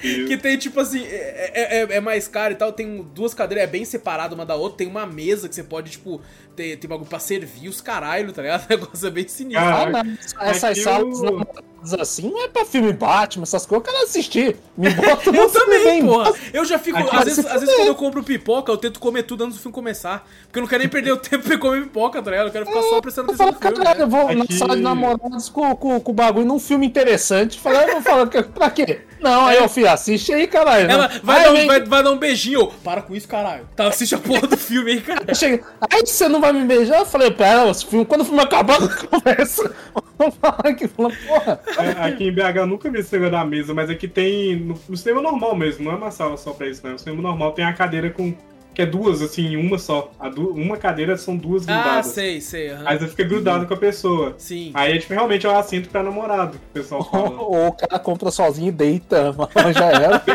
Que tem, tipo assim, é, é- é- é mais caro e tal, tem duas cadeiras, é bem separado uma da outra, tem uma mesa que você pode, tipo, ter, ter bagulho pra servir os caralho, tá ligado? O negócio é bem sinistro. Ah, não. Essas Aqui salas o- namoradas assim não é pra filme Batman, essas coisas eu quero assistir. Me bota Eu também, bem porra. Eu já fico. Às vezes, às vezes quando eu compro pipoca, eu tento comer tudo antes do filme começar. Porque eu não quero nem perder o tempo pra comer pipoca, tá ligado? Eu quero ficar só prestando Eu atenção falo, no filme. eu né? vou na sala de namorados com, com, com o bagulho num filme interessante. Falei, eu vou falar, pra quê? Não, aí eu filho, assiste aí, caralho. Ela Não. vai, Aí dar um, vem- vai, vai dar um beijinho. Para com isso, caralho. Tá, assiste a porra do filme aí, cara. eu cheguei, aí você não vai me beijar? Eu falei, pera, filme, quando o filme acabar, conversa. Vamos falar aqui, falando, porra. É, Aqui em BH eu nunca vi esse negócio da mesa, mas aqui tem. No, no cinema normal mesmo, não é uma sala só pra isso, não. No cinema normal tem a cadeira com. Que é duas, assim, uma só. A du- uma cadeira são duas Ah, grudadas. sei, sei. aham. Aí você fica grudado com a pessoa. Sim. Aí é tipo, realmente é um assento pra namorado, que o pessoal fala. Ou o cara compra sozinho e deita, mas já era.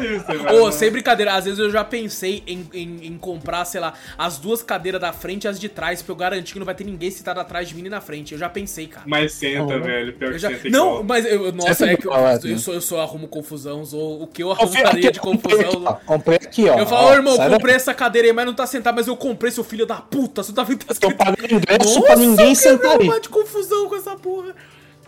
Isso, velho. Ô, sem brincadeira, às vezes eu já pensei em, em, em comprar, sei lá, as duas cadeiras da frente e as de trás, pra eu garantir que não vai ter ninguém sentado atrás de mim nem na frente. Eu já pensei, cara. Mas senta, Uhum. velho. Pior Eu que já... senta Não, igual. mas eu, nossa, é que eu, eu, né? sou, eu sou arrumo confusão, ou o que eu arrumaria de comprei aqui, ó, confusão. Comprei aqui, ó. Eu falo, ó, irmão, comprei essa cadeira aí, mas não tá sentado, mas eu comprei, seu filho da puta. Você tá vendo que tá Eu escrito paguei ingresso Nossa, pra ninguém eu sentar aí. arrumar de confusão com essa porra.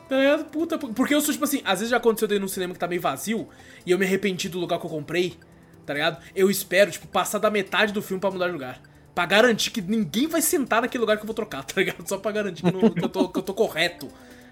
Tá ligado? Puta, porque eu sou tipo assim, às vezes já aconteceu de ir num cinema que tá meio vazio e eu me arrependi do lugar que eu comprei, tá ligado? Eu espero, tipo, passar da metade do filme pra mudar de lugar. Pra garantir que ninguém vai sentar naquele lugar que eu vou trocar, tá ligado? Só pra garantir que, não- que eu, tô, que eu tô correto.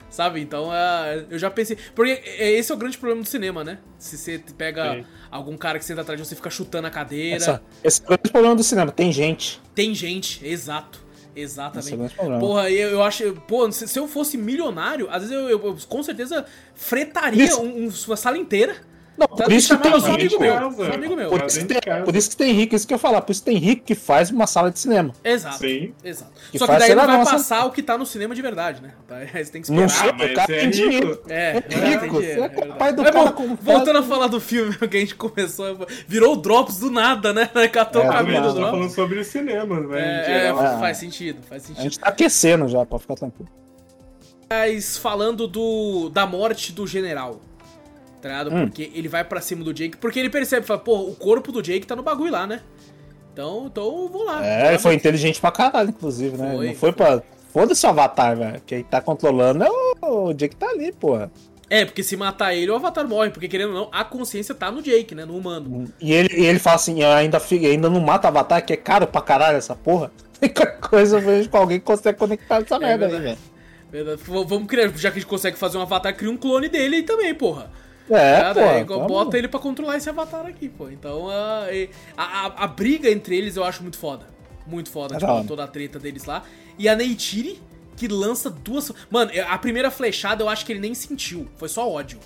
Sabe? Então, é, eu já pensei. Porque é- esse é o grande problema do cinema, né? Se você pega Sim. algum cara que senta atrás de você e fica chutando a cadeira. Essa, esse é o grande problema do cinema. Tem gente. Tem gente, exato. Esse é o Exatamente. grande problema. Porra, eu, eu acho. Pô, se, se eu fosse milionário, às vezes eu, eu- eu com certeza fretaria um- um- uma sala inteira. Não, Tá, por isso que tem rico. meu. Por Tá isso, que tem, por isso que tem rico, isso que eu ia falar. Por isso que tem rico que faz uma sala de cinema. Exato. Sim. Exato. Que Só que faz, daí não vai nossa- passar o que tá no cinema de verdade, né? Aí Você tem que esperar. Não sei, Ah, mas o cara é tem rico. dinheiro. É, É é, rico, é verdade. capaz do Mas, cara Voltando a falar do filme que a gente começou, virou o Drops do nada, né? Catou É, o caminho do tá Drops. falando sobre cinemas, né? É, é, faz sentido, faz A sentido. gente tá aquecendo já, pode ficar tranquilo. Mas falando do da morte do general, tá ligado? Hum. Porque ele vai pra cima do Jake, porque ele percebe, fala, pô, o corpo do Jake tá no bagulho lá, né? Então, então eu vou lá. É, Vou foi matar. inteligente pra caralho, inclusive, né? Foi, não foi pra. Foda-se o Avatar, velho. Quem tá controlando é o, o Jake tá ali, porra. É, porque se matar ele, o Avatar morre, porque querendo ou não, a consciência tá no Jake, né? No humano. E ele, e ele fala assim: ainda, ainda não mata Avatar, que é caro pra caralho essa porra. Qualquer coisa eu vejo com alguém que consegue conectar essa merda aí, verdade. velho. Vamos criar, já que a gente consegue fazer um Avatar, cria um clone dele aí também, porra. É, Tá, pô. daí vamos. bota ele pra controlar esse Avatar aqui, pô. Então, a, e- a, a, a briga entre eles eu acho muito foda. Muito foda, É tipo, toda a treta deles lá. E a Neytiri, que lança duas... Mano, a primeira flechada eu acho que ele nem sentiu. Foi só ódio.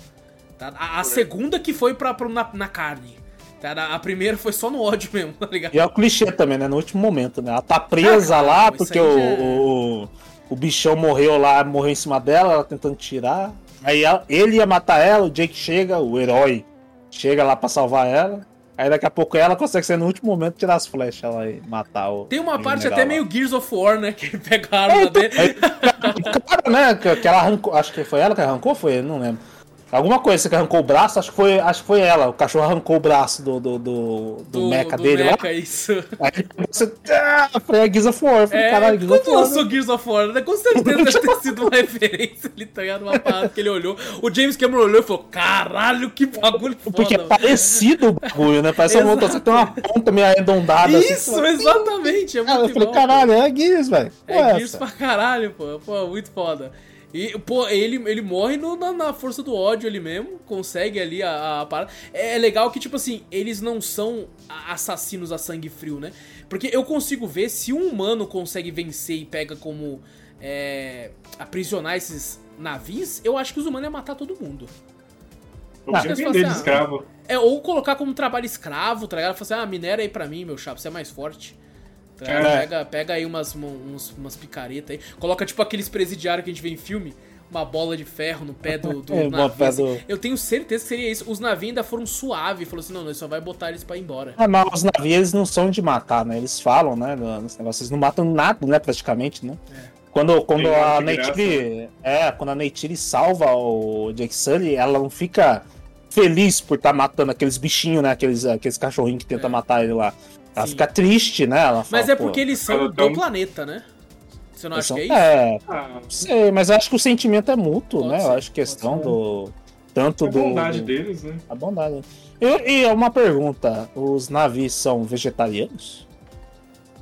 Tá? A, a segunda que foi pra, pra- na, na carne. Tá? A primeira foi só no ódio mesmo, tá ligado? E é o clichê também, né? No último momento, né? Ela tá presa Ah, lá porque o, já é- o, o bichão morreu lá, morreu em cima dela, ela tentando tirar. Aí ela- ele ia matar ela, o Jake chega, o herói, chega lá pra salvar ela. Aí daqui a pouco ela consegue ser no último momento tirar as flechas lá e matar o. Tem uma parte até lá. meio Gears of War, né? Que ele pega a arma dele. Cara, né? Que, ela arrancou. Acho que foi ela que arrancou, foi? Não lembro. Alguma coisa que arrancou o braço, acho que foi, acho que foi ela. O cachorro arrancou o braço do, do, do, do, mecha do dele mecha, lá. isso. Aí você. Ah, foi a Gears of War. Falei, É, caralho, Gears of War. lançou Gears of War, né? com certeza deve ter sido uma referência ali, tá ligado? Uma parada que ele olhou. O James Cameron olhou e falou: caralho, que bagulho foda. Porque é velho." parecido o bagulho, né? Parece uma Exato. moto, você tem uma ponta meio arredondada. assim, Isso, fala, exatamente. É muito eu falei, bom, caralho, é a Gears, velho. É essa. Gears pra caralho, pô. Pô, muito foda. E, pô, ele, ele morre no- na, na força do ódio ali mesmo, consegue ali a, a parada. É legal que, tipo assim, eles não são assassinos a sangue frio, né? Porque eu consigo ver se um humano consegue vencer e pega como é, aprisionar esses navios, eu acho que os humanos iam matar todo mundo. Vamos Ah, depender de assim, ah, escravo. É, ou colocar como trabalho escravo, tá ligado? Falar assim, ah, minera aí pra mim, meu chapa, você é mais forte. Tá? É. Pega, pega aí umas, uns, umas picaretas aí. Coloca tipo aqueles presidiários que a gente vê em filme. Uma bola de ferro no pé do, do É, navio. pé assim. do- Eu tenho certeza que seria isso. Os navios ainda foram suaves. Falou assim, não, nós só vai botar eles pra ir embora. Ah, mas os navios eles não são de matar, né? Eles falam, né? Nos negócios, eles não matam nada, né? Praticamente, né? Quando, quando Tem a Neytiri. É, quando a Neytiri salva o Jake Sully, ela não fica feliz por estar matando aqueles bichinhos, né? Aqueles, aqueles cachorrinhos que tentam É. matar ele lá. Ela Sim. fica triste, né? Ela fala, Mas é porque eles são do tão- planeta, né? Você não eles acha são- que é isso? É, Ah, não sei, mas acho que o sentimento é mútuo, Pode né? ser, eu acho que questão do. Tanto a do. bondade do- deles, né? A bondade. E, e uma pergunta: os navios são vegetarianos?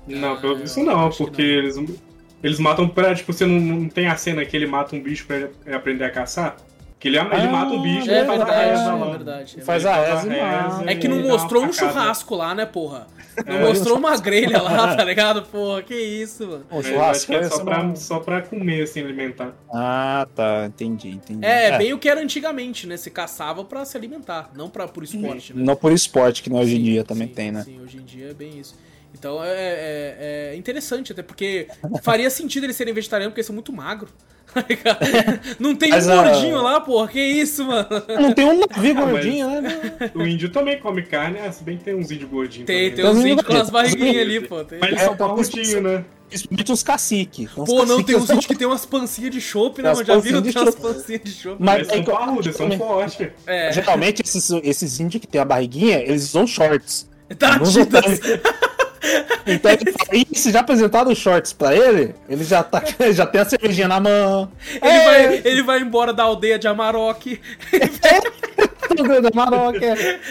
Não, pelo visto eu não, acho que porque não. eles, eles matam pra. Tipo, você não, não tem a cena que ele mata um bicho pra ele aprender a caçar? Que ele, ele Ah, mata o bicho e É ele faz a verdade, reza é verdade. é Faz verdade. a reza e a mata. É que não mostrou um churrasco lá, né, porra? Não É. mostrou uma grelha lá, tá ligado? Porra, que isso, mano. O churrasco que é só pra, só pra comer, assim, alimentar. Ah, tá. Entendi, entendi. É, é bem o que era antigamente, né? Se caçava pra se alimentar, não pra por esporte, né? Não por esporte, que hoje em Sim, dia também sim, tem, né? Sim, hoje em dia é bem isso. Então é, é- é interessante, até porque faria sentido eles serem vegetarianos, porque eles são muito magros. Não tem Mas, um ah, gordinho lá, porra, que isso, mano? Não tem um navio Ah, mas- gordinho, né? O índio também come carne, ah, se bem que tem uns índios gordinhos. Tem, também, tem né? uns índios com as barriguinhas ali, pô. Tem- Mas eles É, são parrudinhos, né? Principalmente os caciques. Uns Pô, não, tem uns índios que tem umas pancinhas de chopp, né, As mano? Já viram? Tem umas pancinhas de chopp. Mas Eles são é eu- parrudos, são fortes. É, Geralmente esses, esses índios que tem a barriguinha, eles usam shorts. tá Não. Então, ele fala, "Ih, se já apresentaram os shorts pra ele, ele já, tá, já tem a cervejinha na mão. Ele, É, vai, ele vai embora da aldeia de Amarok. é.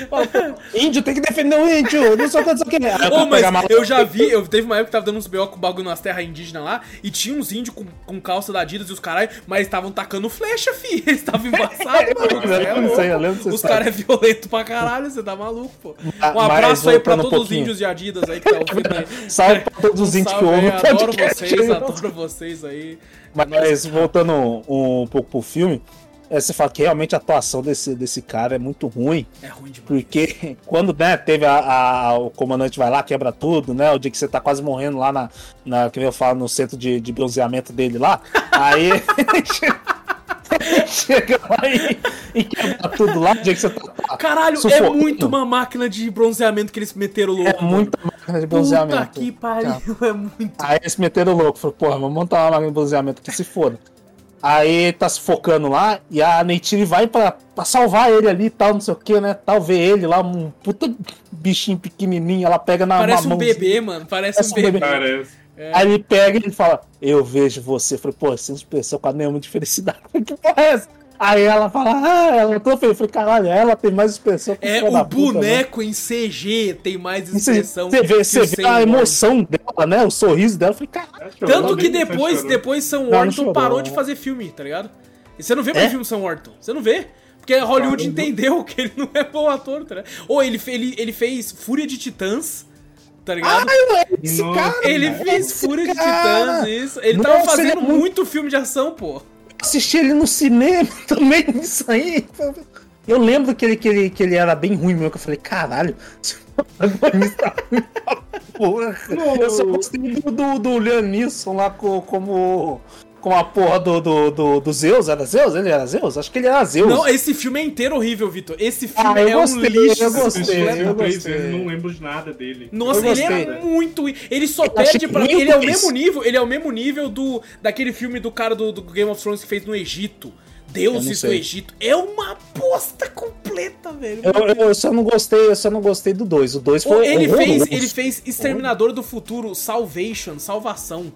Fala, pô, Índio tem que defender o índio. Não sei o que, não sei o que. Ô, mas eu já vi, eu teve uma época que tava dando uns BO com o bagulho nas terras indígenas lá, e tinha uns índios com, com calça da Adidas e os caralho, mas estavam tacando flecha, fi. Eles estavam embaçados, mano. Lembro disso Os caras é violento pra caralho, você tá maluco, pô. Um abraço aí pra um todos os índios de Adidas aí que tá ouvindo aí. Salve pra todos os índios que ouvem Adoro podcast. vocês, adoro vocês aí. Mas voltando um, um pouco pro filme, é, você fala que realmente a atuação desse, desse cara é muito ruim. É ruim demais. Porque quando né, teve a, a- o comandante vai lá, quebra tudo, né? O dia que você tá quase morrendo lá na, na que eu falo, no centro de, de bronzeamento dele lá. Aí chega lá e, e quebra tudo lá, o dia que você tá. Caralho, é sufocando. muito uma máquina de bronzeamento que eles meteram louco. É muita máquina de bronzeamento. Puta que pariu, é muito. Aí eles meteram louco, falou, porra, vamos montar uma máquina de bronzeamento que se foda. Aí tá se focando lá e a Neytiri vai pra, pra salvar ele ali e tal, não sei o que, né? Tal, vê ele lá, um puta bichinho pequenininho, ela pega na Parece um mãozinha. bebê, mano. Parece Parece um bebê. bebê. Parece. Aí ele pega e ele fala, eu vejo você. Eu falei, pô, você não expressou com nenhuma de felicidade. que porra é essa? Aí ela fala, ah, ela tô feliz. Eu falei, caralho, ela tem mais expressão que É, o da puta, né? boneco em CG tem mais expressão. você vê, você vê a emoção dela, né? O sorriso dela. Eu falei, caralho. Tanto que depois, depois Sam Worthington parou de fazer filme, tá ligado? E você não vê mais É? filme Sam Worthington. Você não vê. Porque Hollywood Caramba. entendeu que ele não é bom ator, tá ligado? Ou ele, ele, ele fez Fúria de Titãs, tá ligado? Ai, esse cara. ele fez esse Fúria de cara. Titãs, isso. Ele Nossa, tava ele fazendo é muito- muito filme de ação, pô. Assisti ele no cinema também, isso aí. Eu lembro que ele, que ele, que ele era bem ruim mesmo, que eu falei, caralho, esse protagonista porra. Eu só gostei do, do, do Liam Neeson lá co- como, como a porra do, do, do, do Zeus, era Zeus? Ele era Zeus? Acho que ele era Zeus. Não, esse filme é inteiro horrível, Vitor. Esse filme Ah, eu é gostei, um lixo. eu gostei, eu gostei. vezes, não lembro de nada dele. Nossa, Eu ele é gostei. muito. Ele só Eu perde pra. Ele é o mesmo nível. Ele é o mesmo nível do daquele filme do cara do, do Game of Thrones que fez no Egito. Deuses do. Egito. É uma bosta completa, velho. Eu, eu só não gostei, eu só não gostei do 2. O 2 Pô, foi ele fez, ele fez Exterminador do Futuro, Salvation, Salvação.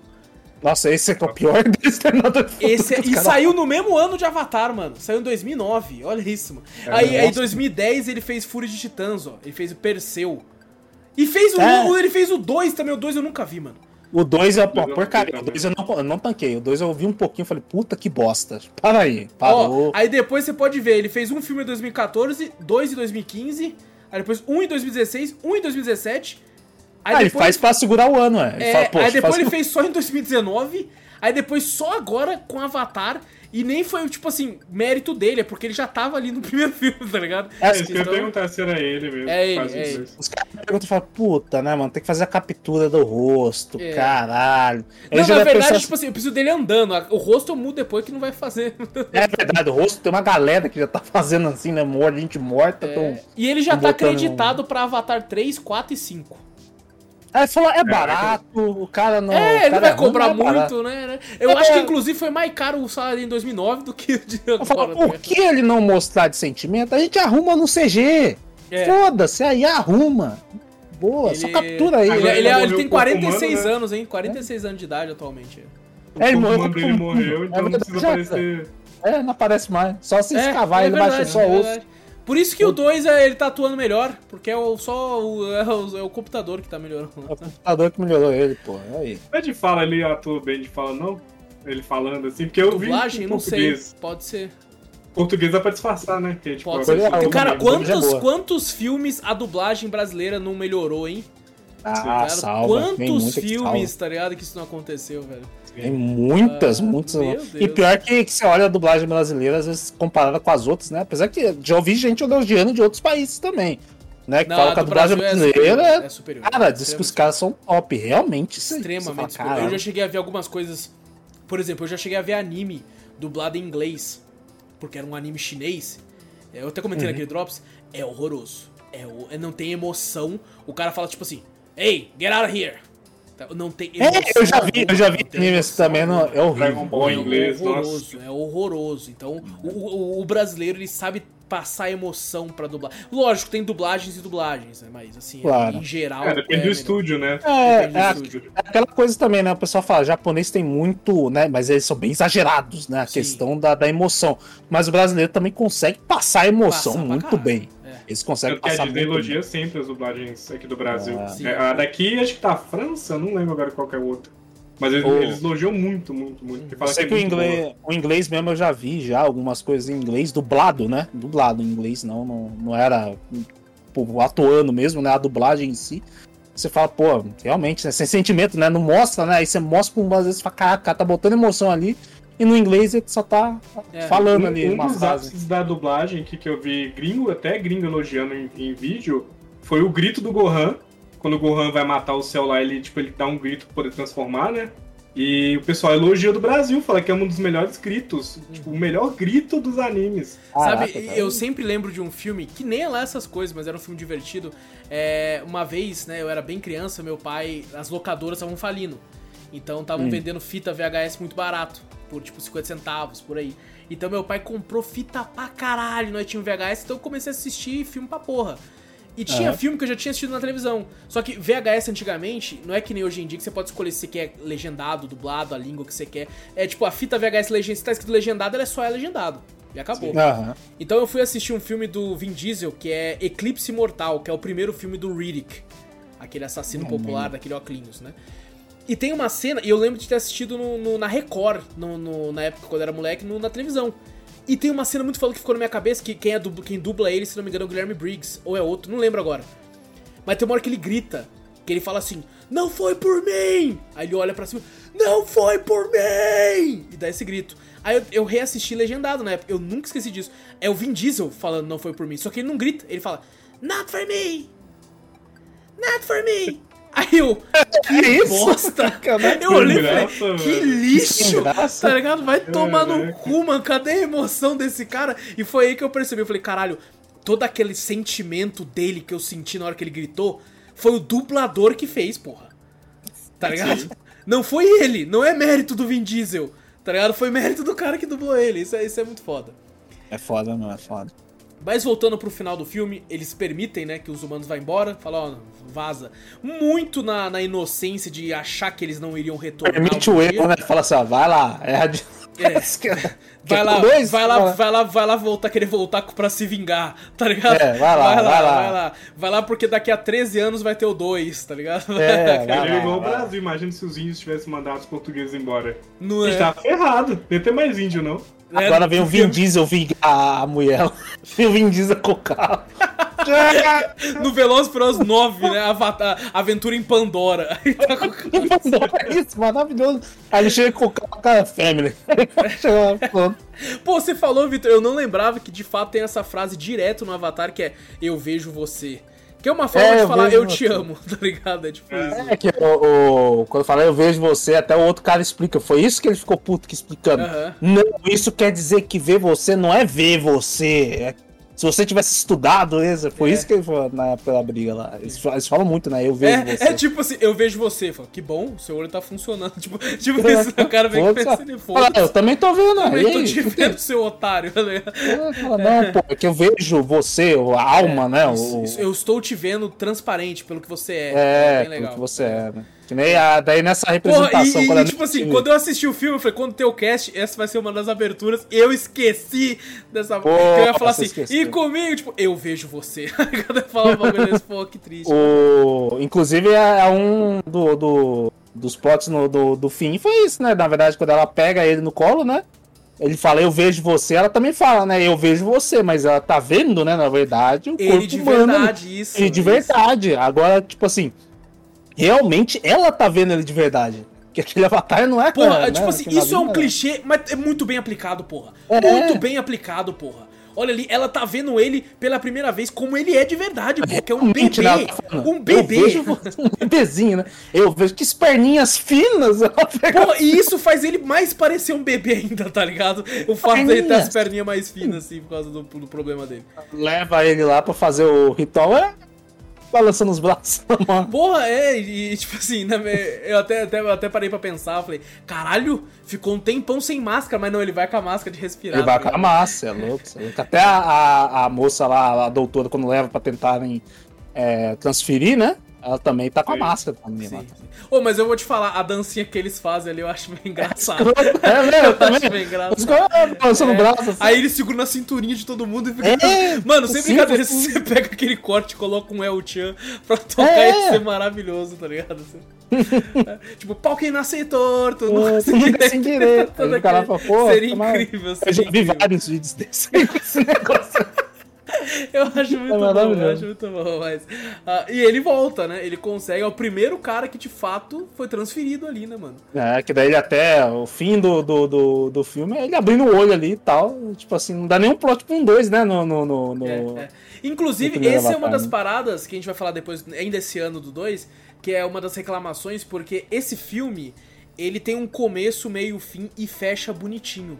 Nossa, esse é é o pior desse treinador. Esse, é, e caras- saiu no mesmo ano de Avatar, mano. Saiu em 2009. Olha isso, mano. aí, aí, em nossa. 2010, ele fez Fúria de Titãs, ó. Ele fez o Perseu. E fez o, É. o- ele fez o 2 também. O 2 eu nunca vi, mano. O 2 é uma porcaria. não O vi 2 eu não, eu não tanquei. O 2 eu vi um pouquinho e falei, puta que bosta. Para aí. Parou. Ó, aí depois você pode ver, ele fez um filme em 2014, dois em 2015, aí depois um em 2016, um em 2017. Aí ah, ele faz pra segurar o ano, é. Ele é, fala, "Poxa, aí depois faz- ele fez só em 2019, aí depois só agora com Avatar, e nem foi, tipo assim, mérito dele, é porque ele já tava ali no primeiro filme, tá ligado? É, isso que eu ia Então- perguntar se era ele mesmo. É ele, é os ele. dois. Os caras perguntam e falam, puta, né, mano? Tem que fazer a captura do rosto, É. caralho. Ele Não, na verdade, pensar tipo assim, eu preciso dele andando, o rosto eu mudo depois que não vai fazer. É verdade, o rosto tem uma galera que já tá fazendo assim, né? Morte, gente morta. É, Tão... E ele já Tão tá acreditado pra Avatar 3, 4 e 5. Aí você fala, é barato, o cara não. É, o ele cara vai é ruim, cobrar é barato. muito, né? né? Eu É. acho que inclusive foi mais caro o salário em 2009 do que o de falo, agora. por né? que ele não mostrar de sentimento? A gente arruma no CG. É. Foda-se, aí arruma. Boa, só Ele- captura aí. Ele, ele- ele ele tem por comando, 46 né? anos, hein? 46 anos de idade atualmente. É, ele morreu dele morreu, É então não precisa já- aparecer. É, não aparece mais. Só se escavar, é ele baixa verdade, só é osso. Por isso que o 2 é, ele tá atuando melhor, porque é o, só o, é, o, é o computador que tá melhorando. É o computador que melhorou ele, pô. É aí. Não é de fala ele atua bem de fala, não? Ele falando assim, porque eu Dublagem? vi em Não sei. Pode ser. Português dá pra disfarçar, né? Que, tipo, Pode é ser. É o- Cara, dublagem é quantos, quantos filmes a dublagem brasileira não melhorou, hein? Ah, Cara, salva. Tem Quantos filmes, salva. tá ligado, que isso não aconteceu, velho? Tem muitas, Ah, muitas. E pior que, que você olha a dublagem brasileira, às vezes comparada com as outras, né? Apesar que já ouvi gente elogiando de outros países também. Né? Que Não, fala que a dublagem é brasileira superior, é. é superior. Cara, diz que os caras são top. Realmente, extremamente fala. Eu já cheguei a ver algumas coisas. Por exemplo, eu já cheguei a ver anime dublado em inglês, porque era um anime chinês. Eu até comentei Uhum. naquele Drops. É horroroso. É, é- não tem emoção. O cara fala tipo assim: Hey, get out of here. Tá, Não tem É, eu já vi, eu já vi anime também, não, é horrível. Dragon Ball em inglês, é horroroso, é horroroso. Então, o, o- o brasileiro, ele sabe passar emoção pra dublar. Lógico, tem dublagens e dublagens, né? Mas assim, Claro. em geral. É, depende do melhor. estúdio, né? É, do é, estúdio. é aquela coisa também, né? O pessoal fala, japonês tem muito, né? Mas eles são bem exagerados, né? A Sim. questão da, da emoção. Mas o brasileiro também consegue passar a emoção muito bem. É. Eles conseguem Tanto que a passar Disney muito elogia sempre as dublagens aqui do Brasil. Ah. Sim. É, a daqui acho que tá a França, não lembro agora qual que é o outro. Mas eles, Oh. eles elogiam muito, muito, muito. Eu sei é que o muito inglês, o inglês mesmo eu já vi já algumas coisas em inglês dublado, né? Dublado em inglês, não, não, não era pô, atuando mesmo, né? A dublagem em si. Você fala, pô, realmente, né? sem sentimento, né? Não mostra, né? Aí você mostra pra um às vezes você fala, caraca, tá botando emoção ali. E no inglês ele só tá É. falando Um, ali um uma dos frase. ápices da dublagem que, que eu vi gringo, até gringo elogiando em, em vídeo, foi o grito do Gohan. Quando o Gohan vai matar o céu lá, ele, tipo, ele dá um grito pra poder transformar, né? E o pessoal elogia do Brasil, fala que é um dos melhores gritos. Tipo, o melhor grito dos animes. Sabe, Caraca, cara. eu sempre lembro de um filme que nem é lá essas coisas, mas era um filme divertido. É, uma vez, né, eu era bem criança, meu pai, as locadoras estavam falindo. Então estavam Hum. vendendo fita VHS muito barato, por tipo 50 centavos, por aí. Então meu pai comprou fita pra caralho, nós tínhamos VHS, então eu comecei a assistir filme pra porra. E tinha Aham. filme que eu já tinha assistido na televisão. Só que VHS antigamente, não é que nem hoje em dia que você pode escolher se você quer legendado, dublado, a língua que você quer. É tipo, a fita VHS legend, se tá escrito legendado, ela é só é legendado. E acabou. Aham. Então eu fui assistir um filme do Vin Diesel, que é Eclipse Mortal, que é o primeiro filme do Riddick. Aquele assassino popular daquele óculos, né? E tem uma cena, e eu lembro de ter assistido no- no- na Record, no- na época quando eu era moleque, na televisão. E tem uma cena muito foda que ficou na minha cabeça, que quem, é dubla, quem dubla ele, se não me engano, é o Guilherme Briggs, ou é outro, não lembro agora. Mas tem uma hora que ele grita, que ele fala assim, não foi por mim! Aí ele olha pra cima, não foi por mim! E dá esse grito. Aí eu, eu reassisti legendado na época, eu nunca esqueci disso. É o Vin Diesel falando não foi por mim, só que ele não grita, ele fala, not for me! Not for me! Aí eu, que É isso? bosta! Eu olhei e falei, que lixo! Graça. Tá ligado? Vai tomar no cu, mano. Cadê a emoção desse cara? E foi aí que eu percebi. Eu falei, caralho, todo aquele sentimento dele que eu senti na hora que ele gritou foi o dublador que fez, porra. Tá ligado? Não foi ele, não é mérito do Vin Diesel. Tá ligado? Foi mérito do cara que dublou ele. Isso é, isso é muito foda. É foda, não, é foda. Mas voltando pro final do filme, eles permitem, né, que os humanos vá embora, falam, ó, vaza. Muito na, na inocência de achar que eles não iriam retornar. Permite o erro, né? Fala assim, ó, vai lá. É a de... É. Vai lá, dois? vai lá, vai lá, vai lá voltar, querer voltar pra se vingar, tá ligado? É, vai lá, vai lá. vai lá. Vai lá porque daqui a 13 anos vai ter o 2, tá ligado? É, vai Ele é lá, igual o vai lá. Brasil, imagina se os índios tivessem mandado os portugueses embora. Não é? tava ferrado, não ia ter mais índio, não. É, Agora vem o Vin Diesel vingar a mulher. Vem o Vin Diesel com o carro. No Veloz Bros 9, né? Avatar, Aventura em Pandora. Aí tá É isso, maravilhoso. Aí chega com o carro com a family. Pô, você falou, Vitor, eu não lembrava que de fato tem essa frase direto no Avatar que é Eu vejo você. Que é uma forma É, de eu falar eu te amo, tá ligado? É tipo isso. É que o, o- quando falei eu vejo você, até o outro cara explica. Foi isso que ele ficou puto que explicando. Não, isso quer dizer que ver você não é ver você. É- se você tivesse estudado, isso, foi É. isso que ele falou na época da briga lá. Eles, eles falam muito, né? Eu vejo É, você. é tipo assim, eu vejo você, falo, que bom, seu olho tá funcionando. Tipo, tipo isso, o cara vem Foda-se. pensando e Fala, eu foda. também tô vendo, Também aí. tô te vendo, seu otário. tá ligado? Fala, Não, pô, é que eu vejo você, a alma, né? Isso, o- isso, eu estou te vendo transparente pelo que você é. É, bem pelo que você é, né? Que nem a, daí nessa Porra, representação. e, e, quando é tipo assim, quando eu assisti o filme, eu falei, quando tem o cast, essa vai ser uma das aberturas. Eu esqueci dessa. Que eu ia falar assim, esqueceu. e comigo, tipo, eu vejo você. Quando eu falava um bagulho desse, pô, que triste. O... Inclusive, é é um do, do- dos plots no- do, do fim foi isso, né? Na verdade, quando ela pega ele no colo, né? Ele fala, eu vejo você, ela também fala, né? Eu vejo você, mas ela tá vendo, né? Na verdade, o Ele corpo de humano. verdade, isso. Ele de isso. verdade. Agora, tipo assim, realmente ela tá vendo ele de verdade. Porque aquele avatar não é Porra, né? tipo assim, Que na isso é um clichê, mas é muito bem aplicado, porra. É. Muito bem aplicado, porra. Olha ali, ela tá vendo ele pela primeira vez como ele é de verdade, pô, que é um bebê. né, Um bebê. Eu vejo um bebezinho, né? Eu vejo que perninhas finas. Ela pega Pô, e isso faz ele mais parecer um bebê ainda, tá ligado? O fato dele ter as Perninhas. perninhas mais finas, assim, por causa do, do problema dele. leva ele lá pra fazer o ritual. É, balançando os braços. mano. Porra, é, e tipo assim, na me- eu até, até, até parei pra pensar, eu falei, caralho, ficou um tempão sem máscara, mas não, ele vai com a máscara de respirar. Ele vai com a é louco, é louco. Até a, a, a moça lá, a doutora, quando leva pra tentarem é, transferir, né? Ela também tá com a máscara. Sim, lá. sim. Ô, mas eu vou te falar, a dancinha que eles fazem ali eu acho meio engraçado. É, né? Eu Eu também. acho bem engraçado. Os caras balançando o braço. assim. Aí ele segura na cinturinha de todo mundo e fica. É, Mano, sem brincadeira, se você pega aquele corte e coloca um El Chan pra tocar, É. ia ser maravilhoso, tá ligado? Tipo, pau que nasce torto, Pô, nunca se nunca se endireita. Todo Aí o cara pô, Seria incrível, Eu seria já vi vários vídeos desse aí com esse negócio. Eu acho muito bom, eu acho muito bom, mas. ah, e ele volta, né? Ele consegue, é o primeiro cara que de fato foi transferido ali, né, mano? É, que daí ele até o fim do, do, do, do filme é ele abrindo o olho ali e tal. Tipo assim, não dá nenhum plot pra um dois, né? No, no, no, no- É, é. Inclusive, no essa é uma das né? paradas que a gente vai falar depois, ainda esse ano do 2, que é uma das reclamações, porque esse filme, ele tem um começo, meio, fim e fecha bonitinho.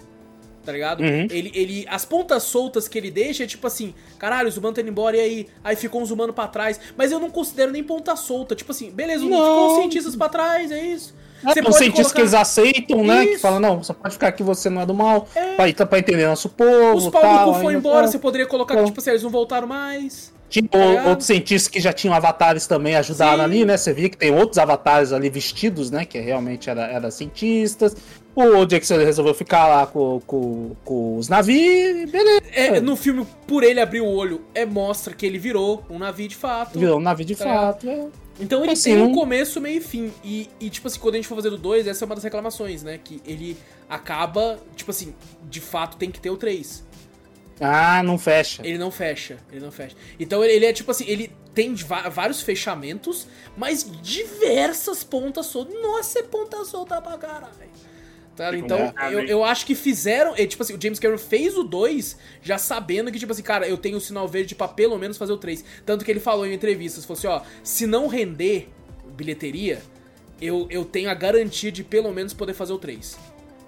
Tá ligado? Uhum. Ele, ele. As pontas soltas que ele deixa é tipo assim, caralho, os humanos estão indo embora, e aí? Aí ficou uns humanos pra trás. Mas eu não considero nem ponta solta. Tipo assim, beleza, Não. ficou os cientistas pra trás, é isso. É, tem os cientistas que eles aceitam, né? Que Isso. falam, não, você pode ficar aqui, você não é do mal. É. Pra, pra entender nosso povo. Os pau tal, no cu foi aí, embora, tá. você poderia colocar que, Então. tipo assim, eles não voltaram mais. Tinha Tá outros cientistas que já tinham avatares também ajudaram Sim. ali, né? Você via que tem outros avatares ali vestidos, né? Que realmente eram era cientistas. O Jackson resolveu ficar lá com, com, com os navios, e beleza. É, no filme, por ele abrir o olho, é mostra que ele virou um navio de fato. Virou um navio de Tá fato. é. Então ele Assim, tem um começo, meio e fim. E, e, tipo assim, quando a gente for fazer do 2, essa é uma das reclamações, né? Que ele acaba, tipo assim, de fato tem que ter o 3. Ah, não fecha. Ele não fecha, ele não fecha. Então ele, ele é tipo assim, ele tem vários fechamentos, mas diversas pontas soltas. Nossa, é ponta solta pra caralho. Tá? Então, eu, eu acho que fizeram. Tipo assim, o James Cameron fez o 2 já sabendo que, tipo assim, cara, eu tenho o sinal verde pra pelo menos fazer o 3. Tanto que ele falou em entrevistas: falou assim, ó, se não render bilheteria, eu, eu tenho a garantia de pelo menos poder fazer o 3.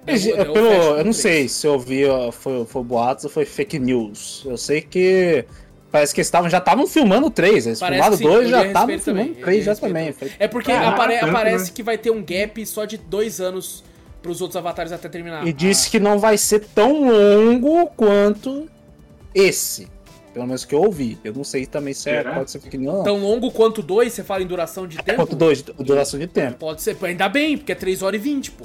Mas, Eu- é eu pelo- eu não sei se eu vi, ó, foi, foi boatos ou foi fake news. Eu sei que parece que eles tavam, já estavam filmando três. Eles Parece filmaram que sim, dois ele já estavam filmando ele três já também. É porque Caraca, apare- tanto, aparece né? que vai ter um gap só de dois anos pros outros avatares até terminar. E disse que não vai ser tão longo quanto esse. Pelo menos que eu ouvi. Eu não sei também se é, Será? pode ser ou não. Tão longo quanto dois, você fala em duração de tempo? Quanto dois, duração de tempo. Pode ser, ainda bem, porque é 3 horas e 20, pô.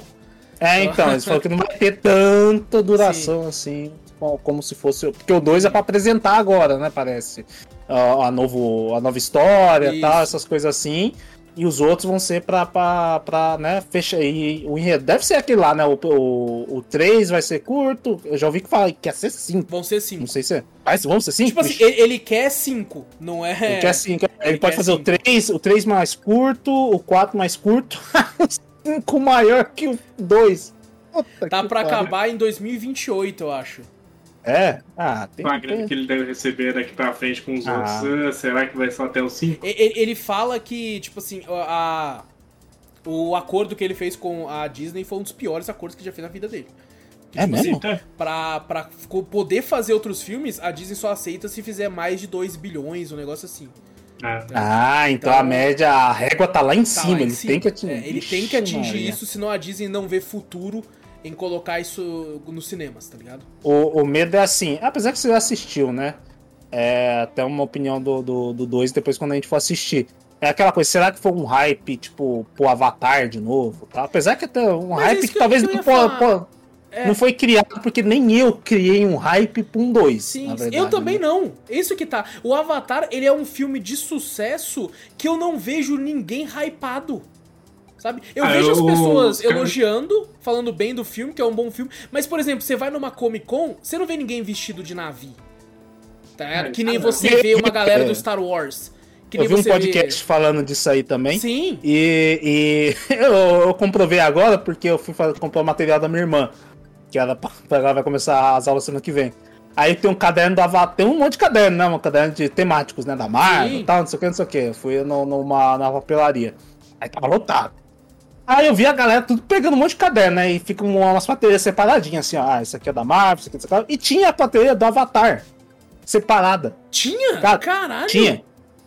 É, então, eles falaram que não vai ter tanta duração assim, co- como se fosse. Porque o 2 é pra apresentar agora, né? Parece. A, a, novo, a nova história e Isso. tal, essas coisas assim. E os outros vão ser pra, pra, pra né, fechar. E o enredo deve ser aquele lá, né? O, o, o 3 vai ser curto. Eu já ouvi que fala que ia ser 5. Vão ser Não 5. sei se é. Mas vão ser 5? Tipo assim, ele, ele quer 5, não é. Ele quer 5. Ele, Ele pode fazer o cinco. 3, o 3 mais curto, o 4 mais curto, o 5 maior que o 2. Tá pra acabar em 2028, eu acho. É? Ah, tem Com a que grana que ele deve receber daqui pra frente com os Ah. outros, ah, será que vai só até o 5? E- Ele, ele fala que, tipo assim, a, o acordo que ele fez com a Disney foi um dos piores acordos que já fez na vida dele. Que, É tipo mesmo? assim, pra, pra poder fazer outros filmes, a Disney só aceita se fizer mais de 2 bilhões, um negócio assim. Ah, Ah, então, Então- a média, a régua tá lá em Tá cima, lá em ele cima. tem que atingir. É, ele tem que atingir isso, senão a Disney não vê futuro em colocar isso nos cinemas, tá ligado? O, o medo é assim, apesar que você já assistiu, né? É até uma opinião do 2 do, do dois depois quando a gente for assistir. É aquela coisa, será que foi um hype, tipo, pro Avatar de novo? Tá? Apesar que até um Mas hype que, que talvez que não, po- É. não foi criado, porque nem eu criei um hype pra um 2. Sim, eu também não. Isso que tá. O Avatar, ele é um filme de sucesso que eu não vejo ninguém hypado. Sabe? Eu Ah, vejo as pessoas elogiando, falando bem do filme, que é um bom filme. Mas, por exemplo, você vai numa Comic Con, você não vê ninguém vestido de navio. Tá? É, Que nem ah, você é. vê uma galera do Star Wars. Que Eu vi um podcast falando disso aí também. Vê... Sim. E, e eu, eu comprovei agora porque eu fui comprar o material da minha irmã. Que ela, ela vai começar as aulas semana que vem. Aí tem um caderno do Avatar, tem um monte de caderno, né? Um caderno de temáticos, né? Da Marvel e tal, não sei o que, não sei o que. Eu fui no, numa, numa papelaria. Aí tava lotado. Aí eu vi a galera tudo pegando um monte de caderno, né? E fica umas prateleiras separadinhas, assim, ó. Ah, isso aqui é da Marvel, isso aqui é da E tinha a prateleira do Avatar. Separada. Tinha? Cara, Caralho. Tinha.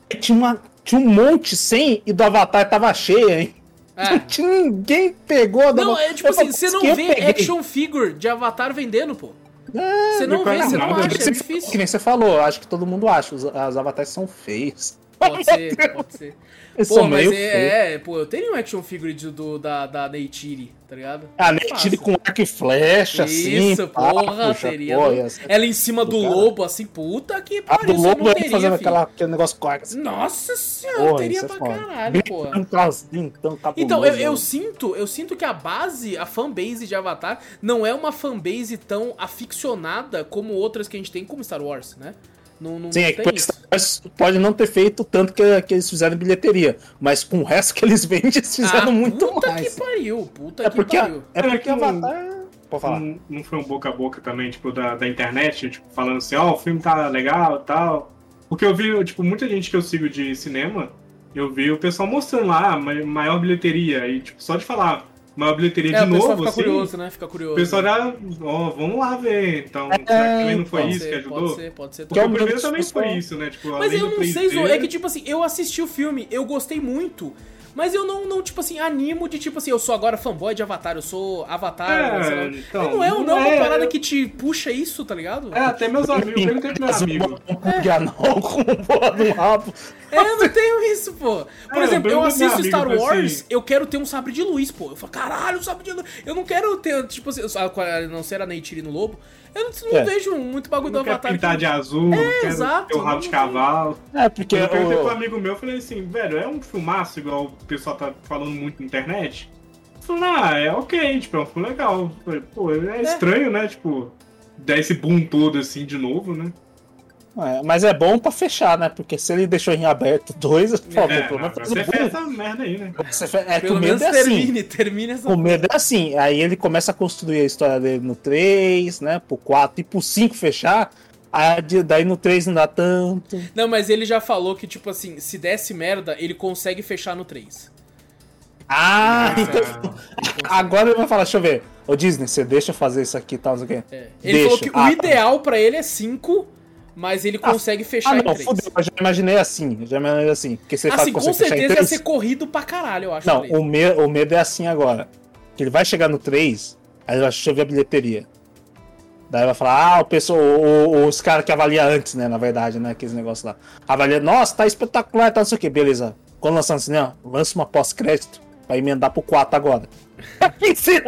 E tinha uma tinha um monte sem e do Avatar tava cheio, hein? É. Não tinha ninguém pegou. Não, é tipo Eu assim, você não "Que eu vê peguei?" action figure de Avatar vendendo, pô. É, Você não não vê, você não acha, é difícil. Que nem você falou, acho que todo mundo acha. Os, os avatares são feios. Pode ser, pode ser. Eles Pô, mas é, é, pô, eu tenho um action figure do, da, da Neytiri, tá ligado? Ah, nem tire com arco e flecha, assim. Isso, porra, puxa, seria. pô, do- ia ser- Ela em cima do do lobo, assim, puta que A pariu. do você lobo teria, fazendo filho. aquela, aquele negócio com arco. assim. Nossa senhora, Porra, teria isso é pra foda. caralho, pô. Um trocinho tão cabuloso, Então, eu, eu né? sinto, eu sinto que a base, a fanbase de Avatar, não é uma fanbase tão aficionada como outras que a gente tem, como Star Wars, né? Não, não Sim, é que isso. Star Wars pode não ter feito tanto que, que eles fizeram em bilheteria, mas com o resto que eles vendem, eles fizeram ah, muito puta mais. que pariu, puta É que porque, pariu. é porque É que não- Avatar. Pode falar. Não, não foi um boca a boca também, tipo, da, da internet, tipo, falando assim, ó, o filme tá legal e tal. Porque eu vi, tipo, muita gente que eu sigo de cinema, eu vi o pessoal mostrando lá, ma- maior bilheteria, e, tipo, só de falar maior bilheteria É, de o pessoal novo, fica assim, curioso, né? Fica curioso. o pessoal já, ó, vamos lá ver, então, será que também não foi isso ser, que ajudou? Pode ser, pode ser. Porque é o um primeiro também foi isso, né, tipo, Mas eu não sei, 3D, Zô, é que tipo assim, eu assisti o filme, eu gostei muito, mas eu não, não tipo assim, animo de tipo assim, eu sou agora fanboy de Avatar, eu sou Avatar, É, sei lá. então, não é, não é uma é- parada que te puxa isso, tá ligado? É, até meus amigos, eu perguntei pro meu amigo. Um pugianão com um porra do rabo. É, eu não tenho isso, pô. Por É, exemplo, eu eu assisto Star eu falei Wars, assim- eu quero ter um sabre de luz, pô. Eu falo, caralho, um sabre de luz. Eu não quero ter, tipo assim, a não ser a Neytiri no Lobo, eu não, não É. vejo muito bagulho do Não quer Avatar. pintar que- de azul, quero exato, ter o rabo de cavalo. É, porque Eu perguntei pro amigo meu, eu falei assim, velho, é um filmaço igual o pessoal tá falando muito na internet? Falou, ah, é ok, tipo, é um filme legal. Eu falei, Pô, é estranho, né, tipo, dar esse boom todo assim de novo, né? É, mas é bom pra fechar, né? Porque se ele deixou em aberto dois, por favor, É, pelo menos o você fez essa merda aí, né? É que Pelo o menos medo é assim. termine, termine essa O medo é assim, aí ele começa a construir a história dele no 3, né? Pro 4 e pro 5 fechar. Aí de- daí no 3 não dá tanto. Não, mas ele já falou que, tipo assim, se desse merda, ele consegue fechar no 3. Ah, Ah, então. Agora ele vai falar, deixa eu ver. Ô Disney, você deixa eu fazer isso aqui e tal, não sei o quê. É. Ele Deixa. falou que Ah, o tá. ideal pra ele é 5, mas ele Ah, consegue fechar Ah, em não, 3. fudeu, eu já imaginei assim. Eu já imaginei assim. Porque você Assim, que com em certeza ia três. ser corrido pra caralho, eu acho. Não, o três. me o medo é assim agora. Que ele vai chegar no 3, aí vai deixa eu ver a bilheteria. Daí vai falar, ah, o pessoal, os caras que avaliam antes, né, na verdade, né, aqueles negócios lá. Avalia, nossa, tá espetacular, tá não sei o que, beleza. Quando lançar no cinema, lança uma pós-crédito pra emendar pro 4 agora. Aqui você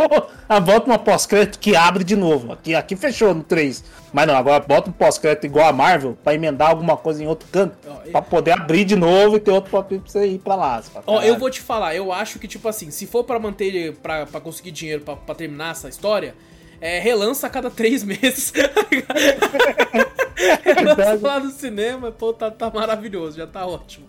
ah, bota uma pós-crédito que abre de novo. Aqui, aqui fechou no 3. Mas não, agora bota um pós-crédito igual a Marvel pra emendar alguma coisa em outro canto. Ó, Pra poder abrir de novo e ter outro papel pra você ir pra lá. Ó, eu "Caralho." vou te falar, eu acho que, tipo assim, se for pra manter, pra, pra conseguir dinheiro pra, pra terminar essa história, é, relança a cada três meses. relança lá no cinema, pô, tá, tá maravilhoso, já tá ótimo.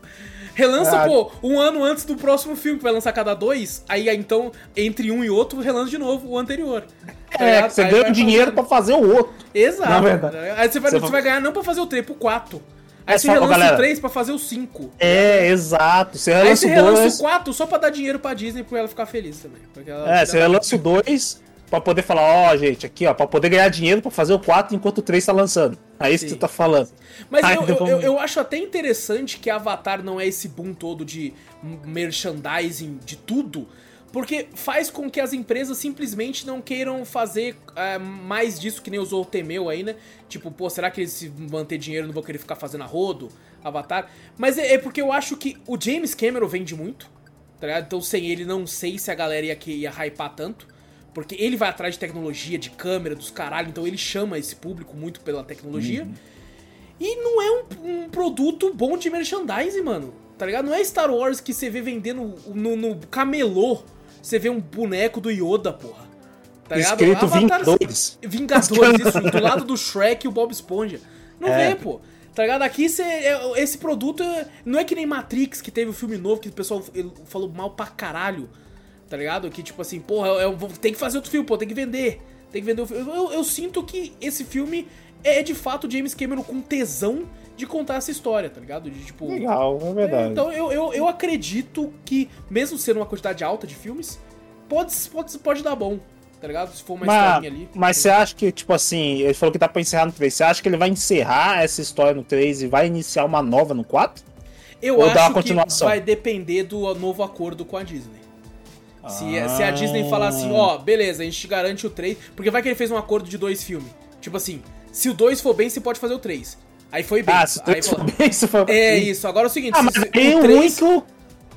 Relança, Ah. pô, um ano antes do próximo filme, que vai lançar cada dois, aí então, entre um e outro, relança de novo o anterior. Tá É, ligado? você Aí ganha dinheiro fazendo. pra fazer o outro. Exato. Na verdade. Aí você vai, Você você vai- ganhar não pra fazer o 3, pro 4. Aí É, você só- relança galera. o 3 pra fazer o 5. É, exato. Você Aí relança você o relança 2. o 4 só pra dar dinheiro pra Disney pra ela ficar feliz também. É, você relança o 2 pra poder falar, ó, gente, aqui, ó, pra poder ganhar dinheiro pra fazer o 4 enquanto o 3 tá lançando. É isso que Sim. você tá falando. Mas Ai, eu, eu, eu, eu acho até interessante que Avatar não é esse boom todo de merchandising de tudo, porque faz com que as empresas simplesmente não queiram fazer é, mais disso que nem usou o Temeu aí, né? Tipo, pô, será que eles se manter dinheiro não vão querer ficar fazendo a rodo, Avatar? Mas é, é porque eu acho que o James Cameron vende muito, tá ligado? Então sem ele não sei se a galera ia, que- ia hypar tanto. Porque ele vai atrás de tecnologia, de câmera, dos caralho, então ele chama esse público muito pela tecnologia. E não é um, um produto bom de merchandising, mano. Tá ligado? Não é Star Wars que você vê vendendo no, no camelô. Você vê um boneco do Yoda, porra. Tá ligado? Escrito Avatar- Vingadores. Vingadores, isso. Do lado do Shrek e o Bob Esponja. Não É. vê, pô. Tá ligado? Aqui cê, é- esse produto é- não é que nem Matrix, que teve o filme novo, que o pessoal falou mal pra caralho. Tá ligado? Que tipo assim, porra, eu, eu vou- tem que fazer outro filme, pô, tem que vender. Tem que vender o filme. Eu, eu sinto que esse filme é de fato James Cameron com tesão de contar essa história, tá ligado? De tipo. Legal, é verdade. Então eu, eu, eu acredito que, mesmo sendo uma quantidade alta de filmes, pode, pode, pode dar bom, tá ligado? Se for uma mas, historinha ali. mas você acha que, tipo assim, ele falou que tá pra encerrar no 3. Você acha que ele vai encerrar essa história no 3 e vai iniciar uma nova no 4? Eu Ou acho que vai depender do novo acordo com a Disney. Se, Ah. se a Disney falar assim, ó, beleza, a gente te garante o 3. Porque vai que ele fez um acordo de dois filmes. Tipo assim, se o 2 for bem, você pode fazer o 3. Aí foi bem. Ah, se Aí tu falou, bem, se for... é isso, agora é o seguinte, Ah, mas se o o ruim 3... que o.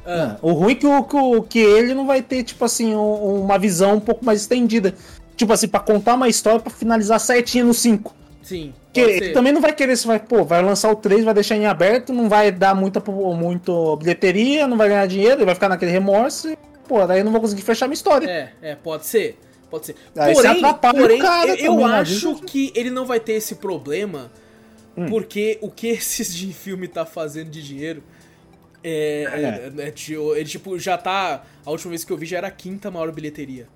Ah. O ruim que, o, que, o- que ele não vai ter, tipo assim, um- uma visão um pouco mais estendida. Tipo assim, pra contar uma história pra finalizar certinho no 5. Sim, Que ele também não vai querer, se vai, pô, vai lançar o 3, vai deixar em aberto, não vai dar muita, muito bilheteria, não vai ganhar dinheiro, ele vai ficar naquele remorso pô, daí eu não vou conseguir fechar minha história. É, é, pode ser. Pode ser. Aí você porém, porém cara eu, também, né? acho que ele não vai ter esse problema, Hum. porque o que esses de filme tá fazendo de dinheiro é, é- é ti- ele, tipo, já tá. A última vez que eu vi já era a quinta maior bilheteria.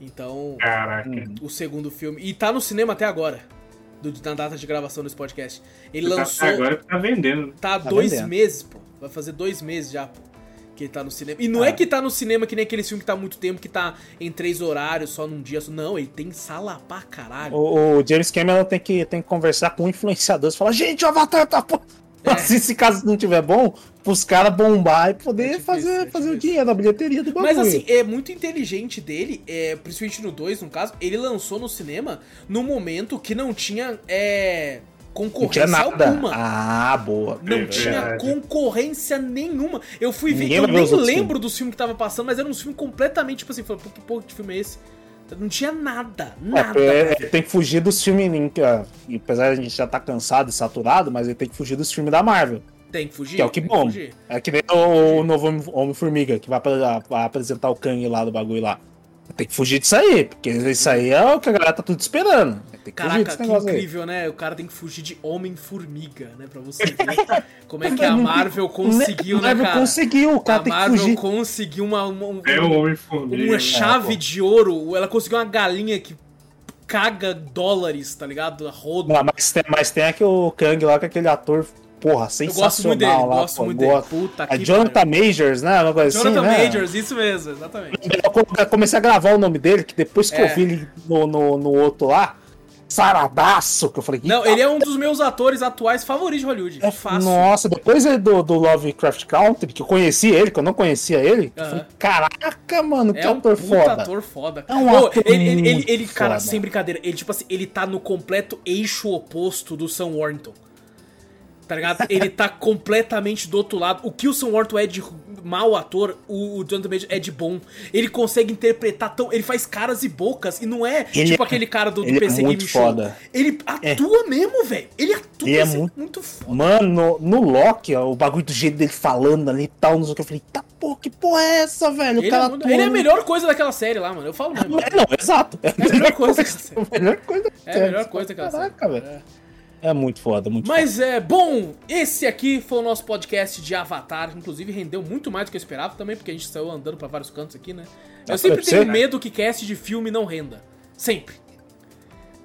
Então, Caraca. o segundo filme. E tá no cinema até agora. do- na data de gravação desse podcast. Ele Tá- lançou. Agora tá vendendo. Tá Tá dois vendendo. meses, pô. Vai fazer dois meses já, pô. Que tá no cinema. E não é Ah. que tá no cinema que nem aquele filme que tá há muito tempo, que tá em três horários, só num dia. Não, ele tem sala pra caralho. O, o James Cameron tem que, tem que conversar com influenciadores, falar, gente, o Avatar tá... pô-" É. Assim, se caso não tiver bom, pros caras bombar e poder É tipo fazer, é fazer o dinheiro, a bilheteria do bagulho. Mas assim, é muito inteligente dele, é, principalmente no 2, no caso, ele lançou no cinema no momento que não tinha é, não concorrência tinha nada. alguma. Ah, boa. Não É tinha verdade. concorrência nenhuma. Eu fui ver, Ninguém eu nem lembro dos filmes que tava passando, mas era um filme completamente, tipo assim, falei, que porra de filme é esse? Não tinha nada, É, nada. é, tem que fugir dos filmes, que, e apesar de a gente já tá cansado e saturado, mas ele tem que fugir dos filmes da Marvel. Tem que fugir. Que é o que bom. fugir. É que nem o, o novo Homem- Homem-Formiga, que vai, vai apresentar o Kang lá do bagulho lá. Tem que fugir disso aí, porque isso aí é o que a galera tá tudo esperando. Tem que Caraca, que negócio aí. incrível, né? O cara tem que fugir de Homem-Formiga, né? Pra você ver como é que a Marvel conseguiu, a né, Marvel cara? conseguiu, o cara a tem que Marvel fugir. conseguiu uma, uma, um- É uma né? chave de ouro. Ela conseguiu uma galinha que caga dólares, tá ligado? A rodo. Não, mas, tem, mas tem aqui o Kang lá, com aquele ator, porra, Eu sensacional gosto muito dele, lá. gosto pô, muito dele. Puta É que Jonathan pariu. Majors, né? Uma coisa Jonathan assim, né? Majors, isso mesmo, exatamente. Eu co- comecei a gravar o nome dele, que depois que É. eu vi ele no, no, no outro lá, saradaço, que eu falei... Não, "Eita, ele é um dos meus atores atuais favoritos de Hollywood. é fácil. Nossa, depois do, do Lovecraft Country, que eu conheci ele, que eu não conhecia ele, falei, caraca, mano, que É um ator foda. ator foda. É um Pô, ator ele, ele, ele, ele, cara, foda. sem brincadeira, ele, tipo assim, ele tá no completo eixo oposto do Sam Warrington. Tá ligado? Ele tá completamente do outro lado. O que o Sam Warrington é de mau ator, o, o Jonathan Majors é de bom. Ele consegue interpretar tão. Ele faz caras e bocas. E não é Ele tipo é- aquele cara do, do é PC muito Game Show. foda. Ele atua mesmo, velho. Ele atua Ele é assim, muito- muito foda. Mano, no Loki, ó, o bagulho do jeito dele falando ali e tal, não sei o que, eu falei, tá porra, que porra é essa, velho? Ele, o cara é, muito- ele é a melhor coisa daquela série lá, mano. Eu falo mesmo. É, não, exato. É a melhor coisa daquela série. a melhor coisa. É a melhor coisa daquela série. Caraca, velho. É muito foda, muito Mas é bom, esse aqui foi o nosso podcast de Avatar. Inclusive, rendeu muito mais do que eu esperava também, porque a gente saiu andando pra vários cantos aqui, né? Eu Ah, sempre tenho ser, né? medo que cast de filme não renda. Sempre.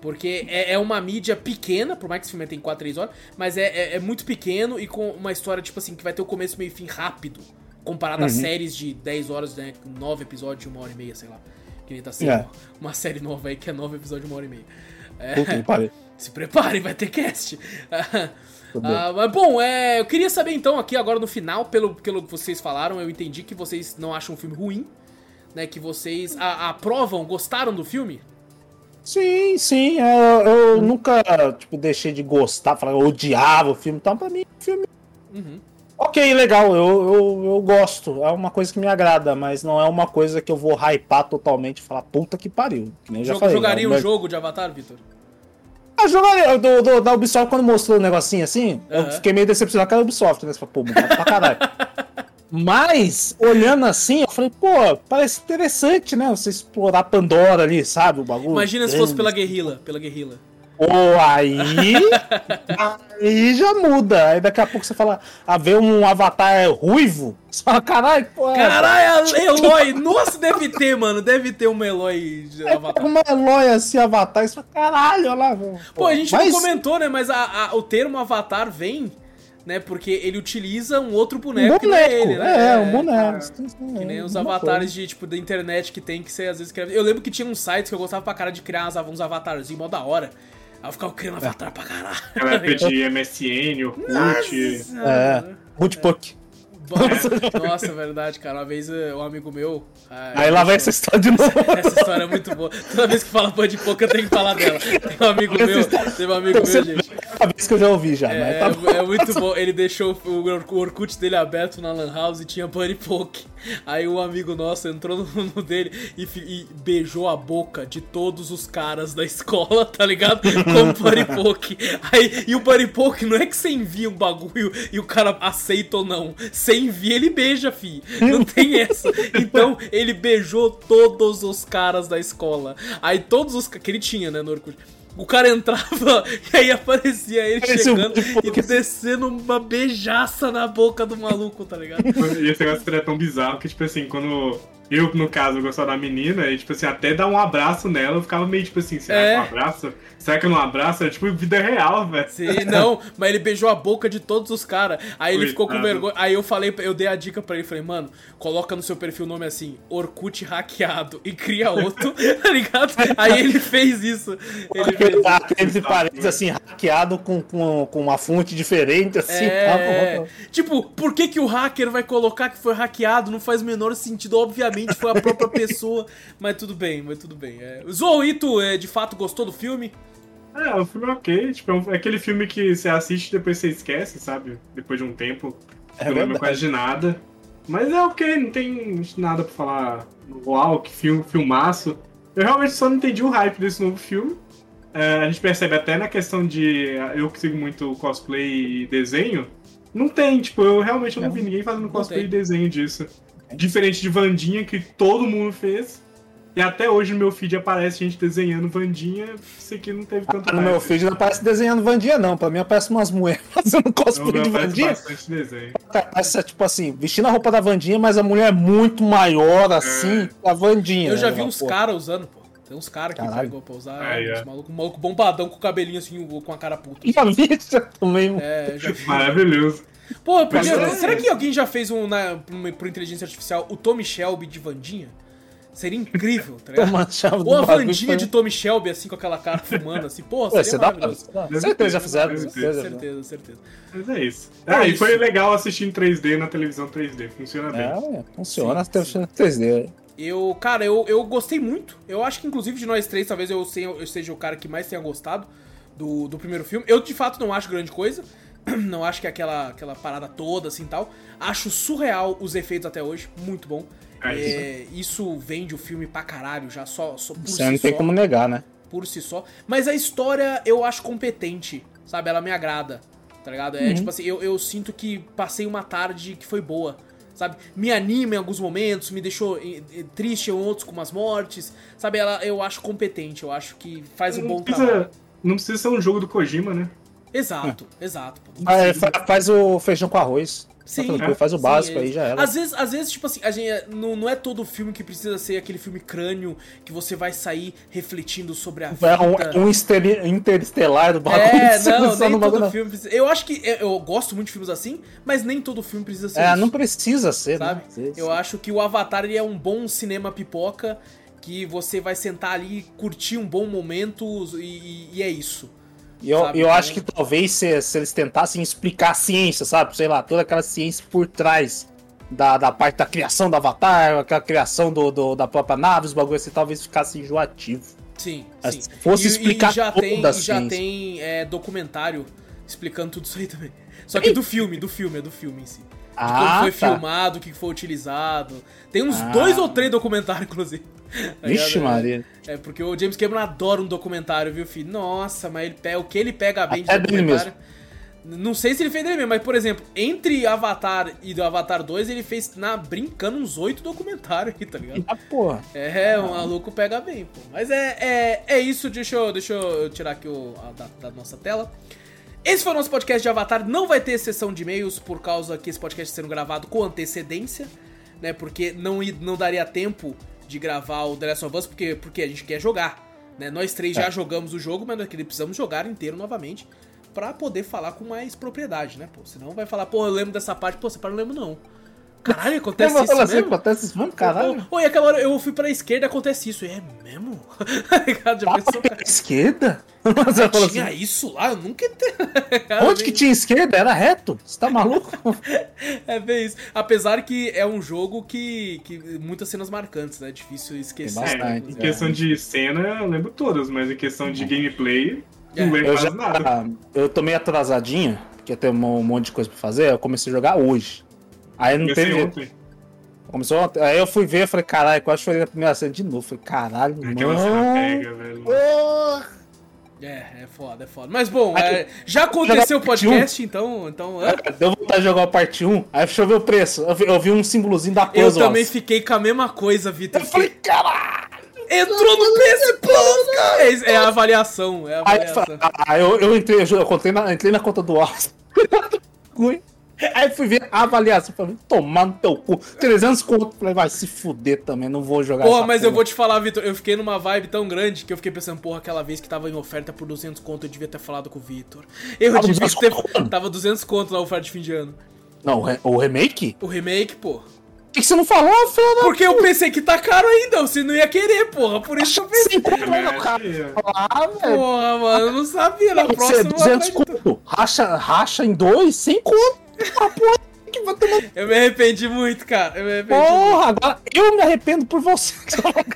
Porque é, é uma mídia pequena, por mais que esse filme tenha 4, 3 horas, mas é, é, é muito pequeno e com uma história, tipo assim, que vai ter o começo, meio e fim rápido. Comparado Uhum. a séries de 10 horas, né? 9 episódios de uma hora e meia, sei lá. Que nem tá sendo É. uma série nova aí que é 9 episódios de uma hora e meia. É, Puta que. Se preparem, vai ter cast. bom. Ah, mas bom, é, eu queria saber então aqui agora no final, pelo, pelo que vocês falaram, eu entendi que vocês não acham o filme ruim, né? Que vocês a- aprovam, gostaram do filme? Sim, sim. Eu, eu nunca, tipo, deixei de gostar, falar, eu odiava o filme. Então, pra mim, o filme. Uhum. Ok, legal, eu, eu, eu gosto. É uma coisa que me agrada, mas não é uma coisa que eu vou hypar totalmente e falar, puta que pariu. Que nem eu já falei. jogaria é um jogo de Avatar, Vitor? Ah, jogaria. Do, do, da Ubisoft, quando mostrou o negocinho assim, eu Aham. fiquei meio decepcionado com a Ubisoft, né? Pô, pra caralho. Mas, olhando assim, eu falei, pô, parece interessante, né? Você explorar Pandora ali, sabe? O bagulho. Imagina se fosse grande. pela guerrilla, pela guerrila. Pô, aí. aí já muda. Aí daqui a pouco você fala, ah, vê um avatar ruivo. Você fala, caralho, pô. é- Caralho, a Eloy! Nossa, deve ter, mano. Deve ter uma Eloy de É Avatar. uma Eloy assim, avatar. Você fala, caralho, olha lá. velho." Pô, a gente Mas- não comentou, né? Mas a- a- o termo Avatar vem, né? Porque ele utiliza um outro boneco, Um que não é boneco, ele, né? é, um boneco. Que nem os Uma avatares de, tipo, da internet que tem que ser, às vezes. Eu lembro que tinha uns sites que eu gostava pra cara de criar uns avatarzinhos mó da hora. Aí eu ficava criando avatar pra caralho. Ela de MSN, Orkut. É. Multipuck. Nossa, Nossa, é verdade, cara. Uma vez eh, um amigo meu. ah, Aí lá vai essa história de novo. Essa história é muito boa. Toda vez que fala Bud Pouco, eu tenho que falar dela. Tem um amigo meu, tem um amigo meu, gente. É a vez que eu já ouvi já, É, tá bom. é muito bom. Ele deixou o Or- o Orkut dele aberto na Lan House e tinha Bunny Poke. Aí um amigo nosso entrou no, no dele e, e beijou a boca de todos os caras da escola, tá ligado? Com o Bunny Poke. Aí, e o Bunny Poke não é que você envia um bagulho e o cara aceita ou não. Você envia, ele beija, fi. Não tem essa. Então, ele beijou todos os caras da escola. Aí todos os... Que ele tinha, né, no Orkut. O cara entrava e aí aparecia ele Parecia um chegando Bunny Poke. e descendo uma beijaça na boca do maluco, tá ligado? E esse negócio era tão bizarro que, tipo assim, quando eu, no caso, gostava da menina, e, tipo assim, até dar um abraço nela, eu ficava meio, tipo assim, será É. que um abraço? Será que não abraço? Era, tipo, vida real, velho. Sim, não, mas ele beijou a boca de todos os caras. Aí ele ficou com vergonha. Aí eu falei, eu dei a dica pra ele, falei, mano, coloca no seu perfil o nome assim, Orkut hackeado e cria outro, tá ligado? Aí ele fez isso. Ele fez Tá, entre parênteses, assim, hackeado com, com, com uma fonte diferente, assim. É, tá bom. tipo, por que, que o hacker vai colocar que foi hackeado? Não faz o menor sentido. Obviamente foi a própria pessoa, mas tudo bem, mas tudo bem. É. Zoito, é, de fato, gostou do filme? É, o filme é ok. Tipo, é um- é aquele filme que você assiste e depois você esquece, sabe? Depois de um tempo. É não lembra quase de nada. Mas é ok, não tem nada pra falar. Uau, que filme, filmaço. Eu realmente só não entendi o hype desse novo filme. É, a gente percebe até na questão de. Eu que sigo muito cosplay e desenho. Não tem, tipo, eu realmente não vi ninguém fazendo cosplay e desenho disso. Diferente de Vandinha, que todo mundo fez. E até hoje no meu feed aparece gente desenhando Vandinha. Isso aqui não teve tanto Ah, No meu feed não aparece desenhando Vandinha, não. Pra mim aparece umas mulheres fazendo Não, cosplay de aparece Vandinha. bastante desenho. Tipo assim, vestindo a roupa da Vandinha, mas a mulher é muito maior, assim, que a Vandinha. Eu já né, vi uns caras usando, pô. Tem uns caras que pegou pra usar. Ah, é. uns maluco, um maluco bombadão com o cabelinho assim, com a cara puta. Já vi isso também. É, já vi. Maravilhoso. Pô, porque- Mas é- será que alguém já fez um na, por, por inteligência artificial o Tommy Shelby de Vandinha? Seria incrível, tá ligado? Toma a chave do Ou a Vandinha foi- de Tommy Shelby, assim, com aquela cara fumando, assim, pô, Ué, seria você dá pra... Deve Certeza já fizeram, deve ter. certeza. Certeza, certeza. Mas é isso. É Ah, e foi legal assistir em 3D na televisão 3D. Funciona bem. É, funciona, Sim, até sim. 3D. Eu, cara, eu, eu gostei muito. Eu acho que, inclusive, de nós três, talvez eu, seja, eu seja o cara que mais tenha gostado do, do primeiro filme. Eu, de fato, não acho grande coisa. Não acho que é aquela, aquela parada toda, assim, tal. Acho surreal os efeitos até hoje. Muito bom. É, É, isso vende o filme pra caralho, já só, só por Você si não tem só. como negar, né? por si só. Mas a história eu acho competente, sabe? Ela me agrada, tá ligado? É tipo assim, eu, eu sinto que passei uma tarde que foi boa, sabe? Me anima em alguns momentos, me deixou eh, eh, triste em outros com umas mortes, sabe? Ela eu acho competente, eu acho que faz um não, bom trabalho. precisa, não precisa ser um jogo do Kojima, né? Exato, exato. pô. Ah, é, fa- faz o feijão com arroz. Tá Sim, tranquilo, faz o sim, básico é. aí, já era. Às vezes, às vezes, tipo assim, a gente, não, não é todo filme que precisa ser aquele filme crânio que você vai sair refletindo sobre a vida. É um, um interestelar do bagulho. É, não, nem todo bagulho, filme precisa. Eu acho que. Eu, gosto muito de filmes assim, mas nem todo filme precisa ser. É, isso, não precisa ser, sabe? né? Às vezes. Eu acho que o Avatar ele é um bom cinema pipoca que você vai sentar ali, curtir um bom momento e- e é isso. E eu, sabe? eu acho que talvez se, se eles tentassem explicar a ciência, sabe? Sei lá, toda aquela ciência por trás da, da parte da criação do Avatar, aquela criação do, do- da própria nave, os bagulhos assim, talvez ficasse enjoativo. Sim, sim. se fosse E- explicar e já toda tem, a e já ciência. tem é, documentário explicando tudo isso aí também. Só que do filme, do filme, é do filme em si. De como Ah, foi tá. filmado, o que foi utilizado. Tem uns Ah. dois ou três documentários, inclusive. Tá Vixe? Maria. É, porque o James Cameron adora um documentário, viu, filho? Nossa, mas ele pega, o que ele pega bem de Até dele documentário. Não sei se ele fez dele mesmo, mas, por exemplo, entre Avatar e do Avatar 2, ele fez, na, brincando, uns oito documentários aí, tá ligado? Ah, porra. É, o maluco pega bem, pô. Mas é, é, é isso, deixa eu, deixa eu tirar aqui o, a, da, da nossa tela. Esse foi o nosso podcast de Avatar. Não vai ter sessão de e-mails por causa que esse podcast está sendo gravado com antecedência, né? Porque não, não daria tempo de gravar o The Last of Us, porque, porque a gente quer jogar. Né? Nós três já É. jogamos o jogo, mas nós precisamos jogar inteiro novamente pra poder falar com mais propriedade, né? Pô, senão vai falar, pô, eu lembro dessa parte, pô, essa parte eu não lembro não. Caralho, acontece Eu isso falo assim, mesmo? acontece isso mesmo, caralho. Oi, aquela hora eu fui pra esquerda e acontece isso. É mesmo? Cara, já Lá pensou, pra cara? esquerda? Você falou Tinha assim, isso lá? Eu nunca entendi. onde que tinha esquerda? Era reto? Você tá maluco? É bem isso. Apesar que é um jogo que, que muitas cenas marcantes, né? Difícil esquecer. É, em é. questão de cena, eu lembro todas, mas em questão de gameplay, É, não lembro Eu quase já nada. eu tô meio atrasadinho, porque eu tenho um monte de coisa pra fazer, eu comecei a jogar hoje. Aí não Comecei teve. ontem. Começou ontem, aí eu fui ver, falei, caralho, quase chorei na primeira cena de novo. Falei, caralho, Aquela cena mano. pega, velho. É, é foda, é foda. Mas bom, Aqui, é, já aconteceu o podcast, então. então é. Deu vontade de jogar o parte 1, aí deixa eu ver o preço. Eu vi, eu vi um símbolozinho da Eu puzzle. também fiquei com a mesma coisa, Vitor. Eu falei, caralho. Entrou no PS Plus, cara! É, é a avaliação, é a Aí, avaliação. aí eu, eu entrei, eu, eu entrei, na, entrei na conta do Austin. Aí fui ver a avaliação, falei, tomar no teu cu. 300 conto. Falei, vai se fuder também, não vou jogar Porra, mas eu porra. vou te falar, Vitor, eu fiquei numa vibe tão grande que eu fiquei pensando, porra, aquela vez que tava em oferta por 200 conto, eu devia ter falado com o Vitor. Eu Tava devia 200 ter... conto? Tava 200 conto na oferta de fim de ano. Não, o re- o remake? O remake, pô. Por que, que você não falou, filho da Porque eu pensei que tá caro ainda, você não ia querer, porra. Por isso que eu pensei. 100 conto, cara? Ah, velho. Porra, mano, eu não sabia. Na próxima eu 200 acredito. conto. Racha, racha em dois, 100 conto. Porra, que vai tomar... Eu me arrependi muito, cara. Eu me arrependi. Porra, agora eu me arrependo por você.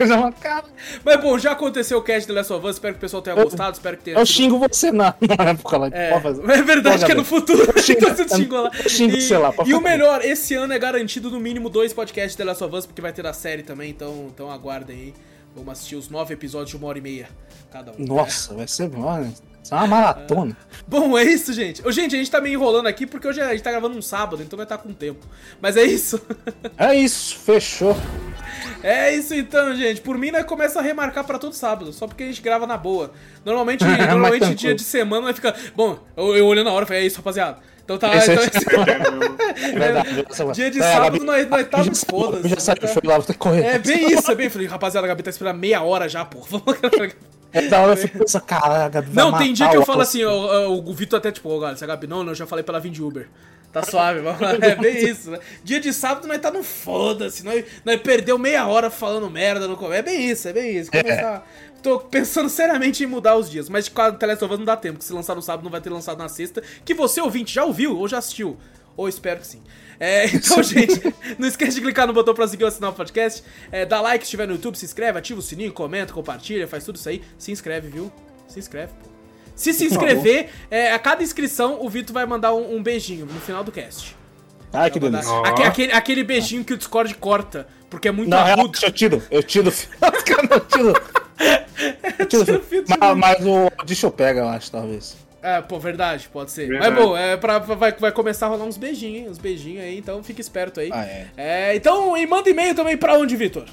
Já, cara, Mas bom, já aconteceu o cast The Last of Us, espero que o pessoal tenha Eu- gostado, espero que tenha eu sido- xingo você na, na época lá. É, é verdade Pode que é no futuro. xingo- então você xingou lá. eu xingo e, você lá, e o melhor, esse ano é garantido no mínimo dois podcasts de The Last of Us, porque vai ter a série também, então, então aguardem aí. Vamos assistir os nove episódios de uma hora e meia cada um. Nossa, vai ser, mano, isso é uma maratona. Bom, é isso, gente. Ô, gente, a gente tá meio enrolando aqui porque hoje a gente tá gravando um sábado, então vai estar com tempo. Mas é isso. É isso, fechou. É isso então, gente. Por mim, nós começa a remarcar pra todo sábado, só porque a gente grava na boa. Normalmente, Mais normalmente dia de semana vai ficar. Bom, eu, eu olhando na hora, falei, é isso, rapaziada. Então tá. Esse é- então- É verdade. Dia de É, sábado Gabi, nós, nós tá no foda-se. Já saiu, tá- foi lá, vou ter que correr. É bem isso, é bem. Falei, rapaziada, a Gabi tá esperando meia hora já, pô. Vamos- É da hora eu fico pensando, caralho, a Gabi Não, tem dia que eu falo assim, o, o, Vitor até tipo, ô galera, se a Gabi, não, não, eu já falei pra ela vir de Uber. Tá suave, vamos lá. É bem isso, né? Dia de sábado nós tá no foda-se, nós, nós perdeu meia hora falando merda no começo. É bem isso, é bem isso. Começar... Tô pensando seriamente em mudar os dias, mas de cada Telesovando não dá tempo, porque se lançar no sábado não vai ter lançado na sexta, que você ouvinte já ouviu ou já assistiu. Ou espero que sim. É, então, gente, não esquece de clicar no botão pra seguir ou assinar o podcast. É, dá like se estiver no YouTube, se inscreve, ativa o sininho, comenta, compartilha, faz tudo isso aí. Se inscreve, viu? Se inscreve, pô. Se se inscrever, é, a cada inscrição o Vitor vai mandar um, um beijinho no final do cast. Ai, que delícia. Ó. Aque- aquele, aquele beijinho que o Discord corta, porque é muito Não, agudo. relaxa, eu tiro, eu tiro. eu tiro. Eu tiro. Tira o fio, tira mas, o- mas o deixa eu pega, eu acho, talvez. É, pô, verdade, pode ser. Verdade. Mas bom, é pra, vai, vai começar a rolar uns beijinhos, hein? Uns beijinhos aí, então fica esperto aí. Ah, é. É, então, e manda e-mail também pra onde, Vitor?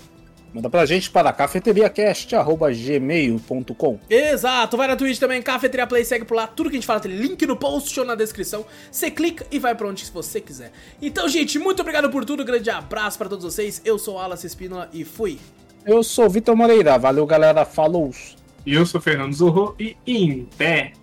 Manda pra gente para cafeteriacast.gmail.com. Exato, vai na Twitch também, Cafeteria Play, segue por lá, tudo que a gente fala tem link no post ou na descrição. Você clica e vai pra onde você quiser. Então, gente, muito obrigado por tudo, grande abraço pra todos vocês. Eu sou o Alas Espínola e fui. Eu sou o Vitor Moreira, valeu galera, falou! E eu sou Fernando Zorro e em pé.